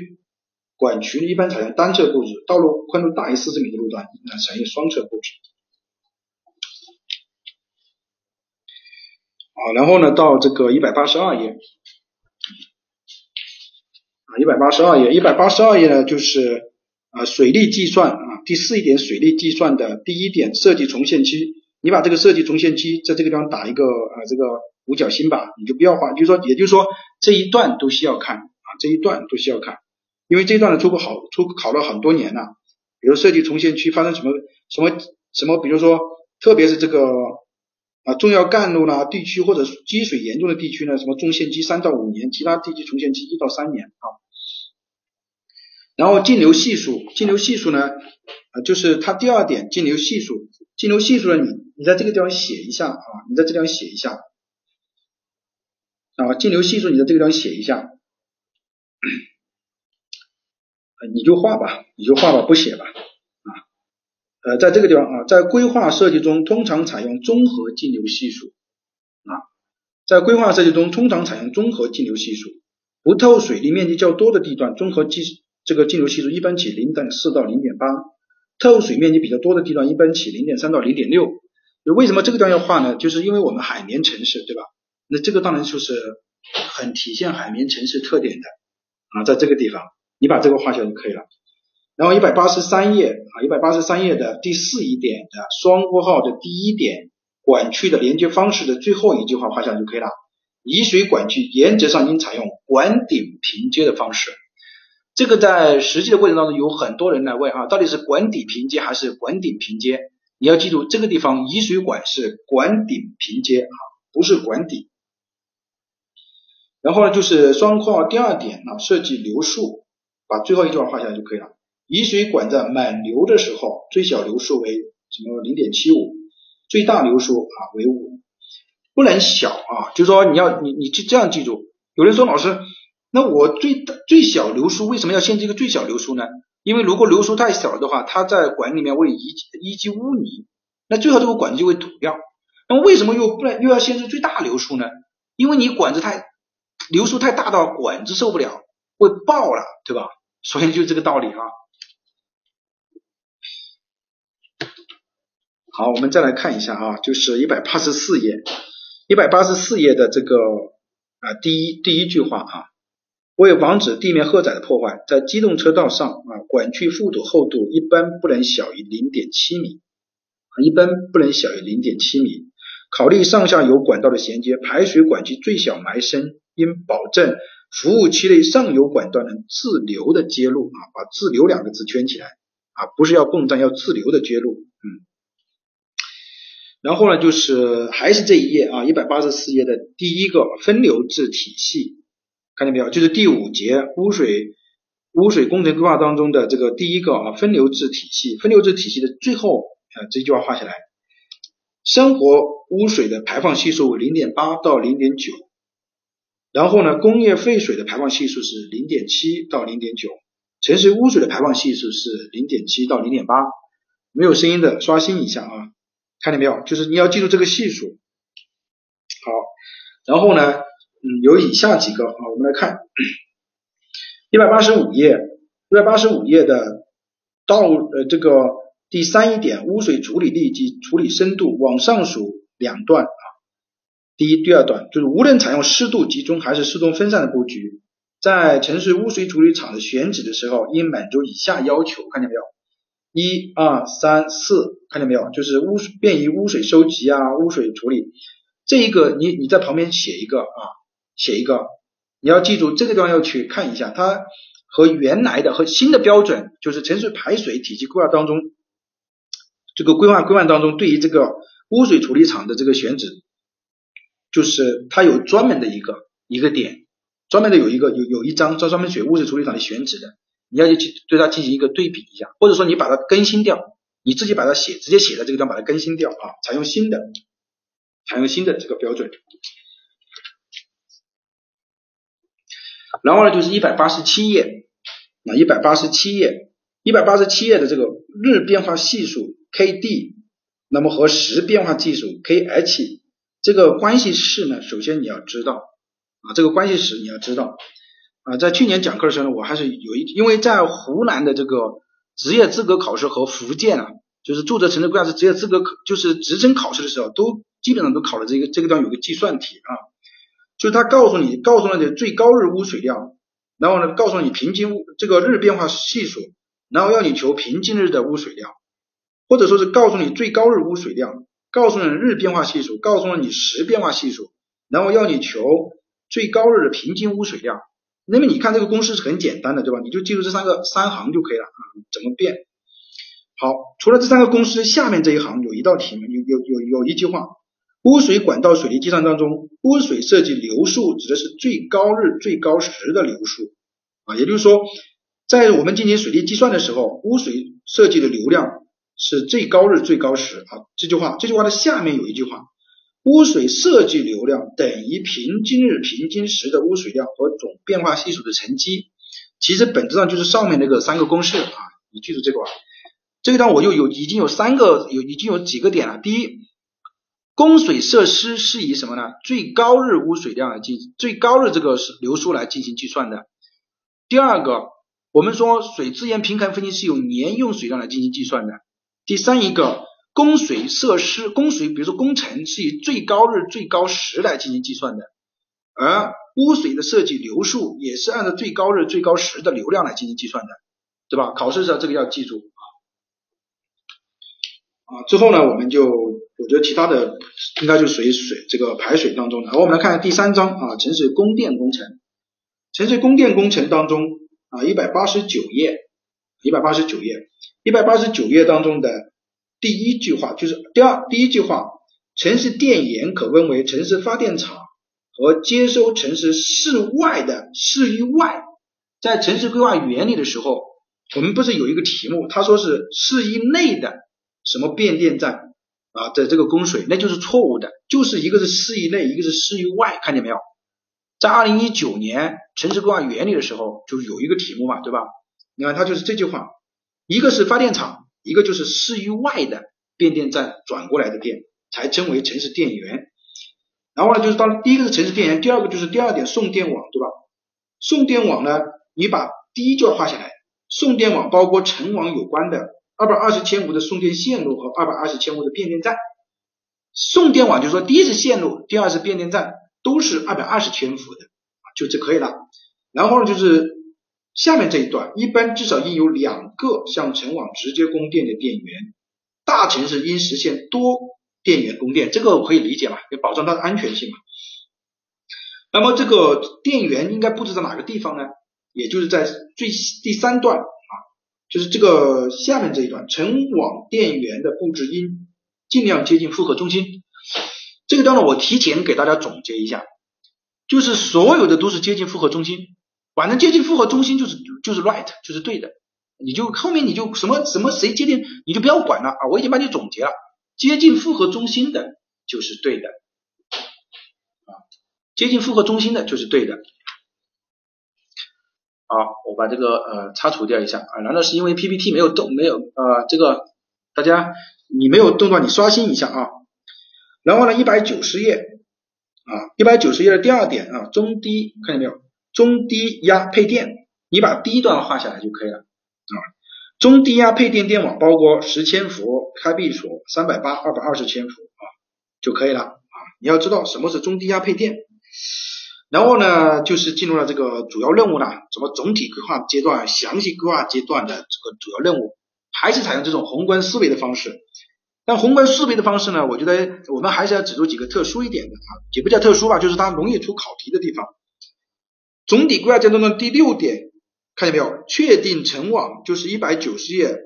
管渠一般采用单侧布置；道路宽度大于四十米的路段，那采用双侧布置。啊，然后呢，到这个一百八十二页，啊，一百八十二页，一百八十二页呢，就是啊，水利计算啊，第四一点，水利计算的第一点，设计重现期，你把这个设计重现期在这个地方打一个啊，这个五角星吧，你就不要画，就是说，也就是说这一段都需要看啊，这一段都需要看，因为这一段的出过好出考了很多年了，比如设计重现区发生什么什么什么，比如说特别是这个。啊，重要干路呢，地区或者积水严重的地区呢，什么重现期三到五年，其他地区重现期一到三年啊。然后径流系数，径流系数呢，啊，就是它第二点，径流系数，径流系数呢，你你在这个地方写一下啊，你在这地方写一下啊，径流系数你在这个地方写一下，你就画吧，你就画吧，不写吧。啊呃，在这个地方啊，在规划设计中通常采用综合径流系数啊，在规划设计中通常采用综合径流系数，不透水利面积较多的地段，综合计这个径流系数一般起零点四到零点八，透水面积比较多的地段一般起零点三到零点六。为什么这个地方要画呢？就是因为我们海绵城市，对吧？那这个当然就是很体现海绵城市特点的啊，在这个地方你把这个画下就可以了。然后一百八十三页啊，一百八十三页的第四一点的双括号的第一点管区的连接方式的最后一句话画下就可以了。移水管区原则上应采用管顶平接的方式。这个在实际的过程当中有很多人来问啊，到底是管底平接还是管顶平接？你要记住这个地方移水管是管顶平接啊，不是管底。然后呢，就是双括号第二点呢，设计流速，把最后一句话画下来就可以了。移水管在满流的时候，最小流速为什么零点七五，最大流速啊为五，不能小啊，就是说你要你你就这样记住。有人说老师，那我最最小流速为什么要限制一个最小流速呢？因为如果流速太小的话，它在管里面会淤淤积污泥，那最后这个管子就会堵掉。那么为什么又不能又要限制最大流速呢？因为你管子太流速太大到管子受不了，会爆了，对吧？所以就这个道理啊。好，我们再来看一下啊，就是一百八十四页，一百八十四页的这个啊第一第一句话啊，为防止地面荷载的破坏，在机动车道上啊，管区覆土厚度一般不能小于零点七米，一般不能小于零点七米。考虑上下游管道的衔接，排水管区最小埋深应保证服务区内上游管道能自流的接入啊，把自流两个字圈起来啊，不是要泵站，要自流的接入，嗯。然后呢，就是还是这一页啊，一百八十四页的第一个分流制体系，看见没有？就是第五节污水污水工程规划当中的这个第一个啊分流制体系，分流制体系的最后啊这句话画下来，生活污水的排放系数为零点八到零点九，然后呢工业废水的排放系数是零点七到零点九，城市污水的排放系数是零点七到零点八，没有声音的刷新一下啊，看见没有？就是你要记住这个系数。好，然后呢？嗯，有以下几个啊，我们来看一百八十五页，一百八十五页的道呃这个第三一点污水处理力及处理深度往上数两段啊，第一、第二段就是无论采用湿度集中还是湿度分散的布局，在城市污水处理厂的选址的时候，应满足以下要求，看见没有？一二三四，看见没有？就是污水便于污水收集啊，污水处理，这一个你你在旁边写一个啊。写一个，你要记住这个地方要去看一下，它和原来的和新的标准，就是城市排水体系规划当中，这个规划规范当中对于这个污水处理厂的这个选址，就是它有专门的一个一个点，专门的有一个有有一张专专门写污水处理厂的选址的，你要去对它进行一个对比一下，或者说你把它更新掉，你自己把它写直接写在这个地方把它更新掉啊，采用新的，采用新的这个标准。然后呢，就是一百八十七页，啊，一百八十七页，一百八十七页的这个日变化系数 Kd，那么和时变化系数 Kh 这个关系式呢，首先你要知道啊，这个关系式你要知道啊，在去年讲课的时候呢，我还是有一，因为在湖南的这个职业资格考试和福建啊，就是住宅城市规划师职业资格考，就是职称考试的时候，都基本上都考了这个这个地方有个计算题啊。就是他告诉你，告诉了你最高日污水量，然后呢，告诉你平均这个日变化系数，然后要你求平均日的污水量，或者说是告诉你最高日污水量，告诉你日变化系数，告诉了你时变化系数，然后要你求最高日的平均污水量。那么你看这个公式是很简单的，对吧？你就记住这三个三行就可以了啊。怎么变？好，除了这三个公式，下面这一行有一道题目，有有有有一句话。污水管道水利计算当中，污水设计流速指的是最高日最高时的流速啊，也就是说，在我们进行水利计算的时候，污水设计的流量是最高日最高时啊。这句话，这句话的下面有一句话，污水设计流量等于平均日平均时的污水量和总变化系数的乘积，其实本质上就是上面那个三个公式啊，你记住这个。这个地方我就有已经有三个有已经有几个点了，第一。供水设施是以什么呢？最高日污水量来进最高日这个流速来进行计算的。第二个，我们说水资源平衡分析是用年用水量来进行计算的。第三一个，供水设施供水，比如说工程是以最高日最高时来进行计算的，而污水的设计流速也是按照最高日最高时的流量来进行计算的，对吧？考试时候这个要记住啊。啊，最后呢，我们就。我觉得其他的应该就属于水这个排水当中的。好，我们来看第三章啊，城市供电工程。城市供电工程当中啊，一百八十九页，一百八十九页，一百八十九页当中的第一句话就是第二第一句话，城市电源可分为城市发电厂和接收城市室外的市域外。在城市规划原理的时候，我们不是有一个题目，他说是市域内的什么变电站。啊，的这个供水那就是错误的，就是一个是市域内，一个是市域外，看见没有？在二零一九年城市规划原理的时候，就有一个题目嘛，对吧？你看它就是这句话，一个是发电厂，一个就是市域外的变电站转过来的电，才称为城市电源。然后呢，就是当第一个是城市电源，第二个就是第二点送电网，对吧？送电网呢，你把第一句话画下来，送电网包括成网有关的。二百二十千伏的送电线路和二百二十千伏的变电站，送电网就是说第一是线路，第二是变电站，都是二百二十千伏的，就就可以了。然后呢，就是下面这一段，一般至少应有两个向城网直接供电的电源，大城市应实现多电源供电，这个我可以理解嘛，要保障它的安全性嘛。那么这个电源应该布置在哪个地方呢？也就是在最第三段啊。就是这个下面这一段，城网电源的布置应尽量接近负荷中心。这个段落，我提前给大家总结一下，就是所有的都是接近负荷中心，反正接近复合中心就是就是 right 就是对的，你就后面你就什么什么谁接近你就不要管了啊，我已经帮你总结了，接近复合中心的就是对的。啊，接近复合中心的就是对的。好，我把这个呃擦除掉一下。啊，难道是因为 PPT 没有动没有呃这个大家你没有动到你刷新一下啊，然后呢一百九十页啊一百九十页的第二点啊中低看见没有？中低压配电，你把第一段画下来就可以了啊中低压配电电网包括十千伏开闭锁三百八二百二十千伏啊就可以了啊你要知道什么是中低压配电。然后呢，就是进入了这个主要任务了，什么总体规划阶段、详细规划阶段的这个主要任务，还是采用这种宏观思维的方式。但宏观思维的方式呢，我觉得我们还是要指出几个特殊一点的啊，也不叫特殊吧，就是它容易出考题的地方。总体规划阶段的第六点，看见没有？确定成网，就是一百九十页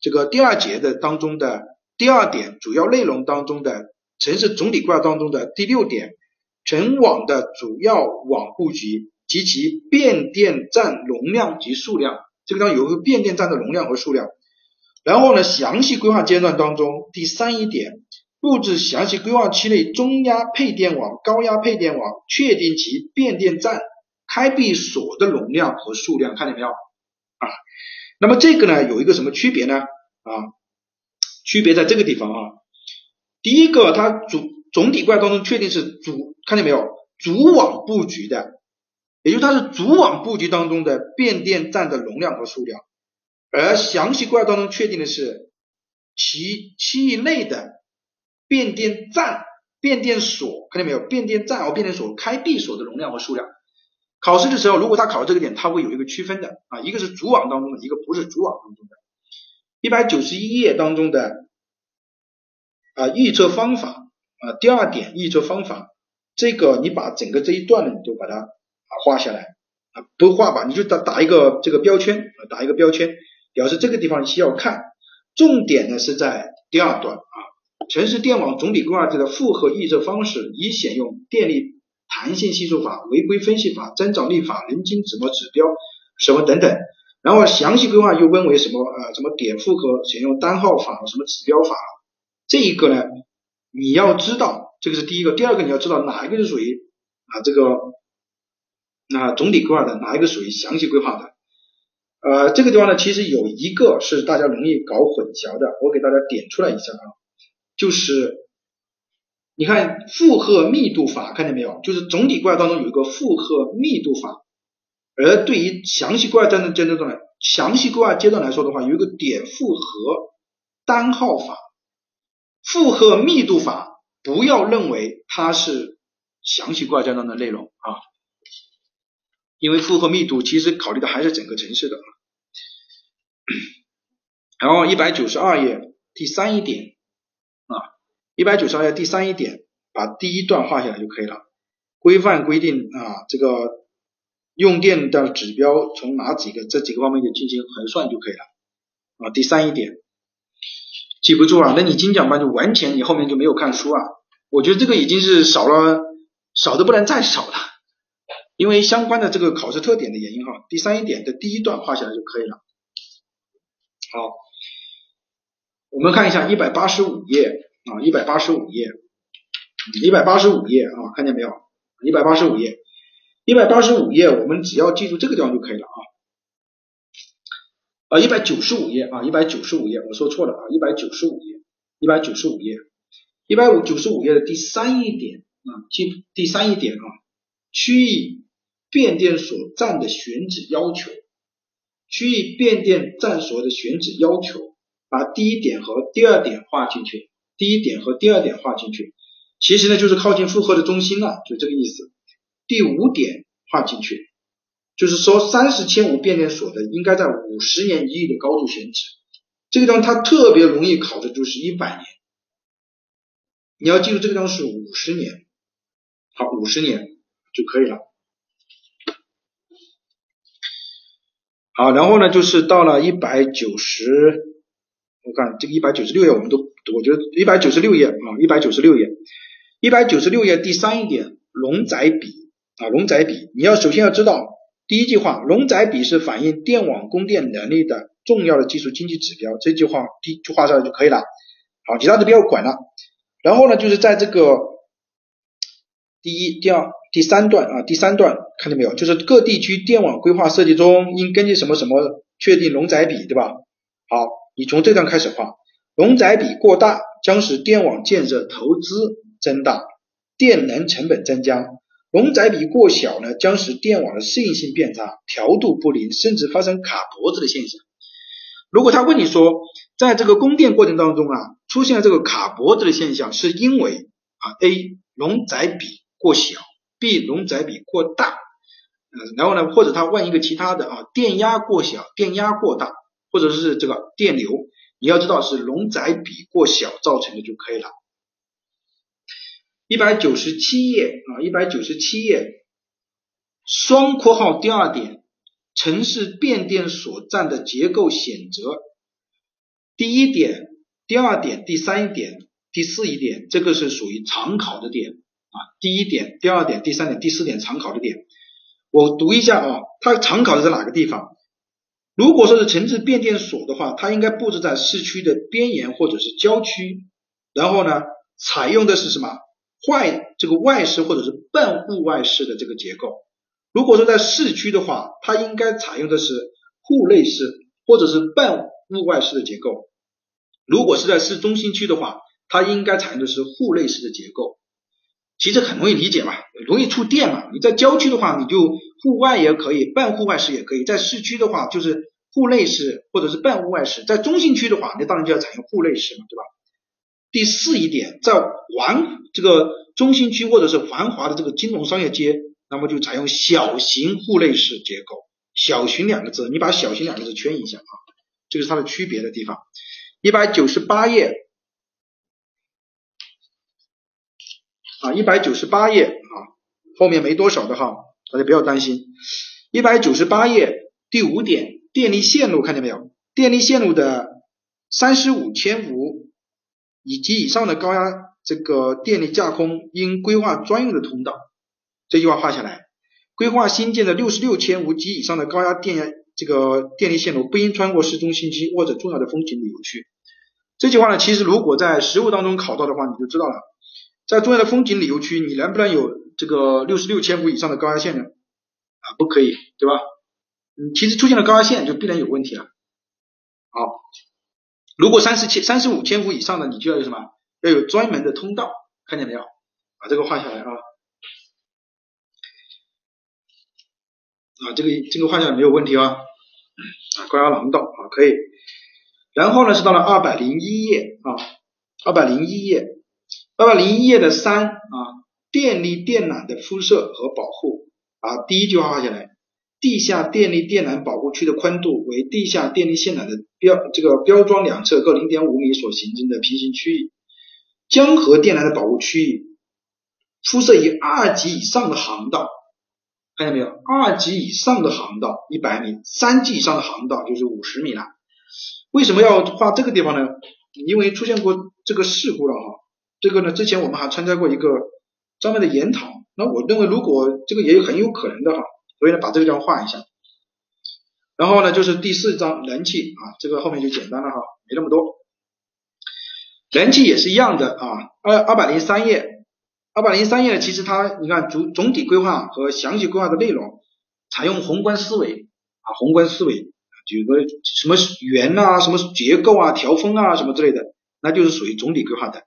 这个第二节的当中的第二点主要内容当中的城市总体规划当中的第六点。全网的主要网布局及其变电站容量及数量，这个地方有一个变电站的容量和数量。然后呢，详细规划阶段当中，第三一点，布置详细规划期内中压配电网、高压配电网，确定其变电站开闭锁的容量和数量，看见没有啊？那么这个呢，有一个什么区别呢？啊，区别在这个地方啊。第一个，它主总体规划当中确定是主。看见没有？主网布局的，也就是它是主网布局当中的变电站的容量和数量，而详细规划当中确定的是其区域内的变电站、变电所，看见没有？变电站和变电所开闭锁的容量和数量。考试的时候，如果他考这个点，他会有一个区分的啊，一个是主网当中的，一个不是主网当中的。一百九十一页当中的啊预测方法啊第二点预测方法。这个你把整个这一段呢，你就把它啊画下来啊，不画吧，你就打打一个这个标签啊，打一个标签，表示这个地方需要看。重点呢是在第二段啊，城市电网总体规划这个复合预测方式，以选用电力弹性系数法、违规分析法、增长率法、人均什么指标什么等等。然后详细规划又分为什么呃什么点复合选用单号法什么指标法，这一个呢你要知道。这个是第一个，第二个你要知道哪一个是属于啊这个那总体规划的，哪一个属于详细规划的？呃，这个地方呢，其实有一个是大家容易搞混淆的，我给大家点出来一下啊，就是你看负荷密度法看见没有？就是总体规划当中有一个负荷密度法，而对于详细规划阶段阶段呢，详细规划阶段来说的话，有一个点负荷单号法，负荷密度法。不要认为它是详细规划阶段的内容啊，因为负荷密度其实考虑的还是整个城市的。然后一百九十二页第三一点啊，一百九十二页第三一点，把第一段画下来就可以了。规范规定啊，这个用电的指标从哪几个这几个方面就进行核算就可以了啊。第三一点。记不住啊？那你精讲班就完全你后面就没有看书啊？我觉得这个已经是少了，少的不能再少了，因为相关的这个考试特点的原因哈。第三一点的第一段画下来就可以了。好，我们看一下一百八十五页啊，一百八十五页，一百八十五页啊，看见没有？一百八十五页，一百八十五页，我们只要记住这个地方就可以了啊。啊，一百九十五页啊，一百九十五页，我说错了啊，一百九十五页，一百九十五页，一百五九十五页的第三一点啊，记第三一点啊，区域变电所站的选址要求，区域变电站所的选址要求，把第一点和第二点画进去，第一点和第二点画进去，其实呢就是靠近负荷的中心了，就这个意思。第五点画进去。就是说，三十千伏变电所的应该在五十年一遇的高度选址，这个地方它特别容易考的就是一百年，你要记住这个地方是五十年，好，五十年就可以了。好，然后呢，就是到了一百九十，我看这个一百九十六页，我们都我觉得一百九十六页啊，一百九十六页，一百九十六页第三一点，容载比啊，容载比，你要首先要知道第一句话，容载比是反映电网供电能力的重要的技术经济指标，这句话第一句话上就可以了。好，其他的不要管了。然后呢，就是在这个第一、第二、第三段啊，第三段看见没有？就是各地区电网规划设计中应根据什么什么确定容载比，对吧？好，你从这段开始画，容载比过大将使电网建设投资增大，电能成本增加；容载比过小呢，将使电网的适应性变差，调度不灵，甚至发生卡脖子的现象。如果他问你说，在这个供电过程当中啊，出现了这个卡脖子的现象，是因为啊，A 容载比过小，B 容载比过大，嗯，然后呢，或者他问一个其他的啊，电压过小，电压过大，或者是这个电流，你要知道是容载比过小造成的就可以了。一百九十七页啊，一百九十七页，双括号第二点。城市变电所占的结构选择，第一点、第二点、第三点、第四一点，这个是属于常考的点啊。第一点、第二点、第三点、第四点常考的点，我读一下啊，它常考的是哪个地方？如果说是城市变电所的话，它应该布置在市区的边沿或者是郊区，然后呢，采用的是什么外这个外室或者是半户外式的这个结构。如果说在市区的话，它应该采用的是户内式或者是半户外式的结构；如果是在市中心区的话，它应该采用的是户内式的结构。其实很容易理解嘛，容易触电嘛。你在郊区的话，你就户外也可以，半户外式也可以；在市区的话，就是户内式或者是半户外式；在中心区的话，那当然就要采用户内式嘛，对吧？第四一点，在环这个中心区或者是繁华的这个金融商业街。那么就采用小型户内式结构，小型两个字，你把小型两个字圈一下啊，这个是它的区别的地方。一百九十八页啊，一百九十八页啊，后面没多少的哈，大家不要担心。一百九十八页第五点，电力线路看见没有？电力线路的三十五千伏以及以上的高压这个电力架空应规划专用的通道。这句话画下来，规划新建的六十六千伏及以上的高压电压这个电力线路不应穿过市中心区或者重要的风景旅游区。这句话呢，其实如果在实物当中考到的话，你就知道了，在重要的风景旅游区，你能不能有这个六十六千伏以上的高压线呢？啊，不可以，对吧？其实出现了高压线就必然有问题了。好，如果三十千、三十五千伏以上的，你就要有什么？要有专门的通道，看见没有？把这个画下来啊。啊，这个这个画下来没有问题啊，啊，高压廊道啊可以。然后呢是到了二百零一页啊，二百零一页，二百零一页的三啊，电力电缆的铺设和保护啊，第一句话画下来，地下电力电缆保护区的宽度为地下电力线缆的标这个标桩两侧各零点五米所形成的平行区域，江河电缆的保护区域铺设于二级以上的航道。看见没有？二级以上的航道一百米，三级以上的航道就是五十米了。为什么要画这个地方呢？因为出现过这个事故了哈。这个呢，之前我们还参加过一个专门的研讨。那我认为如果这个也有很有可能的哈，所以呢把这个地方画一下。然后呢就是第四章人气啊，这个后面就简单了哈，没那么多。人气也是一样的啊，二二百零三页。二百零三页呢，其实它你看总总体规划和详细规划的内容，采用宏观思维啊，宏观思维，举个什么圆啊，什么结构啊，调峰啊，什么之类的，那就是属于总体规划的。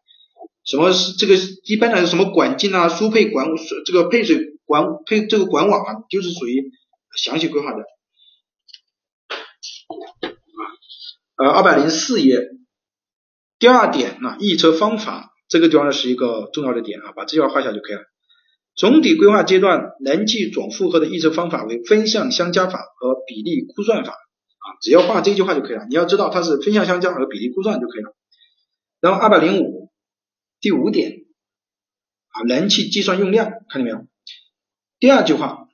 什么是这个一般来说什么管径啊，输配管这个配水管配这个管网啊，就是属于详细规划的。啊，呃，二百零四页第二点啊，预测方法。这个地方呢是一个重要的点啊，把这句话画下就可以了。总体规划阶段能计总负荷的预测方法为分项相加法和比例估算法啊，只要画这句话就可以了。你要知道它是分项相加和比例估算就可以了。然后二百零五第五点啊，燃气计算用量看见没有？第二句话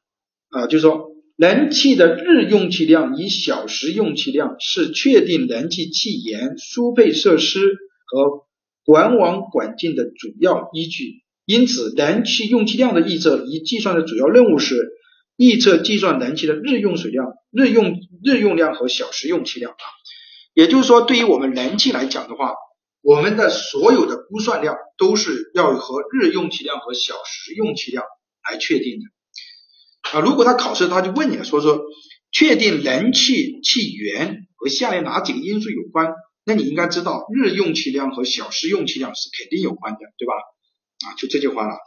啊，就是说燃气的日用气量以小时用气量是确定燃气气源输配设施和。管网管径的主要依据，因此，燃气用气量的预测与计算的主要任务是预测计算燃气的日用水量、日用日用量和小时用气量啊。也就是说，对于我们燃气来讲的话，我们的所有的估算量都是要和日用气量和小时用气量来确定的啊。如果他考试他就问你，说说确定燃气气源和下列哪几个因素有关？那你应该知道日用气量和小时用气量是肯定有关的，对吧？啊，就这句话了。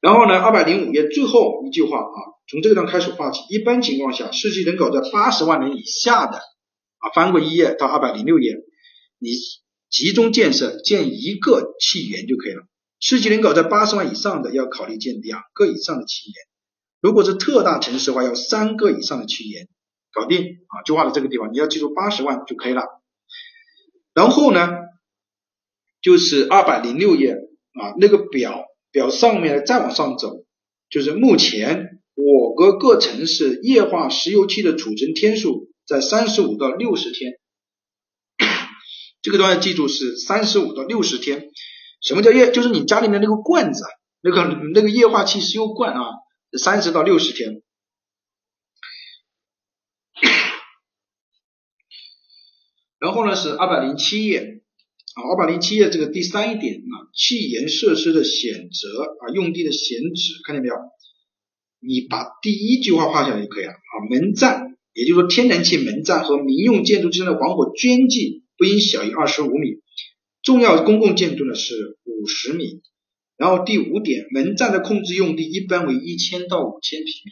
然后呢，二百零五页最后一句话啊，从这个章开始画起。一般情况下，世界人口在八十万人以下的啊，翻过一页到二百零六页。你集中建设建一个气源就可以了。市级人口在八十万以上的要考虑建两个以上的气源。如果是特大城市的话，要三个以上的气源，搞定啊，就画到这个地方。你要记住八十万就可以了。然后呢，就是二百零六页啊，那个表表上面再往上走，就是目前我国各城市液化石油气的储存天数在三十五到六十天。这个都要记住是三十五到六十天。什么叫液？就是你家里面那个罐子，那个那个液化气石油罐啊，三十到六十天。然后呢是二百零七页啊，二百零七页这个第三一点啊，气源设施的选择啊，用地的选址，看见没有？你把第一句话画下来就可以了啊。门站，也就是说天然气门站和民用建筑之间的防火间距。不应小于二十五米，重要公共建筑呢是五十米。然后第五点，门站的控制用地一般为一千到五千平米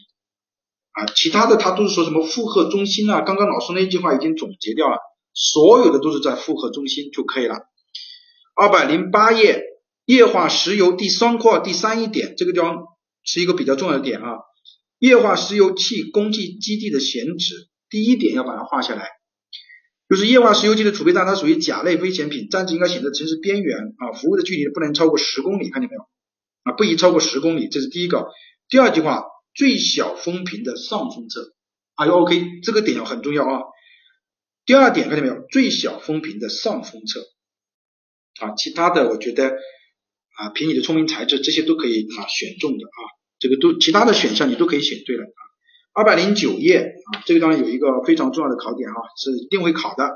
啊，其他的他都是说什么负荷中心啊，刚刚老师那句话已经总结掉了，所有的都是在负荷中心就可以了。二百零八页，液化石油第三块第三一点，这个地方是一个比较重要的点啊，液化石油气供给基地的选址，第一点要把它画下来。就是液化石油气的储备站，它属于甲类危险品，站址应该选择城市边缘啊，服务的距离不能超过十公里，看见没有啊？不宜超过十公里，这是第一个。第二句话，最小风平的上风侧啊，OK，这个点很重要啊。第二点看见没有？最小风平的上风侧啊，其他的我觉得啊，凭你的聪明才智，这些都可以啊选中的啊，这个都其他的选项你都可以选对了啊。二百零九页啊，这个当然有一个非常重要的考点啊，是一定会考的。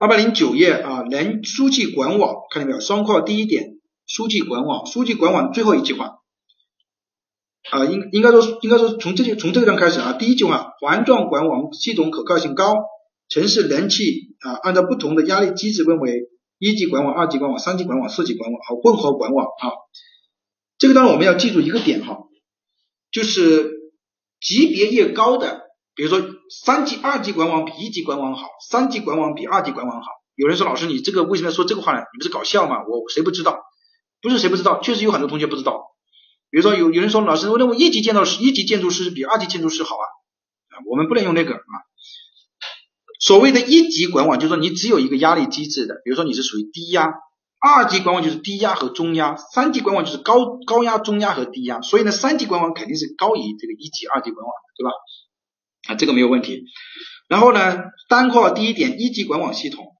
二百零九页啊，能输气管网看见没有？双括第一点，输气管网，输气管网最后一句话啊，应应该说应该说从这些从这个章开始啊，第一句话，环状管网系统可靠性高，城市燃气啊按照不同的压力机制分为一级管网、二级管网、三级管网、四级管网和混合管网啊。这个当然我们要记住一个点哈，就是。级别越高的，比如说三级、二级管网比一级管网好，三级管网比二级管网好。有人说老师，你这个为什么要说这个话呢？你不是搞笑吗？我谁不知道？不是谁不知道，确实有很多同学不知道。比如说有有人说老师，我认为一级建造师、一级建筑师比二级建筑师好啊，啊，我们不能用那个啊。所谓的一级管网，就是说你只有一个压力机制的，比如说你是属于低压。二级管网就是低压和中压，三级管网就是高高压、中压和低压，所以呢，三级管网肯定是高于这个一级、二级管网，对吧？啊，这个没有问题。然后呢，单括号第一点，一级管网系统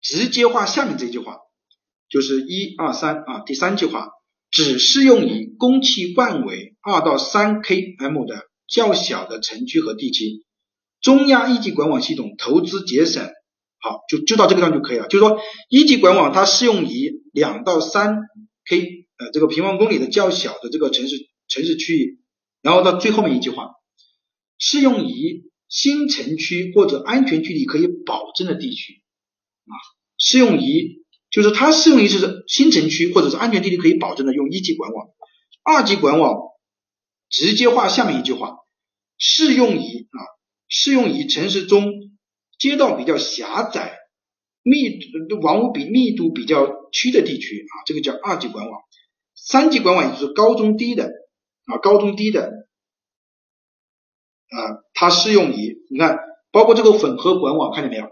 直接画下面这句话，就是一二三啊，第三句话只适用于供气范围二到三 km 的较小的城区和地区，中压一级管网系统投资节省。好，就就到这个地方就可以了。就是说，一级管网它适用于两到三 k 呃这个平方公里的较小的这个城市城市区域。然后到最后面一句话，适用于新城区或者安全距离可以保证的地区啊，适用于就是它适用于就是新城区或者是安全距离可以保证的用一级管网。二级管网直接画下面一句话，适用于啊适用于城市中。街道比较狭窄、密度房屋比密度比较区的地区啊，这个叫二级管网。三级管网也就是高中低的啊，高中低的啊，它适用于你看，包括这个混合管网，看见没有？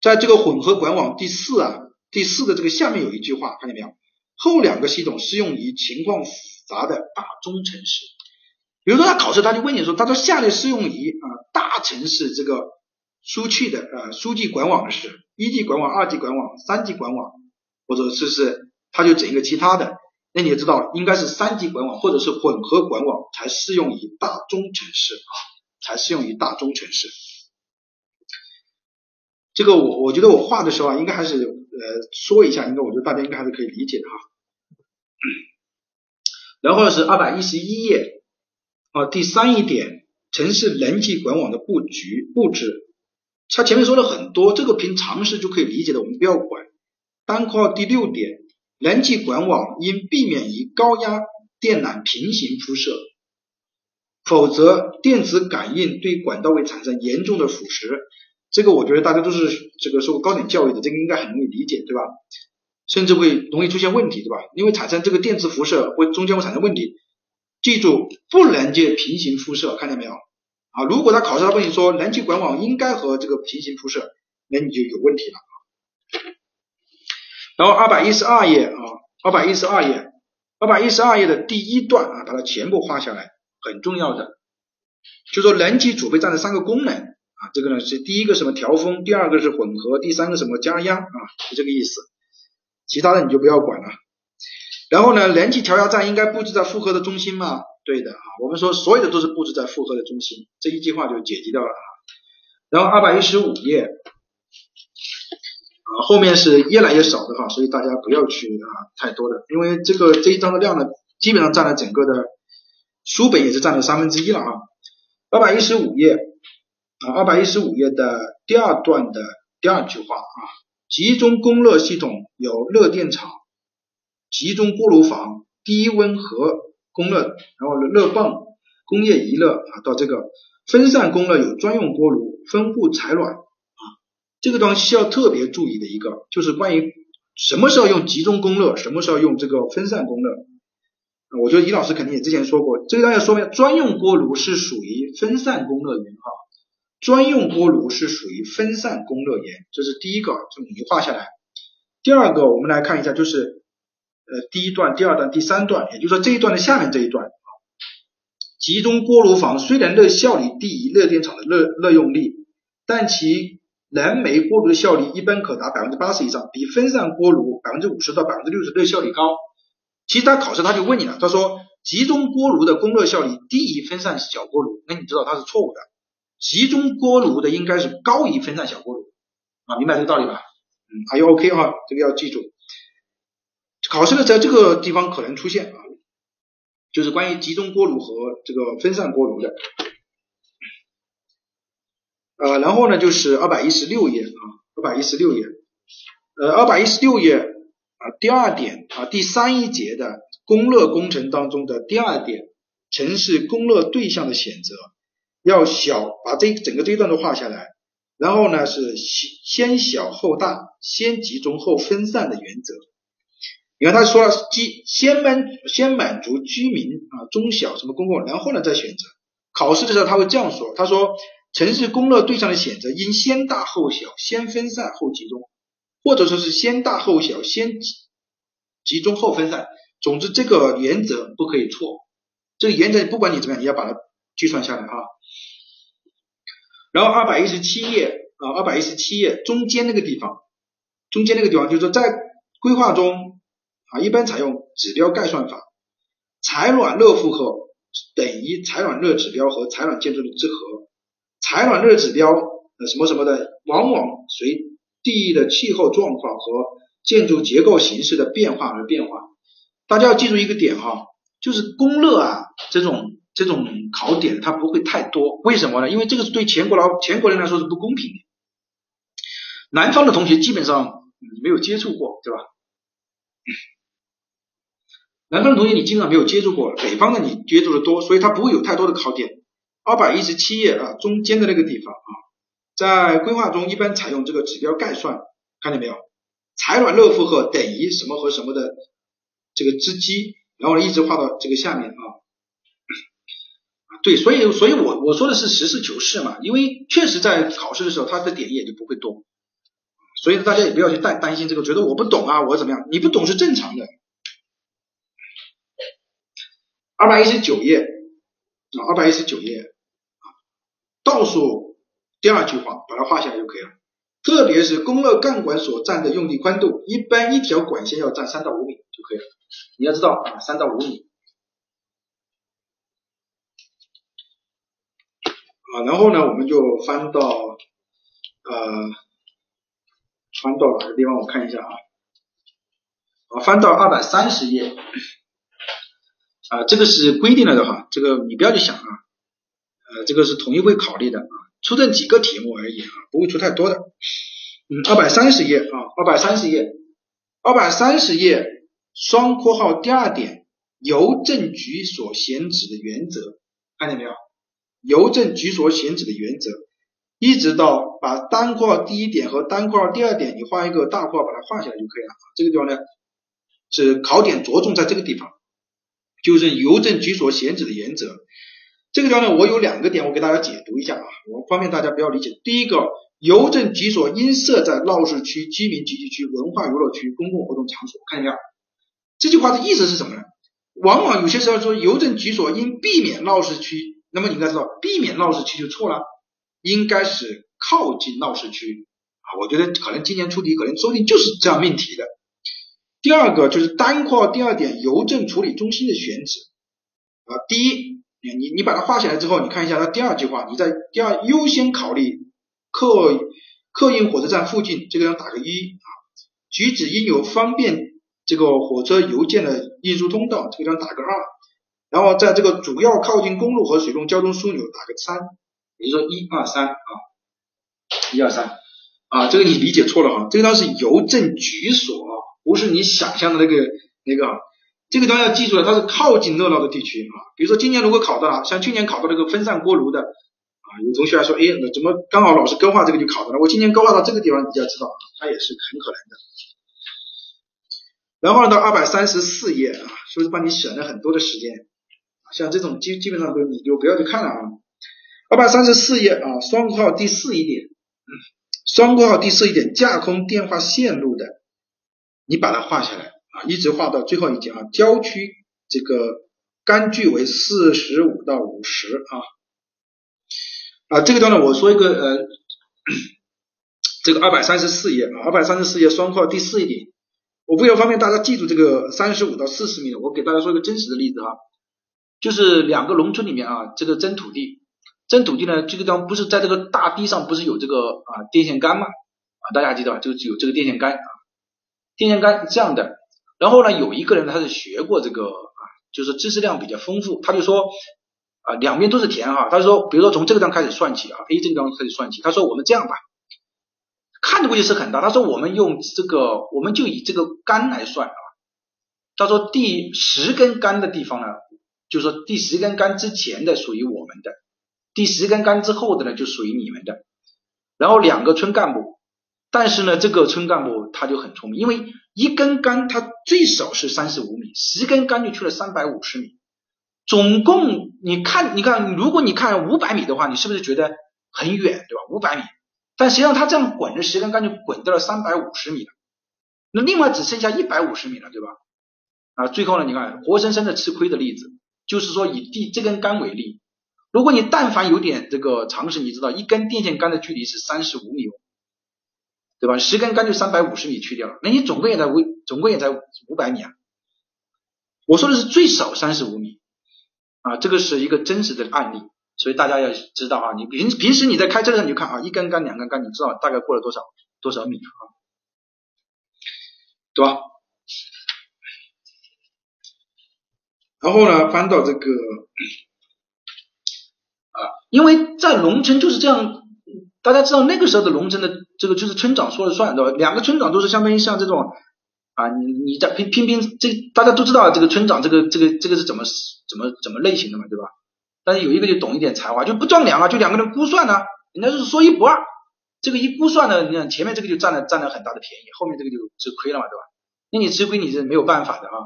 在这个混合管网第四啊，第四的这个下面有一句话，看见没有？后两个系统适用于情况复杂的大中城市。比如说他考试他就问你说，他说下列适用于啊大城市这个。输气的呃输气管网的是一级管网、二级管网、三级管网，或者是是它就整一个其他的，那你也知道应该是三级管网或者是混合管网才适用于大中城市啊，才适用于大中城市。这个我我觉得我画的时候啊，应该还是呃说一下，应该我觉得大家应该还是可以理解的哈。然后是二百一十一页啊，第三一点，城市人际管网的布局布置。他前面说了很多，这个凭常识就可以理解的，我们不要管。单括号第六点，燃气管网应避免与高压电缆平行铺设，否则电子感应对管道会产生严重的腐蚀。这个我觉得大家都是这个受过高等教育的，这个应该很容易理解，对吧？甚至会容易出现问题，对吧？因为产生这个电磁辐射会中间会产生问题。记住，不能接平行辐射，看见没有？啊，如果他考试他问你说燃气管网应该和这个平行铺设，那你就有问题了啊。然后二百一十二页啊，二百一十二页，二百一十二页的第一段啊，把它全部画下来，很重要的，就说人机主备站的三个功能啊，这个呢是第一个什么调峰，第二个是混合，第三个什么加压啊，是这个意思，其他的你就不要管了。然后呢，人机调压站应该布置在负荷的中心吗？对的啊，我们说所有的都是布置在负荷的中心，这一句话就解决掉了啊。然后二百一十五页啊，后面是越来越少的哈，所以大家不要去啊太多的，因为这个这一章的量呢，基本上占了整个的书本也是占了三分之一了啊。二百一十五页啊，二百一十五页的第二段的第二句话啊，集中供热系统有热电厂、集中锅炉房、低温和。供热，然后热泵、工业余热啊，到这个分散供热有专用锅炉、分布采暖啊，这个东西需要特别注意的一个，就是关于什么时候用集中供热，什么时候用这个分散供热。我觉得李老师肯定也之前说过，这个大家说明专用锅炉是属于分散供热源哈，专用锅炉是属于分散供热源，这是第一个，这么你画下来。第二个，我们来看一下，就是。呃，第一段、第二段、第三段，也就是说这一段的下面这一段啊，集中锅炉房虽然热效率低于热电厂的热热用率，但其燃煤锅炉的效率一般可达百分之八十以上，比分散锅炉百分之五十到百分之六十热效率高。其实他考试他就问你了，他说集中锅炉的供热效率低于分散小锅炉，那你知道它是错误的，集中锅炉的应该是高于分散小锅炉啊，明白这个道理吧？嗯，还有 OK 哈，这个要记住。考试呢在这个地方可能出现啊，就是关于集中锅炉和这个分散锅炉的，呃，然后呢就是二百一十六页啊，二百一十六页，呃，二百一十六页啊，第二点啊，第三一节的供热工程当中的第二点，城市供热对象的选择要小，把这整个这一段都画下来，然后呢是先先小后大，先集中后分散的原则。你看他说了，基先满先满足居民啊中小什么公共，然后呢再选择。考试的时候他会这样说，他说城市供热对象的选择应先大后小，先分散后集中，或者说是先大后小，先集中后分散。总之这个原则不可以错，这个原则不管你怎么样，你要把它计算下来啊。然后二百一十七页啊，二百一十七页中间那个地方，中间那个地方就是说在规划中。啊，一般采用指标概算法，采暖热负荷等于采暖热指标和采暖建筑的之和。采暖热指标呃什么什么的，往往随地域的气候状况和建筑结构形式的变化而变化。大家要记住一个点哈，就是供热啊这种这种考点它不会太多，为什么呢？因为这个是对全国老全国人来说是不公平的。南方的同学基本上没有接触过，对吧？南方的同学你基本上没有接触过，北方的你接触的多，所以它不会有太多的考点。二百一十七页啊，中间的那个地方啊，在规划中一般采用这个指标概算，看见没有？采暖热负荷等于什么和什么的这个之积，然后一直画到这个下面啊。对，所以所以我我说的是实事求是嘛，因为确实在考试的时候它的点也就不会多，所以大家也不要去担担心这个，觉得我不懂啊，我怎么样？你不懂是正常的。二百一十九页啊，二百一十九页啊，倒数第二句话，把它画下来就可以了。特别是供热干管所占的用地宽度，一般一条管线要占三到五米就可以了。你要知道啊，三到五米。啊，然后呢，我们就翻到呃，翻到哪个地方？我看一下啊，啊，翻到二百三十页，啊，这个是规定了的哈，这个你不要去想啊，呃，这个是统一会考虑的啊，出这几个题目而已啊，不会出太多的。嗯，二百三十页啊，二百三十页，二百三十页双括号第二点，邮政局所选址的原则，看见没有？邮政局所选址的原则，一直到把单括号第一点和单括号第二点，你画一个大括号把它画下来就可以了。这个地方呢，是考点着重在这个地方，就是邮政局所选址的原则。这个地方呢，我有两个点，我给大家解读一下啊，我方便大家不要理解。第一个，邮政局所应设在闹市区、居民聚集区、文化娱乐区、公共活动场所，看一下？这句话的意思是什么呢？往往有些时候说，邮政局所应避免闹市区。那么你应该知道，避免闹市区就错了，应该是靠近闹市区啊。我觉得可能今年出题可能说不定就是这样命题的。第二个就是单括号第二点邮政处理中心的选址啊。第一，你你把它画下来之后，你看一下它第二句话，你在第二优先考虑客客运火车站附近，这个要打个一啊。局址应有方便这个火车邮件的运输通道，这个要打个二。然后在这个主要靠近公路和水路交通枢纽打个三，比如说一二三啊，一二三啊，这个你理解错了哈，这个地方是邮政局所，不是你想象的那个那个，这个大家要记住了，它是靠近热闹的地区啊。比如说今年如果考到了，像去年考到那个分散锅炉的啊，有同学还说，哎，怎么刚好老师勾画这个就考到了？我今年勾画到这个地方，你就要知道，它也是很可能的。然后呢，到二百三十四页啊，是不是帮你省了很多的时间？像这种基基本上都你就不要去看了啊。二百三十四页啊，双括号第四一点，双括号第四一点架空电话线路的，你把它画下来啊，一直画到最后一节啊。郊区这个干距为四十五到五十啊啊，这个地方呢，我说一个呃，这个二百三十四页啊，二百三十四页双括第四一点，我为了方便大家记住这个三十五到四十米，我给大家说一个真实的例子哈。就是两个农村里面啊，这个争土地，争土地呢，这个地方不是在这个大堤上不是有这个啊电线杆吗啊，大家记得吧？就有这个电线杆啊，电线杆这样的。然后呢，有一个人他是学过这个啊，就是知识量比较丰富，他就说啊两边都是田哈，他说比如说从这个地方开始算起啊，A 这个地方开始算起，他说我们这样吧，看着估计是很大，他说我们用这个我们就以这个杆来算啊，他说第十根杆的地方呢。就是说，第十根杆之前的属于我们的，第十根杆之后的呢就属于你们的。然后两个村干部，但是呢，这个村干部他就很聪明，因为一根杆它最少是三十五米，十根杆就去了三百五十米，总共你看，你看，如果你看五百米的话，你是不是觉得很远，对吧？五百米，但实际上他这样滚着十根杆就滚到了三百五十米了，那另外只剩下一百五十米了，对吧？啊，最后呢，你看活生生的吃亏的例子。就是说，以第这根杆为例，如果你但凡有点这个常识，你知道一根电线杆的距离是三十五米，对吧？十根杆就三百五十米去掉了，那你总共也才五，总共也才五百米啊。我说的是最少三十五米啊，这个是一个真实的案例，所以大家要知道啊，你平平时你在开车的时候你就看啊，一根杆、两根杆，你知道大概过了多少多少米啊，对吧？然后呢，翻到这个啊，因为在农村就是这样，大家知道那个时候的农村的这个就是村长说了算，对吧？两个村长都是相当于像这种啊，你你在拼拼拼，这大家都知道这个村长这个这个这个是怎么怎么怎么类型的嘛，对吧？但是有一个就懂一点才华，就不丈量啊，就两个人估算呢，人家就是说一不二，这个一估算呢，你看前面这个就占了占了很大的便宜，后面这个就吃亏了嘛，对吧？那你吃亏你是没有办法的啊。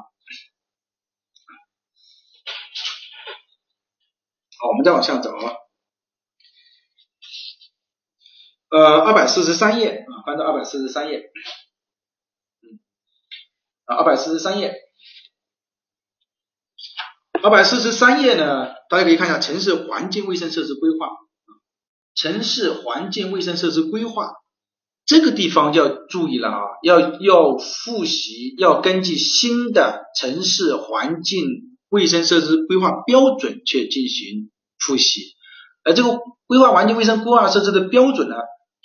好，我们再往下走啊。呃，二百四十三页啊，翻到二百四十三页。嗯，啊，二百四十三页。二百四十三页呢，大家可以看一下城市环境卫生设施规划。城市环境卫生设施规划这个地方就要注意了啊，要要复习，要根据新的城市环境卫生设施规划标准去进行复习。而这个规划环境卫生规划设置的标准呢，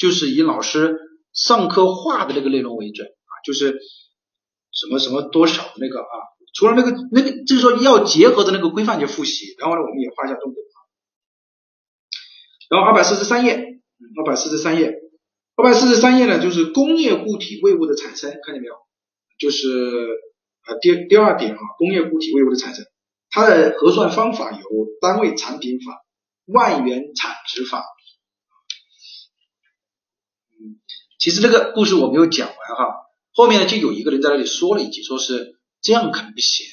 就是以老师上课画的那个内容为准啊，就是什么什么多少那个啊，除了那个那个就是说要结合的那个规范去复习。然后呢，我们也画一下重点啊。然后二百四十三页，二百四十三页，二百四十三页呢，就是工业固体废物的产生，看见没有？就是啊第第二点啊，工业固体废物的产生，它的核算方法有单位产品法。万元产值法，其实这个故事我没有讲完哈，后面呢就有一个人在那里说了一句，说是这样可能不行，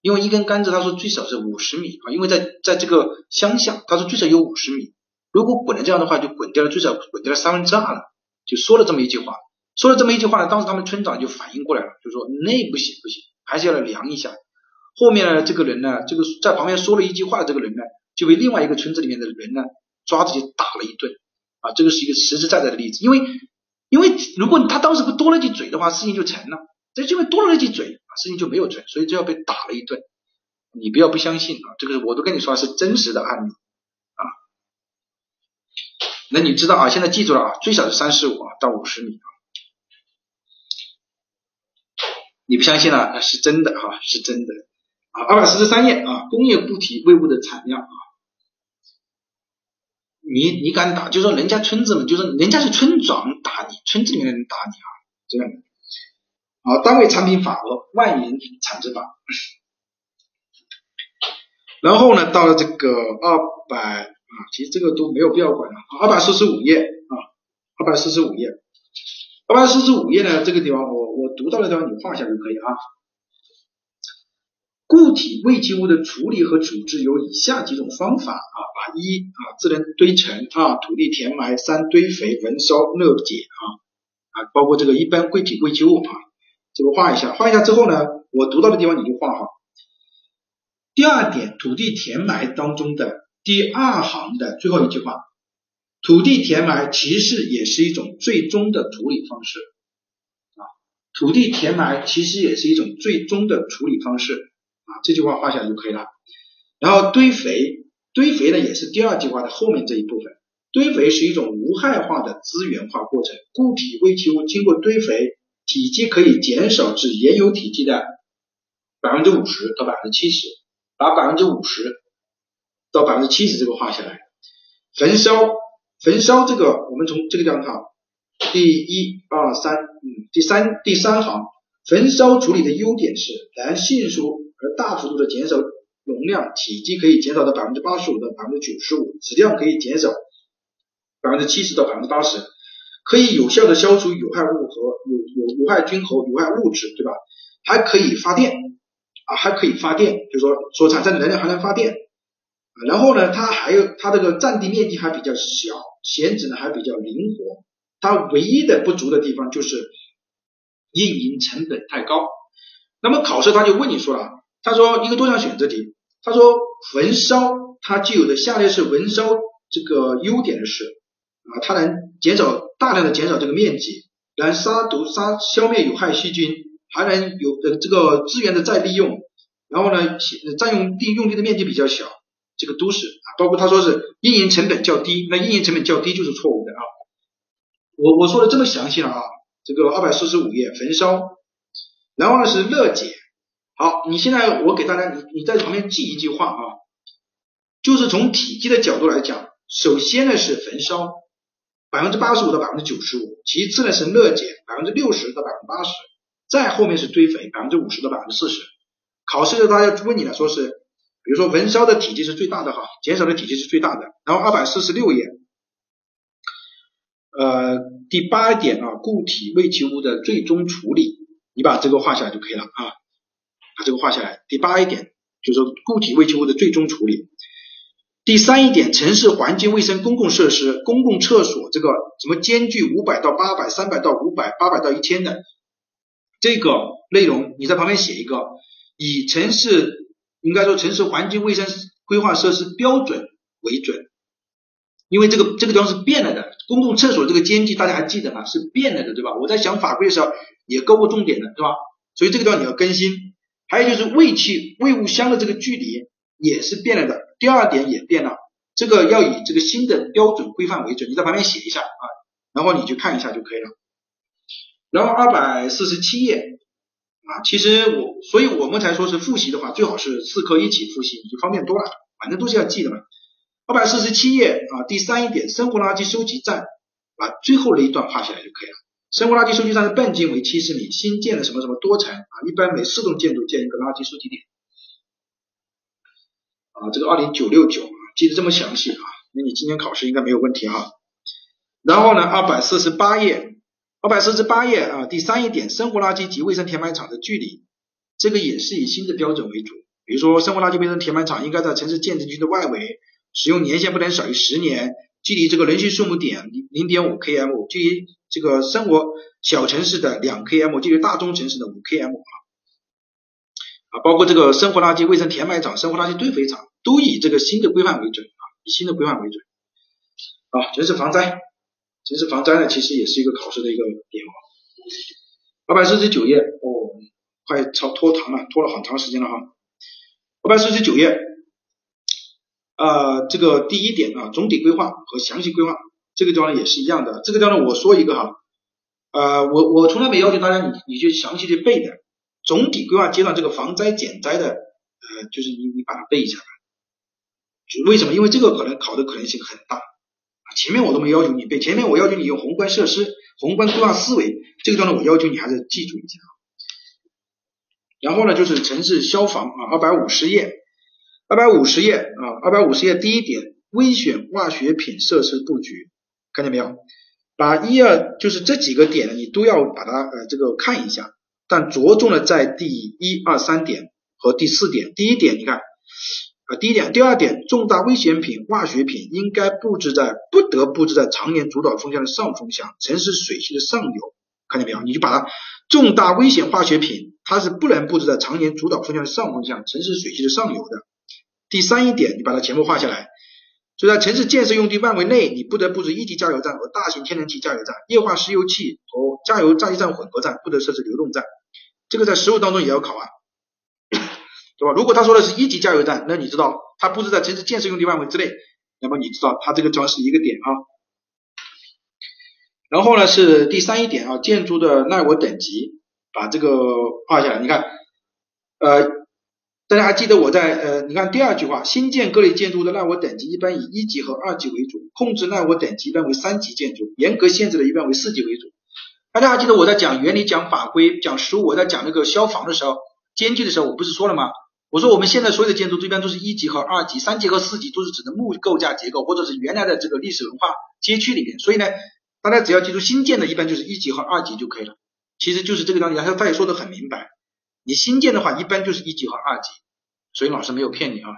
因为一根杆子他说最少是五十米啊，因为在在这个乡下，他说最少有五十米，如果滚成这样的话，就滚掉了最少滚掉了三分之二了，就说了这么一句话，说了这么一句话呢，当时他们村长就反应过来了，就说那不行不行，还是要来量一下。后面呢这个人呢，这个在旁边说了一句话的这个人呢。就被另外一个村子里面的人呢抓着就打了一顿啊，这个是一个实实在在的例子。因为因为如果他当时不多了句嘴的话，事情就成了。这因为多了那句嘴啊，事情就没有成，所以就要被打了一顿。你不要不相信啊，这个我都跟你说是真实的案例啊。那你知道啊，现在记住了啊，最少是三十五啊到五十米啊。你不相信了，那是真的哈，是真的啊。二百四十三页啊，工业固体废物的产量啊。你你敢打？就说人家村子们，就说人家是村长打你，村子里面的人打你啊，这样的。好，单位产品法和万元产值法。然后呢，到了这个二百啊，其实这个都没有必要管了。二百四十五页啊，二百四十五页，二百四十五页呢，这个地方我我读到的地方你画一下就可以啊。固体废弃物的处理和处置有以下几种方法啊，把一啊自然堆成啊土地填埋三堆肥焚烧热解啊啊包括这个一般固体废弃物啊这个画一下画一下之后呢，我读到的地方你就画好。第二点，土地填埋当中的第二行的最后一句话，土地填埋其实也是一种最终的处理方式啊，土地填埋其实也是一种最终的处理方式。啊，这句话画下来就可以了。然后堆肥，堆肥呢也是第二句话的后面这一部分。堆肥是一种无害化的资源化过程，固体废弃物经过堆肥，体积可以减少至原有体积的百分之五十到百分之七十。把百分之五十到百分之七十这个画下来。焚烧，焚烧这个我们从这个地方看，第一二三，嗯，第三第三行，焚烧处理的优点是燃迅速。而大幅度的减少容量，体积可以减少到百分之八十五到百分之九十五，质量可以减少百分之七十到百分之八十，可以有效的消除有害物和有有有害菌和有害物质，对吧？还可以发电啊，还可以发电，就是说所产生的能量还能发电。然后呢，它还有它这个占地面积还比较小，选址呢还比较灵活。它唯一的不足的地方就是运营成本太高。那么考试他就问你说了。他说一个多项选择题，他说焚烧它具有的下列是焚烧这个优点的是啊，它能减少大量的减少这个面积，能杀毒杀消灭有害细菌，还能有呃这个资源的再利用，然后呢占用地用地的面积比较小，这个都是啊，包括他说是运营成本较低，那运营成本较低就是错误的啊。我我说的这么详细了啊，这个二百四十五页焚烧，然后呢是热解。好，你现在我给大家，你你在旁边记一句话啊，就是从体积的角度来讲，首先呢是焚烧百分之八十五到百分之九十五，其次呢是热解百分之六十到百分之八十，再后面是堆肥百分之五十到百分之四十。考试的大家问你来，说是比如说焚烧的体积是最大的哈，减少的体积是最大的。然后二百四十六页，呃第八点啊，固体废弃物的最终处理，你把这个画下来就可以了啊。把这个画下来。第八一点就是固体废弃物的最终处理。第三一点，城市环境卫生公共设施、公共厕所这个什么间距五百到八百、三百到五百、八百到一千的这个内容，你在旁边写一个，以城市应该说城市环境卫生规划设施标准为准，因为这个这个地方是变了的，公共厕所这个间距大家还记得吗？是变了的，对吧？我在想法规的时候也勾过重点的，对吧？所以这个地方你要更新。还有就是胃气胃物香的这个距离也是变了的，第二点也变了，这个要以这个新的标准规范为准，你在旁边写一下啊，然后你去看一下就可以了。然后二百四十七页啊，其实我所以我们才说是复习的话，最好是四科一起复习，你就方便多了，反正都是要记的嘛。二百四十七页啊，第三一点，生活垃圾收集站，把最后的一段画下来就可以了。生活垃圾收集站的半径为七十米，新建的什么什么多层啊，一般每四栋建筑建一个垃圾收集点。啊，这个二零九六九，记得这么详细啊，那你今年考试应该没有问题哈。然后呢，二百四十八页，二百四十八页啊，第三一点，生活垃圾及卫生填埋场的距离，这个也是以新的标准为主，比如说生活垃圾卫生填埋场应该在城市建成区的外围。使用年限不能少于十年，距离这个人均数目点零零点五 km，距离这个生活小城市的两 km，距离大中城市的五 km 啊，啊，包括这个生活垃圾卫生填埋场、生活垃圾堆肥场，都以这个新的规范为准啊，以新的规范为准啊。城市防灾，城市防灾呢，其实也是一个考试的一个点啊。二百四十九页，哦，快超拖堂了，拖了很长时间了哈。二百四十九页。呃，这个第一点啊，总体规划和详细规划这个地方也是一样的。这个地方，我说一个哈，呃，我我从来没要求大家你你去详细去背的。总体规划阶段这个防灾减灾的，呃，就是你你把它背一下吧。为什么？因为这个可能考的可能性很大。前面我都没要求你背，前面我要求你用宏观设施、宏观规划思维，这个地方我要求你还是记住一下。然后呢，就是城市消防啊，二百五十页。二百五十页啊，二百五十页第一点，危险化学品设施布局，看见没有？把一二就是这几个点你都要把它呃这个看一下，但着重的在第一二三点和第四点。第一点你看啊，第一点，第二点，重大危险品化学品应该布置在不得布置在常年主导风向的上风向，城市水系的上游，看见没有？你就把它重大危险化学品，它是不能布置在常年主导风向的上风向，城市水系的上游的。第三一点，你把它全部画下来。就在城市建设用地范围内，你不得布置一级加油站和大型天然气加油站、液化石油气和加油炸气站混合站，不得设置流动站。这个在实务当中也要考啊，对吧？如果他说的是一级加油站，那你知道它布置在城市建设用地范围之内，那么你知道它这个地方是一个点啊。然后呢是第三一点啊，建筑的耐火等级，把这个画下来。你看，呃。大家还记得我在呃，你看第二句话，新建各类建筑的耐火等级一般以一级和二级为主，控制耐火等级一般为三级建筑，严格限制的一般为四级为主。大家还记得我在讲原理、讲法规、讲实务，我在讲那个消防的时候，间距的时候，我不是说了吗？我说我们现在所有的建筑一般都是一级和二级，三级和四级都是指的木构架结构或者是原来的这个历史文化街区里面，所以呢，大家只要记住新建的一般就是一级和二级就可以了。其实就是这个道理，他他也说的很明白。你新建的话，一般就是一级和二级，所以老师没有骗你啊。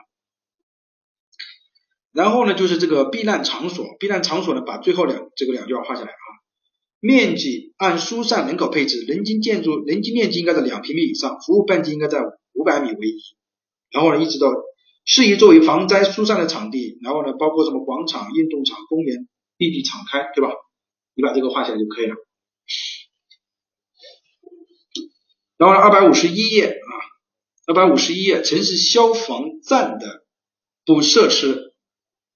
然后呢，就是这个避难场所，避难场所呢，把最后两这个两句话画下来啊。面积按疏散人口配置，人均建筑人均面积应该在两平米以上，服务半径应该在五百米为宜。然后呢，一直到适宜作为防灾疏散的场地，然后呢，包括什么广场、运动场、公园、绿地敞开，对吧？你把这个画下来就可以了。然后二百五十一页啊，二百五十一页城市消防站的布设施，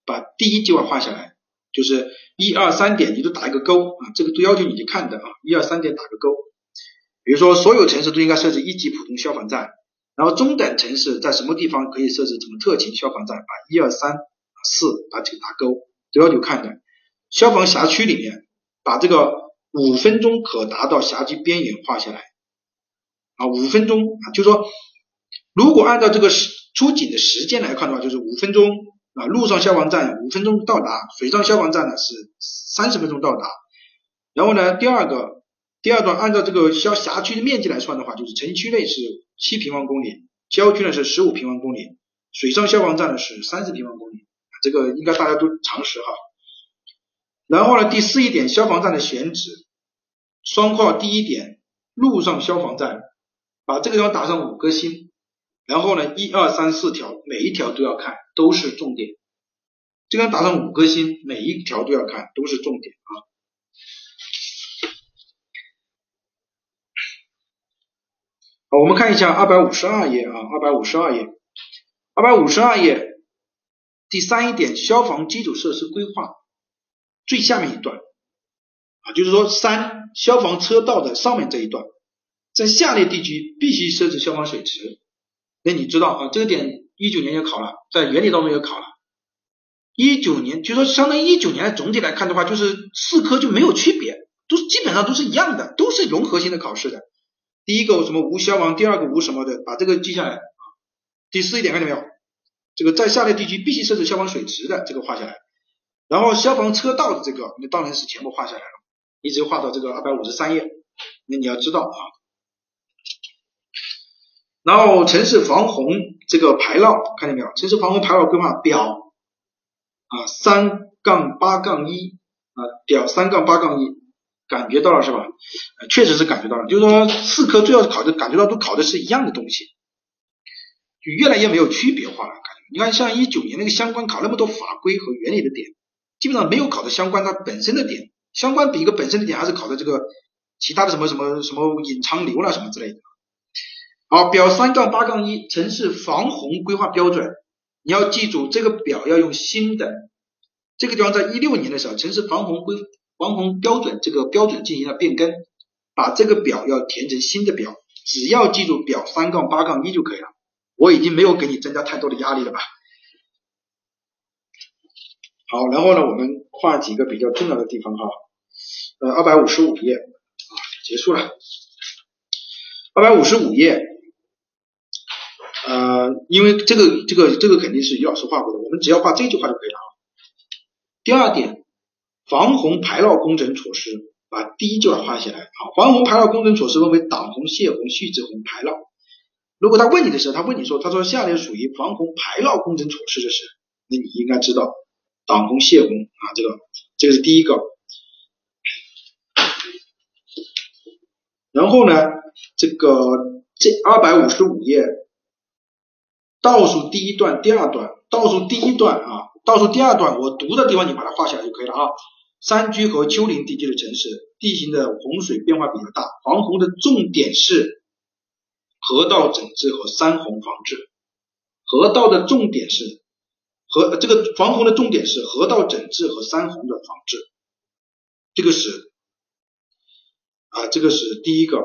把第一句话画下来，就是一二三点你都打一个勾啊，这个都要求你去看的啊，一二三点打个勾。比如说所有城市都应该设置一级普通消防站，然后中等城市在什么地方可以设置什么特勤消防站，把一二三四把这个打勾，都要求看的。消防辖区里面把这个五分钟可达到辖区边缘画下来。啊，五分钟啊，就是说，如果按照这个出警的时间来看的话，就是五分钟啊，陆上消防站五分钟到达，水上消防站呢是三十分钟到达。然后呢，第二个第二段按照这个消辖区的面积来算的话，就是城区内是七平方公里，郊区呢是十五平方公里，水上消防站呢是三十平方公里，这个应该大家都常识哈。然后呢，第四一点，消防站的选址，双括第一点，陆上消防站。把这个地方打上五颗星，然后呢，一二三四条，每一条都要看，都是重点。这个打上五颗星，每一条都要看，都是重点啊。好，我们看一下二百五十二页啊，二百五十二页，二百五十二页第三一点，消防基础设施规划最下面一段啊，就是说三消防车道的上面这一段，在下列地区必须设置消防水池。那你知道啊，这个点一九年也考了，在原理当中也考了。一九年就说相当于一九年总体来看的话，就是四科就没有区别，都基本上都是一样的，都是融合性的考试的。第一个什么无消防，第二个无什么的，把这个记下来。第四一点看见没有？这个在下列地区必须设置消防水池的这个画下来，然后消防车道的这个，那当然是全部画下来了，一直画到这个二百五十三页。那你要知道啊。然后城市防洪这个排涝看见没有？城市防洪排涝规划表啊三杠八杠一啊表三杠八杠一，感觉到了是吧？确实是感觉到了，就是说四科最要考的感觉到都考的是一样的东西，就越来越没有区别化了。感觉你看像一九年那个相关考那么多法规和原理的点，基本上没有考的相关它本身的点，相关比一个本身的点还是考的这个其他的什么什么什么隐藏流了什么之类的。好，表三杠八杠一城市防洪规划标准，你要记住这个表要用新的。这个地方在一六年的时候，城市防洪规防洪标准这个标准进行了变更，把这个表要填成新的表，只要记住表三杠八杠一就可以了。我已经没有给你增加太多的压力了吧？好，然后呢，我们画几个比较重要的地方哈。呃，二百五十五页啊，结束了。二百五十五页。呃，因为这个这个这个肯定是于老师画过的，我们只要画这句话就可以了啊。第二点，防洪排涝工程措施，把第一句话画下来。好，防洪排涝工程措施分为挡洪、泄洪、蓄滞洪、排涝。如果他问你的时候，他问你说，他说下列属于防洪排涝工程措施的是，那你应该知道挡洪、泄洪啊，这个这个是第一个。然后呢，这个这二百五十五页。倒数第一段、第二段，倒数第一段啊，倒数第二段，我读的地方你把它画下来就可以了啊。山区和丘陵地区的城市，地形的洪水变化比较大，防洪的重点是河道整治和山洪防治。河道的重点是河这个防洪的重点是河道整治和山洪的防治，这个是啊，这个是第一个。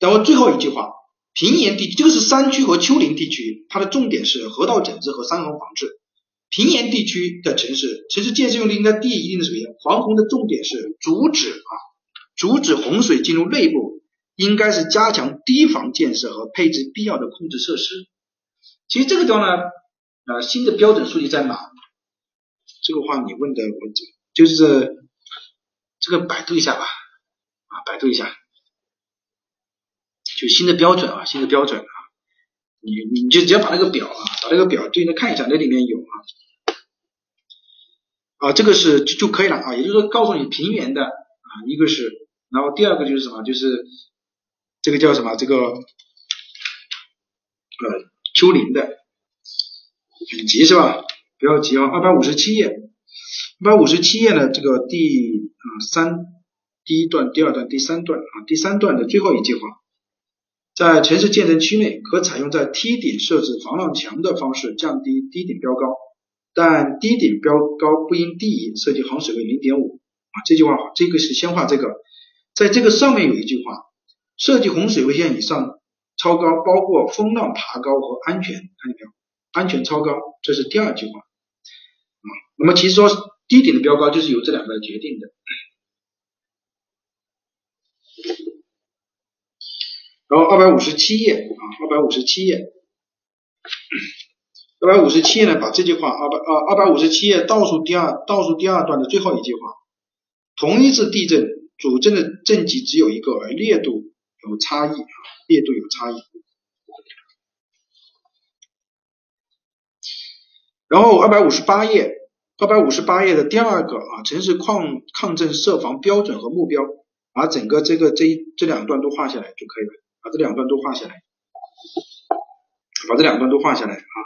然后最后一句话。平原地区，这个是山区和丘陵地区，它的重点是河道整治和山洪防治。平原地区的城市，城市建设用地应该低于一定的水平，防洪的重点是阻止啊，阻止洪水进入内部，应该是加强堤防建设和配置必要的控制设施。其实这个地方呢，啊，新的标准数据在哪？这个话你问的我就是这个百度一下吧，啊，百度一下。就新的标准啊，新的标准啊，你你就只要把那个表啊，把那个表对应的看一下，那里面有啊，啊，这个是就就可以了啊，也就是说告诉你平原的啊，一个是，然后第二个就是什么，就是这个叫什么，这个呃丘陵的等级是吧？不要急啊，二百五十七页，二百五十七页呢，这个第啊三第一段、第二段、第三段啊，第三段的最后一句话。在城市建成区内，可采用在梯顶设置防浪墙的方式降低堤顶标高，但堤顶标高不应低于设计航水位零点五啊。这句话，这个是先画这个，在这个上面有一句话，设计洪水位线以上超高，包括风浪爬高和安全，看见没有？安全超高，这是第二句话啊。那么其实说堤顶的标高就是由这两个决定的。然后二百五十七页啊，二百五十七页，二百五十七页呢，把这句话二百啊二百五十七页倒数第二倒数第二段的最后一句话，同一次地震主震的震级只有一个，而烈度有差异啊，烈度有差异。然后二百五十八页，二百五十八页的第二个啊，城市抗抗震设防标准和目标，把整个这个这一这两段都画下来就可以了。把这两段都画下来，把这两段都画下来啊。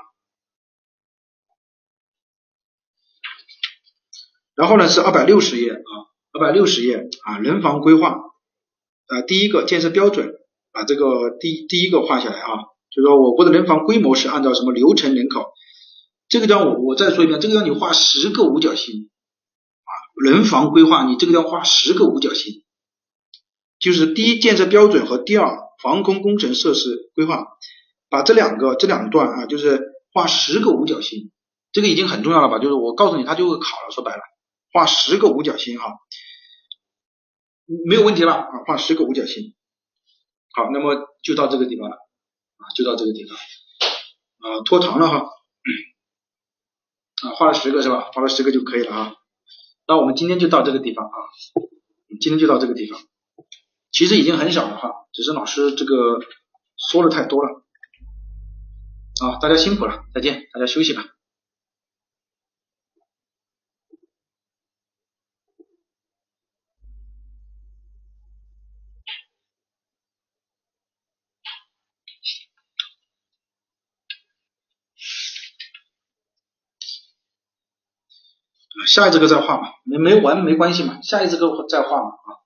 然后呢是二百六十页啊，二百六十页啊，人防规划啊，第一个建设标准，把这个第第一个画下来啊，就说我国的人防规模是按照什么流程人口，这个地方我我再说一遍，这个地方你画十个五角星啊，人防规划你这个地方画十个五角星，就是第一建设标准和第二防空工程设施规划，把这两个这两段啊，就是画十个五角星，这个已经很重要了吧？就是我告诉你，他就会考了，说白了，画十个五角星哈，没有问题了啊，画十个五角星。好，那么就到这个地方了啊，就到这个地方啊，拖长了哈啊，画了十个是吧？画了十个就可以了啊。那我们今天就到这个地方啊，今天就到这个地方。其实已经很少了哈，只是老师这个说的太多了啊，大家辛苦了，再见，大家休息吧。下一节课再画嘛，没没完没关系嘛，下一节课再画嘛啊。